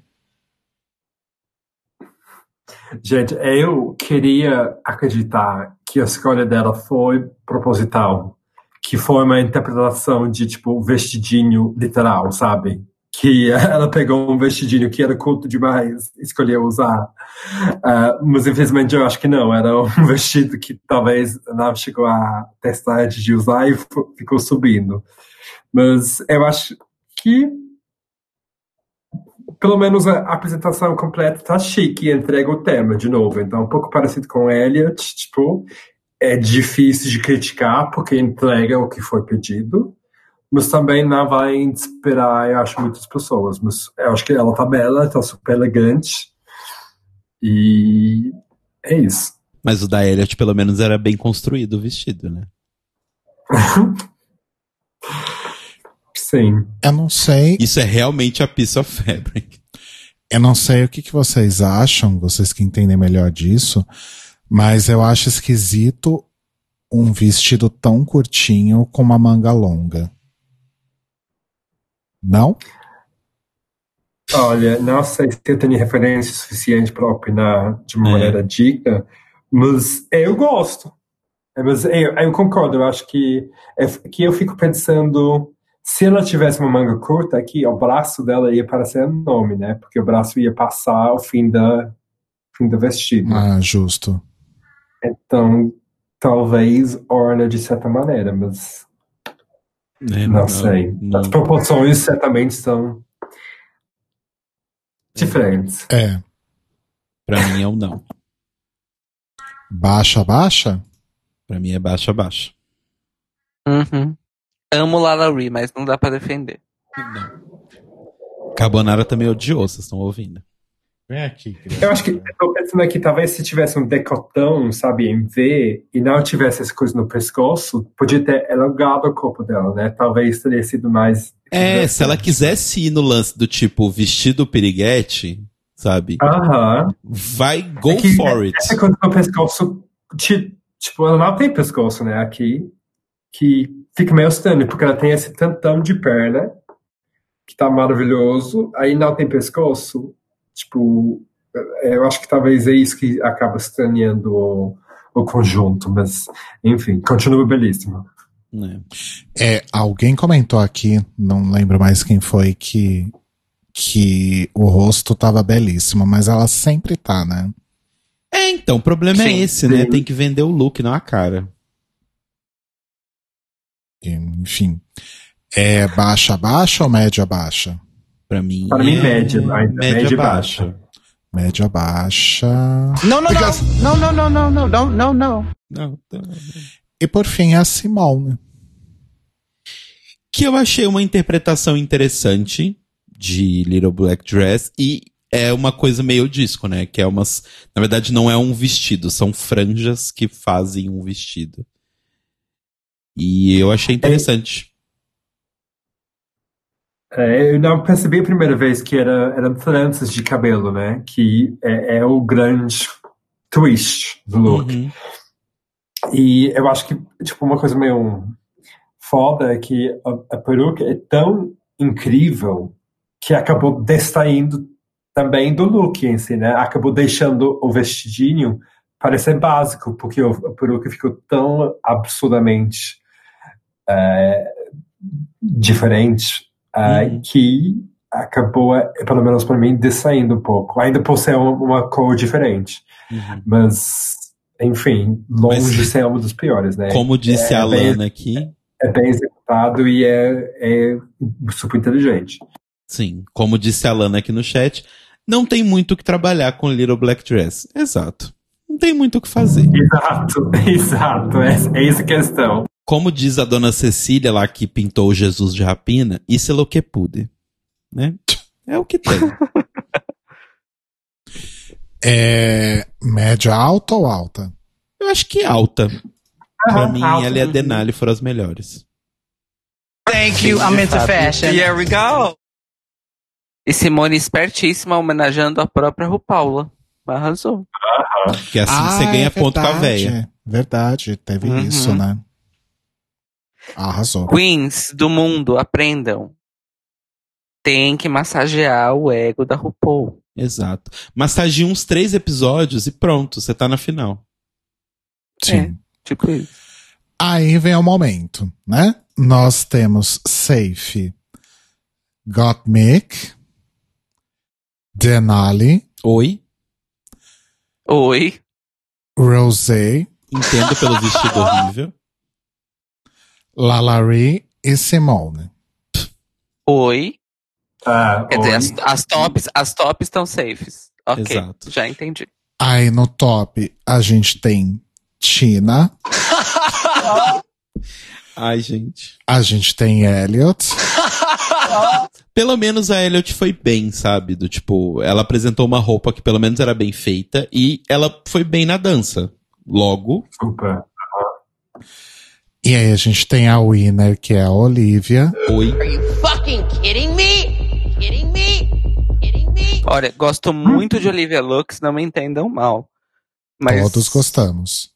Gente, eu queria acreditar que a escolha dela foi proposital, que foi uma interpretação de tipo vestidinho literal, sabe? Que ela pegou um vestidinho que era curto demais, escolheu usar. Ah, mas infelizmente eu acho que não, era um vestido que talvez não chegou a testar antes de usar e ficou subindo. Mas eu acho que pelo menos a apresentação completa tá chique e entrega o tema de novo. Então, um pouco parecido com Elliot, tipo, é difícil de criticar porque entrega o que foi pedido, mas também não vai inspirar, eu acho, muitas pessoas. Mas eu acho que ela tá bela, tá super elegante e é isso. Mas o da Elliot, pelo menos, era bem construído o vestido, né? Sim. Eu não sei, Isso é realmente a piece of fabric. eu não sei o que, que vocês acham, vocês que entendem melhor disso, mas eu acho esquisito um vestido tão curtinho com uma manga longa. Não? Olha, não sei se eu tenho referência suficiente para opinar de uma É. maneira digna, mas eu gosto. É, Mas eu, eu concordo, eu acho que, é, que eu fico pensando, se ela tivesse uma manga curta aqui, o braço dela ia parecer enorme, né? Porque o braço ia passar o fim da fim do vestido. Ah, justo. Então, talvez orna de certa maneira, mas né? não, sei. não- As proporções certamente são diferentes. É. Pra mim é um não. Baixa, baixa? Pra mim é baixo a baixo. Uhum. Amo Lalaurie, mas não dá pra defender. Não. Carbonara também odiou, vocês estão ouvindo. Vem aqui, criança. Eu acho que eu tô pensando aqui, talvez se tivesse um decotão, sabe, em V, e não tivesse essa coisa no pescoço, podia ter elongado o corpo dela, né? Talvez teria sido mais. É, se ela quisesse ir no lance do tipo vestido piriguete, sabe? Aham. Vai go É que for it. Essa coisa no pescoço, ti- tipo, ela não tem pescoço, né? Aqui, que fica meio estranho, porque ela tem esse tantão de perna, que tá maravilhoso, aí não tem pescoço, tipo, é, eu acho que talvez é isso que acaba estranhando o, o conjunto, mas, enfim, continua belíssimo. né? É, alguém comentou aqui, não lembro mais quem foi, que, que o rosto tava belíssimo, mas ela sempre tá, né? É, então, o problema é Sim, esse, né? Tem que vender o look, não a cara. E, Enfim. É baixa, baixa ou média, baixa? Pra mim. Para mim, é média, média, média baixa. Média, baixa. No, no, no, no, no, no, no, no, no, no. Não, tá. E por fim, a Simone. que eu achei uma interpretação interessante de Little Black Dress e é uma coisa meio disco, né? Que é umas. Na verdade, não é um vestido, são franjas que fazem um vestido. E eu achei interessante. É, eu não percebi a primeira vez que era, eram tranças de cabelo, né? Que é, é o grande twist do look. Uhum. E eu acho que, tipo, uma coisa meio foda é que a, a peruca é tão incrível que acabou destaindo também do look em si, né? Acabou deixando o vestidinho parecer básico, porque a peruca ficou tão absurdamente é, diferente é, Uhum. que acabou, é, pelo menos para mim, dessaindo um pouco. Ainda por ser uma, cor diferente. Uhum. Mas, enfim, longe Mas- de ser uma dos piores, né? Como disse é a bem- Lana aqui, É bem executado e é, é super inteligente. sim, como disse a Lana aqui no chat, não tem muito o que trabalhar com Little Black Dress. Exato. Não tem muito o que fazer. Exato, exato. É, é essa a questão. Como diz a dona Cecília lá que pintou o Jesus de rapina, isso é lo que pude. Né? É o que tem. É média alta ou alta? Eu acho que alta. Pra Aham, mim, alta. ela e a Denali foram as melhores. Thank you. I'm into fashion. Here we go. E Simone espertíssima homenageando a própria RuPaula. Arrasou. Que assim você Ah, ganha é ponto com a véia. Verdade, teve Uhum. isso, né? Arrasou. Queens do mundo, aprendam. Tem que massagear o ego da RuPaul. Exato. Massageia uns três episódios e pronto, você tá na final. Sim. Tipo isso. Aí vem o momento, né? Nós temos Safe, Gottmik, Denali, Oi? Oi. Rosé, Entendo pelo vestido horrível. Lalari e Simone. Oi. Ah, Quer dizer, oi. as, as tops, as tops estão safes. Ok. Exato. Já entendi. Aí no top a gente tem Tina, Ai, gente. a gente tem Elliot, Pelo menos a Elliot foi bem, sabe? Do tipo, ela apresentou uma roupa que pelo menos era bem feita e ela foi bem na dança. Logo, Super. E aí a gente tem a winner que é a Olivia, oi. Are you fucking kidding me? Kidding me? Kidding me? Olha, gosto muito de Olivia Lux, não me entendam mal. Mas, todos gostamos.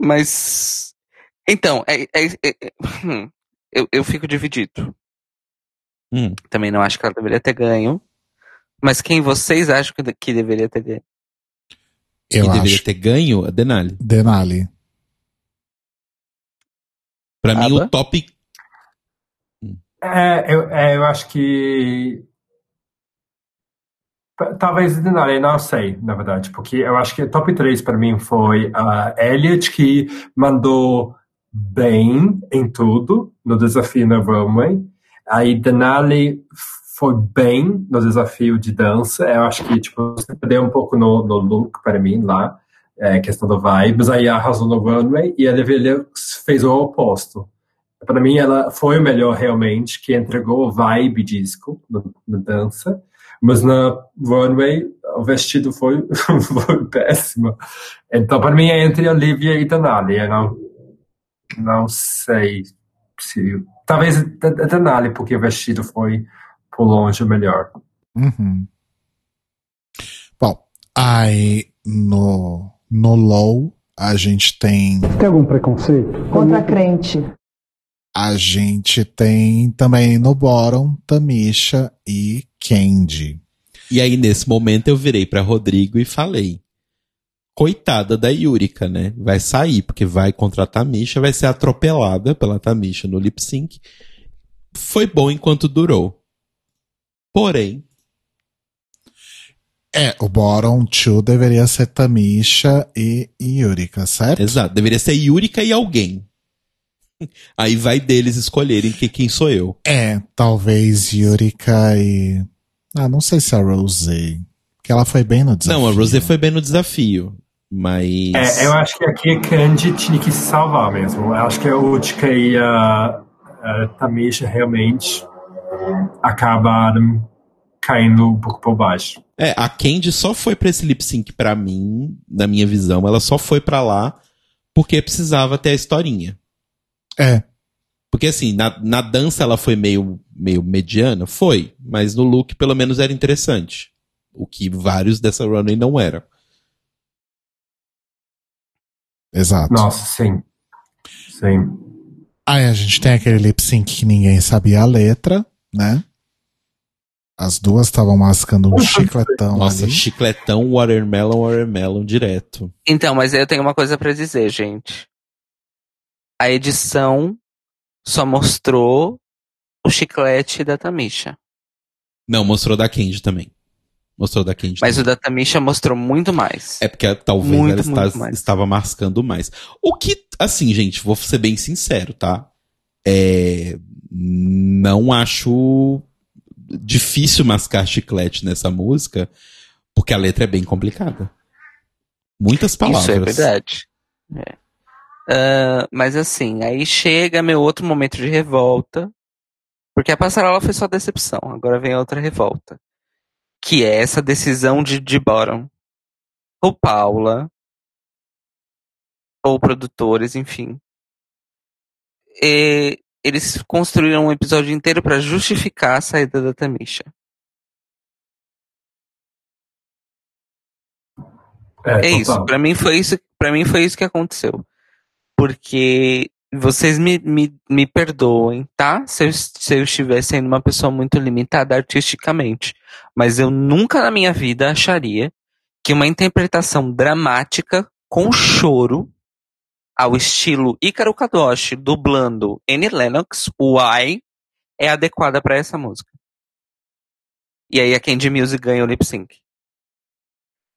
Mas. Então, é, é- é- é- hum, eu, eu fico dividido. Hum. Também não acho que ela deveria ter ganho. Mas quem vocês acham que, de- que deveria ter ganho? Eu Quem deveria acho. ter ganho, a Denali. Denali. Pra mim, o top. É, eu, é, eu acho que. Talvez Denali, não sei, na verdade, porque eu acho que o top 3 para mim foi a Elliot, que mandou bem em tudo no desafio na runway. Aí Denali foi bem no desafio de dança. Eu acho que tipo, você perdeu um pouco no, no look para mim lá, é, questão do vibes. Aí arrasou no runway e a Olivia fez o oposto. Para mim, ela foi o melhor realmente, que entregou o vibe disco na dança, Mas na runway, o vestido foi, foi péssimo. Então, para mim, é entre Olivia e Denali. Eu não, não sei se. Talvez a Denali, porque o vestido foi por longe melhor. Uhum. Bom, aí no, no Low a gente tem. Tem algum preconceito? Contra crente. A gente tem também no Bottom Tamisha e Candy. E aí, nesse momento, eu virei para Rodrigo e falei: Coitada da Yurika, né? Vai sair, porque vai contra a Tamisha, vai ser atropelada pela Tamisha no lip sync. Foi bom enquanto durou. Porém. É, o bottom two deveria ser Tamisha e Yurika, certo? Exato, deveria ser Yurika e alguém. Aí vai deles escolherem que quem sou eu. É, talvez Yurika e. Ah, não sei se a Rosé. Porque ela foi bem no desafio. Não, a Rosé foi bem no desafio. Mas. É, eu acho que aqui a Candy tinha que se salvar mesmo. Eu acho que a Utica e a, a Tamisha realmente acabaram caindo um pouco por baixo. É, a Candy só foi pra esse lip sync pra mim, na minha visão. Ela só foi pra lá porque precisava ter a historinha. É. Porque assim, na, na dança ela foi meio, meio mediana? Foi. Mas no look pelo menos era interessante. O que vários dessa runway não eram. Exato. Nossa, sim. Sim. Aí a gente tem aquele lip sync que ninguém sabia a letra, né? As duas estavam mascando um chicletão Nossa, ali. chicletão, watermelon, watermelon direto. Então, mas eu tenho uma coisa pra dizer, gente. A edição só mostrou o chiclete da Tamisha. Não, mostrou da Candy também. Mostrou da Candy Mas também. o da Tamisha mostrou muito mais. É porque talvez Muito, ela está- mais. estava mascando mais. O que, assim, gente, vou ser bem sincero, tá? É, não acho difícil mascar chiclete nessa música, porque a letra é bem complicada. Muitas palavras. Isso é verdade. É. Ah, mas assim, aí chega meu outro momento de revolta. Porque a passarela foi só decepção. Agora vem outra revolta. Que é essa decisão de, de bottom. Ou Paula. Ou produtores, enfim. E eles construíram um episódio inteiro pra justificar a saída da Tamisha. É, isso. total. Pra mim foi isso. Para mim foi isso que aconteceu. Porque vocês me, me, me perdoem, tá? Se eu, se eu estiver sendo uma pessoa muito limitada artisticamente. Mas eu nunca na minha vida acharia que uma interpretação dramática com choro ao estilo Ícaro Kadoshi dublando Annie Lennox, Why, é adequada pra essa música. E aí a Candy Music ganha o lip sync.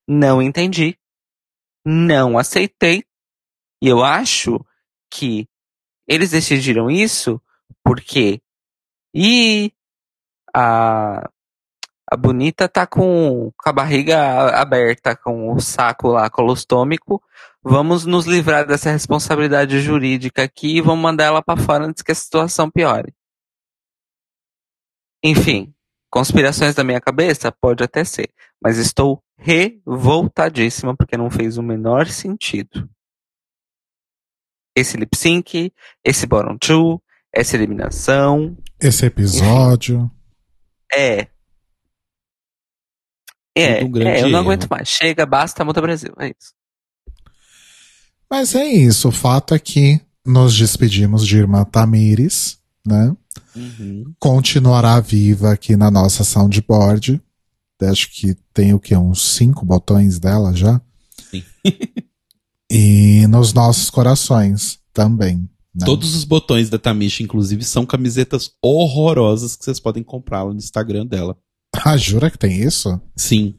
Não entendi. Não aceitei. E eu acho que eles decidiram isso porque e a a bonita tá com, com a barriga aberta, com o saco lá colostômico. Vamos nos livrar dessa responsabilidade jurídica aqui e vamos mandar ela pra fora antes que a situação piore. Enfim, conspirações da minha cabeça? Pode até ser. Mas estou revoltadíssima porque não fez o menor sentido. Esse lip sync, esse bottom two, essa eliminação. Esse episódio. É. É, um grande é, eu não erro. aguento mais. Chega, basta, muda Brasil. É isso. Mas é isso. O fato é que nos despedimos de Irmã Tamires, né? Uhum. Continuará viva aqui na nossa soundboard. Acho que tem o que? Uns cinco botões dela já? Sim. E nos nossos corações também. né? Todos os botões da Tamisha, inclusive, são camisetas horrorosas que vocês podem comprar lá no Instagram dela. Ah, jura que tem isso? Sim.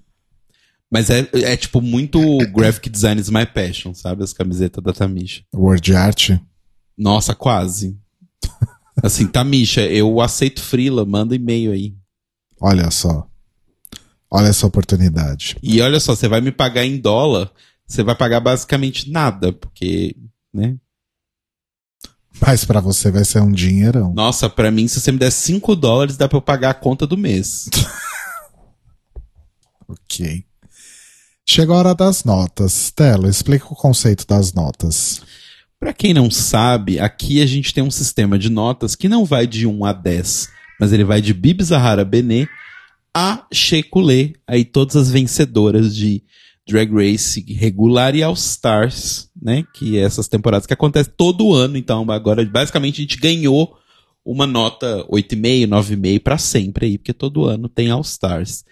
Mas é, é tipo muito graphic design is my passion, sabe? As camisetas da Tamisha. Word art? Nossa, quase. Assim, Tamisha, eu aceito frila, manda e-mail aí. Olha só. Olha essa oportunidade. E olha só, você vai me pagar em dólar, você vai pagar basicamente nada, porque, né? Mas pra você vai ser um dinheirão. Nossa, pra mim, se você me der 5 dólares, dá pra eu pagar a conta do mês. ok. Chegou a hora das notas. Stella, explica o conceito das notas. Pra quem não sabe, aqui a gente tem um sistema de notas que não vai de 1 a 10, mas ele vai de Bibi Zahara Benet a Shekulé, aí todas as vencedoras de Drag Race regular e All Stars, né? Que é essas temporadas que acontecem todo ano, então agora basicamente a gente ganhou uma nota 8,5, 9,5 para sempre aí, porque todo ano tem All Stars.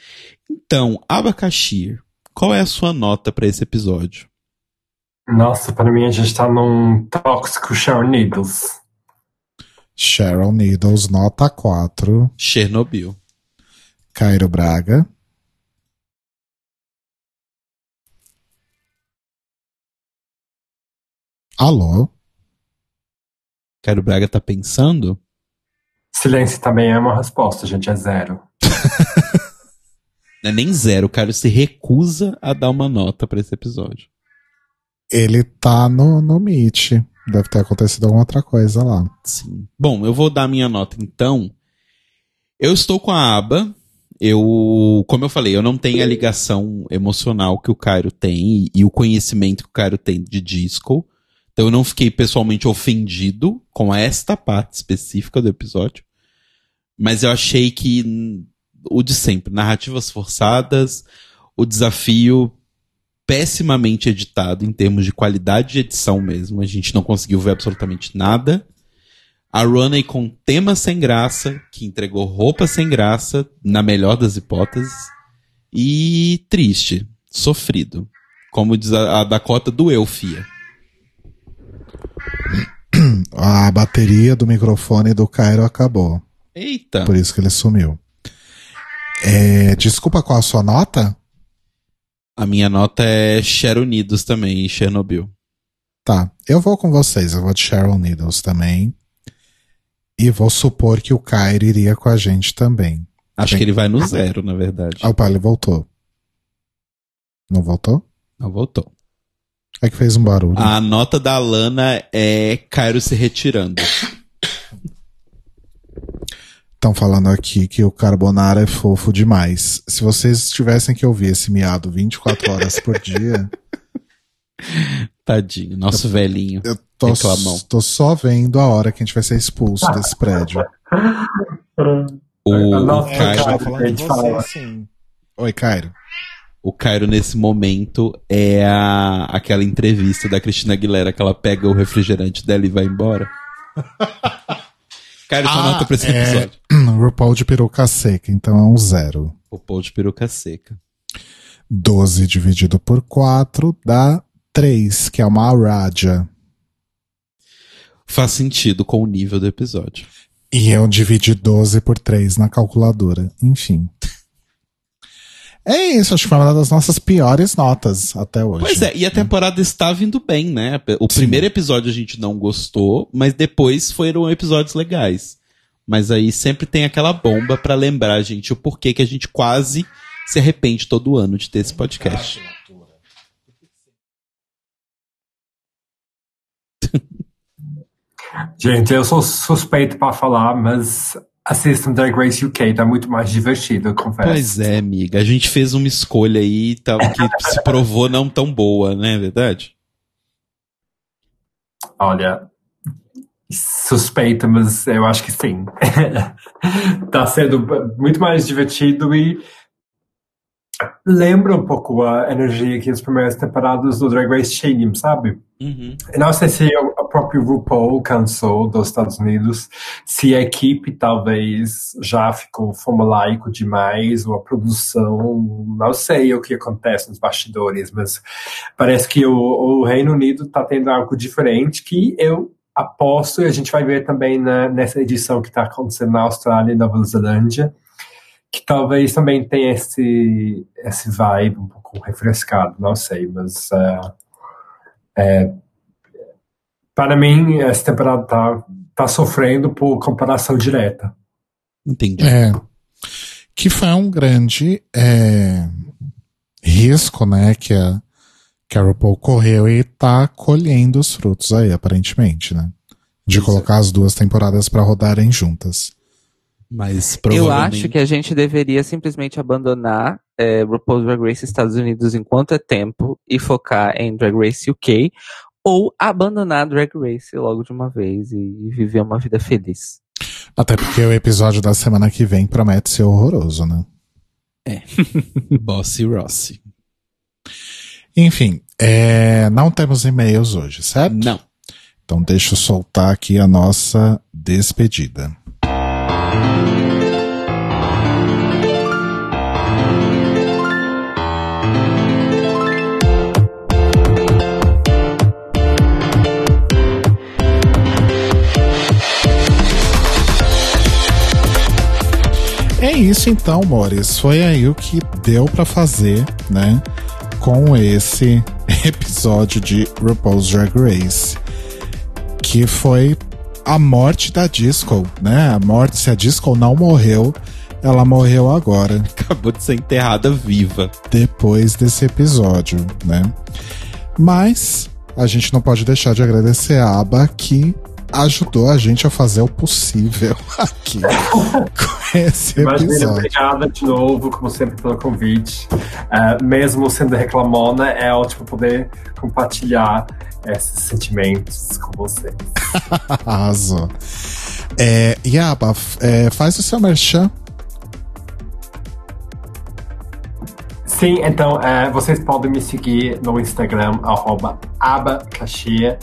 Então, Abacaxi, qual é a sua nota para esse episódio? Nossa, para mim a gente tá num tóxico Sharon Needles. Cheryl Needles, nota 4. Chernobyl. Cairo Braga. Alô? Cairo Braga tá pensando? Silêncio também é uma resposta, gente, é zero. Não é nem zero, o Cairo se recusa a dar uma nota para esse episódio. Ele tá no, no Meet. Deve ter acontecido alguma outra coisa lá. Sim. Bom, eu vou dar minha nota então. Eu estou com a aba. Eu, como eu falei, eu não tenho a ligação emocional que o Cairo tem e, e o conhecimento que o Cairo tem de disco. Então eu não fiquei pessoalmente ofendido com esta parte específica do episódio. Mas eu achei que o de sempre, narrativas forçadas, o desafio pessimamente editado em termos de qualidade de edição mesmo. A gente não conseguiu ver absolutamente nada. A Runway com tema sem graça, que entregou roupa sem graça, na melhor das hipóteses. E triste, sofrido. Como diz a, a Dakota, doeu, fia. A bateria do microfone do Cairo acabou. Eita! Por isso que ele sumiu. É, desculpa, qual a sua nota? A minha nota é Share Unidos também, em Chernobyl. Tá, eu vou com vocês, eu vou de Cheryl Needles também. E vou supor que o Cairo iria com a gente também. Acho Bem- que ele vai no zero, na verdade. Ah, opa, ele voltou. Não voltou? Não voltou. É que fez um barulho. A nota da Lana é Cairo se retirando. Estão falando aqui que o Carbonara é fofo demais. Se vocês tivessem que ouvir esse miado 24 horas por dia, Tadinho, nosso velhinho. eu tô, tô só vendo a hora que a gente vai ser expulso desse prédio. O, Nossa, o Cairo, você, sim. Oi, Cairo. o Cairo, nesse momento, é a, aquela entrevista da Cristina Aguilera que ela pega o refrigerante dela e vai embora. Cairo, sua Ah, nota pra esse é. episódio. RuPaul de peruca seca, então é um zero. O pão de peruca seca. 12 dividido por 4 dá 3, que é uma Raja. Faz sentido com o nível do episódio. E eu dividi 12 por 3 na calculadora. Enfim. É isso, acho que foi uma das nossas piores notas até hoje. Pois é, e a temporada está vindo bem, né? O primeiro episódio a gente não gostou, mas depois foram episódios legais. Mas aí sempre tem aquela bomba pra lembrar a gente o porquê que a gente quase se arrepende todo ano de ter esse podcast. Gente, eu sou suspeito pra falar, mas assistam Drag Race UK, tá muito mais divertido, eu confesso. Pois é, amiga. A gente fez uma escolha aí tal, que se provou não tão boa, né? É verdade? Olha, suspeito, mas eu acho que sim. tá sendo muito mais divertido e lembra um pouco a energia que as primeiras temporadas do Drag Race tinham, sabe? Uhum. Não sei se o o próprio RuPaul cansou dos Estados Unidos, se a equipe talvez já ficou formulaico demais, ou a produção, não sei o que acontece nos bastidores, mas parece que o, o Reino Unido está tendo algo diferente que eu aposto, e a gente vai ver também na- nessa edição que está acontecendo na Austrália e Nova Zelândia, que talvez também tenha esse, esse vibe um pouco refrescado, não sei, mas é, é, para mim essa temporada tá, tá sofrendo por comparação direta. Entendi. É. Que foi um grande é, risco, né, que a, que a RuPaul correu e tá colhendo os frutos aí, aparentemente, né? De colocar as duas temporadas pra rodarem juntas. Mas Eu provavelmente... acho que a gente deveria simplesmente abandonar é, RuPaul's Drag Race Estados Unidos enquanto é tempo e focar em Drag Race UK, ou abandonar Drag Race logo de uma vez e, viver uma vida feliz. Até porque o episódio da semana que vem promete ser horroroso, né? Bossy Rossi. Enfim, é, não temos e-mails hoje, certo? Não. Então deixa eu soltar aqui a nossa despedida. É isso então, Mores. Foi aí o que deu pra fazer, né? Com esse episódio de RuPaul's Drag Race. Que foi a morte da Disco, né? A morte, se a Disco não morreu, ela morreu agora. Acabou de ser enterrada viva. Depois desse episódio, né? Mas a gente não pode deixar de agradecer a Aba que ajudou a gente a fazer o possível aqui com esse Imagina, episódio. obrigada de novo, como sempre, pelo convite. Uh, mesmo sendo reclamona, é ótimo poder compartilhar esses sentimentos com você. Arrasou. É, Yaba, é, faz o seu merchan. Sim, então uh, vocês podem me seguir no Instagram, arroba abacachia.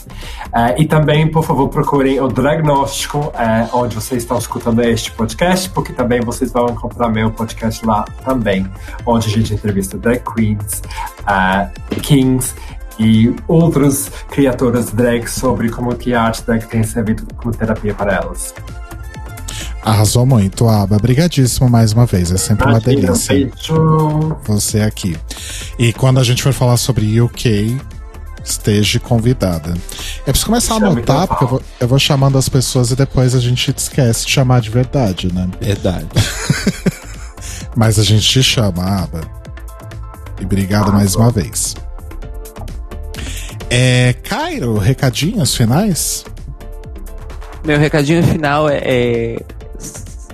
Uh, e também, por favor, procurem o Dragnóstico, uh, onde vocês estão escutando este podcast, porque também vocês vão encontrar meu podcast lá também, onde a gente entrevista drag queens, kings e outras criaturas drag sobre como que a arte drag tem servido como terapia para elas. Arrasou muito, Aba. Obrigadíssimo mais uma vez. É sempre uma Imagina, delícia beijo. você aqui. E quando a gente for falar sobre UK, esteja convidada. Eu preciso começar a Chame anotar, porque eu vou, eu vou chamando as pessoas e depois a gente esquece de chamar de verdade, né? Verdade. Mas a gente te chama, Aba. E obrigado mais uma vez. É, Cairo, recadinhos finais? Meu recadinho final é, é,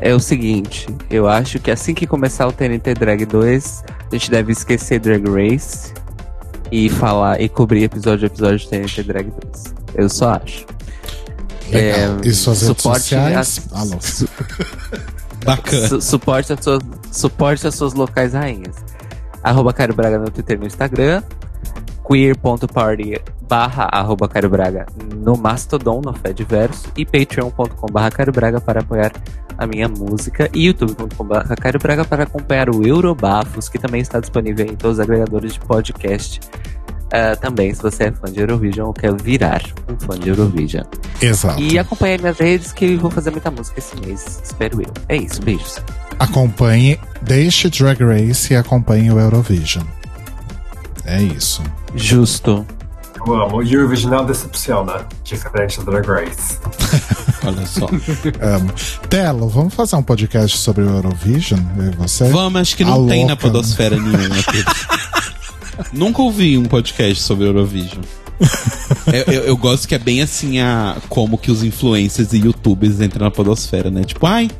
é o seguinte: eu acho que assim que começar o TNT Drag 2, a gente deve esquecer Drag Race e falar e cobrir episódio a episódio de TNT Drag 2. Eu só acho. Legal. e suas redes sociais? a- Alô. su- Bacana. Su- suporte, as suas, suporte as suas locais rainhas. Arroba Cairo Braga no Twitter e no Instagram. queer.party barra arroba Cairo Braga no Mastodon, no Fediverso. E patreon.com barra Cairo Braga para apoiar a minha música. E youtube.com barra Cairo Braga para acompanhar o Eurobafos, que também está disponível em todos os agregadores de podcast. Ah, também, se você é fã de Eurovision ou quer virar um fã de Eurovision. Exato. E acompanhe minhas redes que eu vou fazer muita música esse mês, espero eu. É isso, beijos. Acompanhe, deixe Drag Race e acompanhe o Eurovision. É isso. Justo. Eu amo. O Eurovision não decepciona, diferente do Drag Race. Olha só. Amo. Telo, vamos fazer um podcast sobre o Eurovision? Eu e você? Vamos, acho que não A tem na louca, né? podosfera nenhuma. Nunca ouvi um podcast sobre Eurovision. eu, eu- eu gosto que é bem assim a como que os influencers e youtubers entram na podosfera, né? Tipo, ai,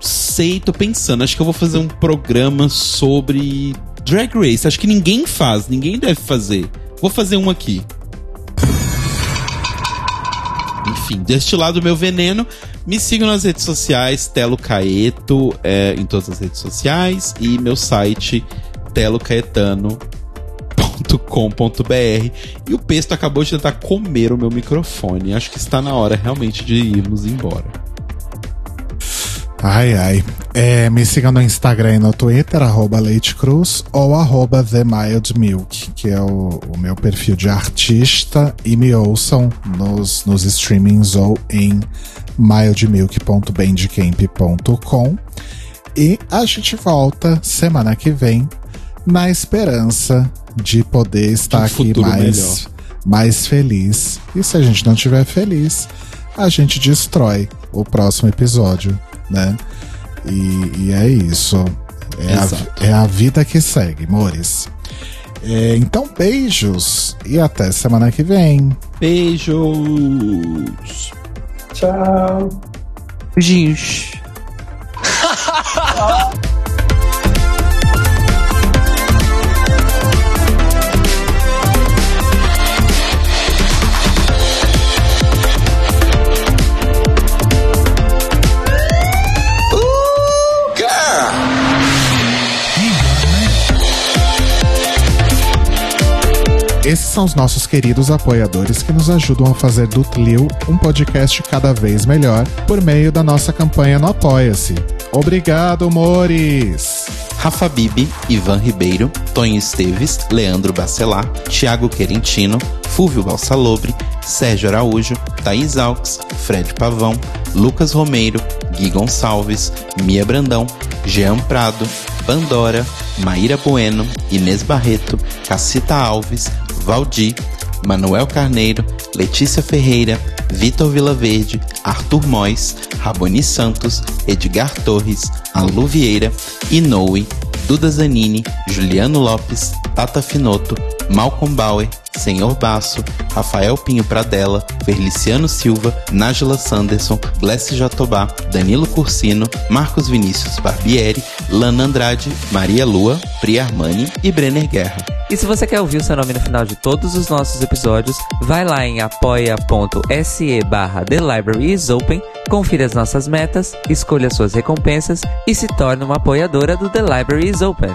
sei, tô pensando, acho que eu vou fazer um programa sobre Drag Race. Acho que ninguém faz, ninguém deve fazer. Vou fazer um aqui. Enfim, deste lado meu veneno. Me sigam nas redes sociais, Telo Caeto, é, em todas as redes sociais, e meu site, telocaetano.com.br. E o Pesto acabou de tentar comer o meu microfone. Acho que está na hora realmente de irmos embora. Ai, ai. É, me siga no Instagram e no Twitter, arroba Leite Cruz, ou arroba The Mild Milk, que é o, o meu perfil de artista, e me ouçam nos, nos streamings ou em mildmilk.bandcamp.com. E a gente volta semana que vem, na esperança de poder estar aqui mais, mais feliz. E se a gente não estiver feliz, a gente destrói o próximo episódio, né? E, e é isso. É a, é a vida que segue, mores. É, então, beijos e até semana que vem. Beijos! Tchau. Beijinhos. são os nossos queridos apoiadores que nos ajudam a fazer do Tlil um podcast cada vez melhor por meio da nossa campanha no Apoia-se. Obrigado, Mores! Rafa Bibi, Ivan Ribeiro, Tonho Esteves, Leandro Bacelar, Thiago Querentino, Fúvio Balsalobre, Sérgio Araújo, Thaís Alves, Fred Pavão, Lucas Romeiro, Gui Gonçalves, Mia Brandão, Jean Prado, Pandora, Maíra Bueno, Inês Barreto, Cacita Alves, Valdir, Manuel Carneiro, Letícia Ferreira, Vitor Vilaverde, Arthur Mois, Raboni Santos, Edgar Torres, Alu Vieira, Inoue, Duda Zanini, Juliano Lopes, Tata Finoto, Malcolm Bauer, Senhor Basso, Rafael Pinho Pradella, Feliciano Silva, Nájila Sanderson, Glessi Jatobá, Danilo Cursino, Marcos Vinícius Barbieri, Lana Andrade, Maria Lua, Pri Armani e Brenner Guerra. E se você quer ouvir o seu nome no final de todos os nossos episódios, vai lá em apoia.se barra The Library is Open, confira as nossas metas, escolha suas recompensas e se torne uma apoiadora do The Library is Open.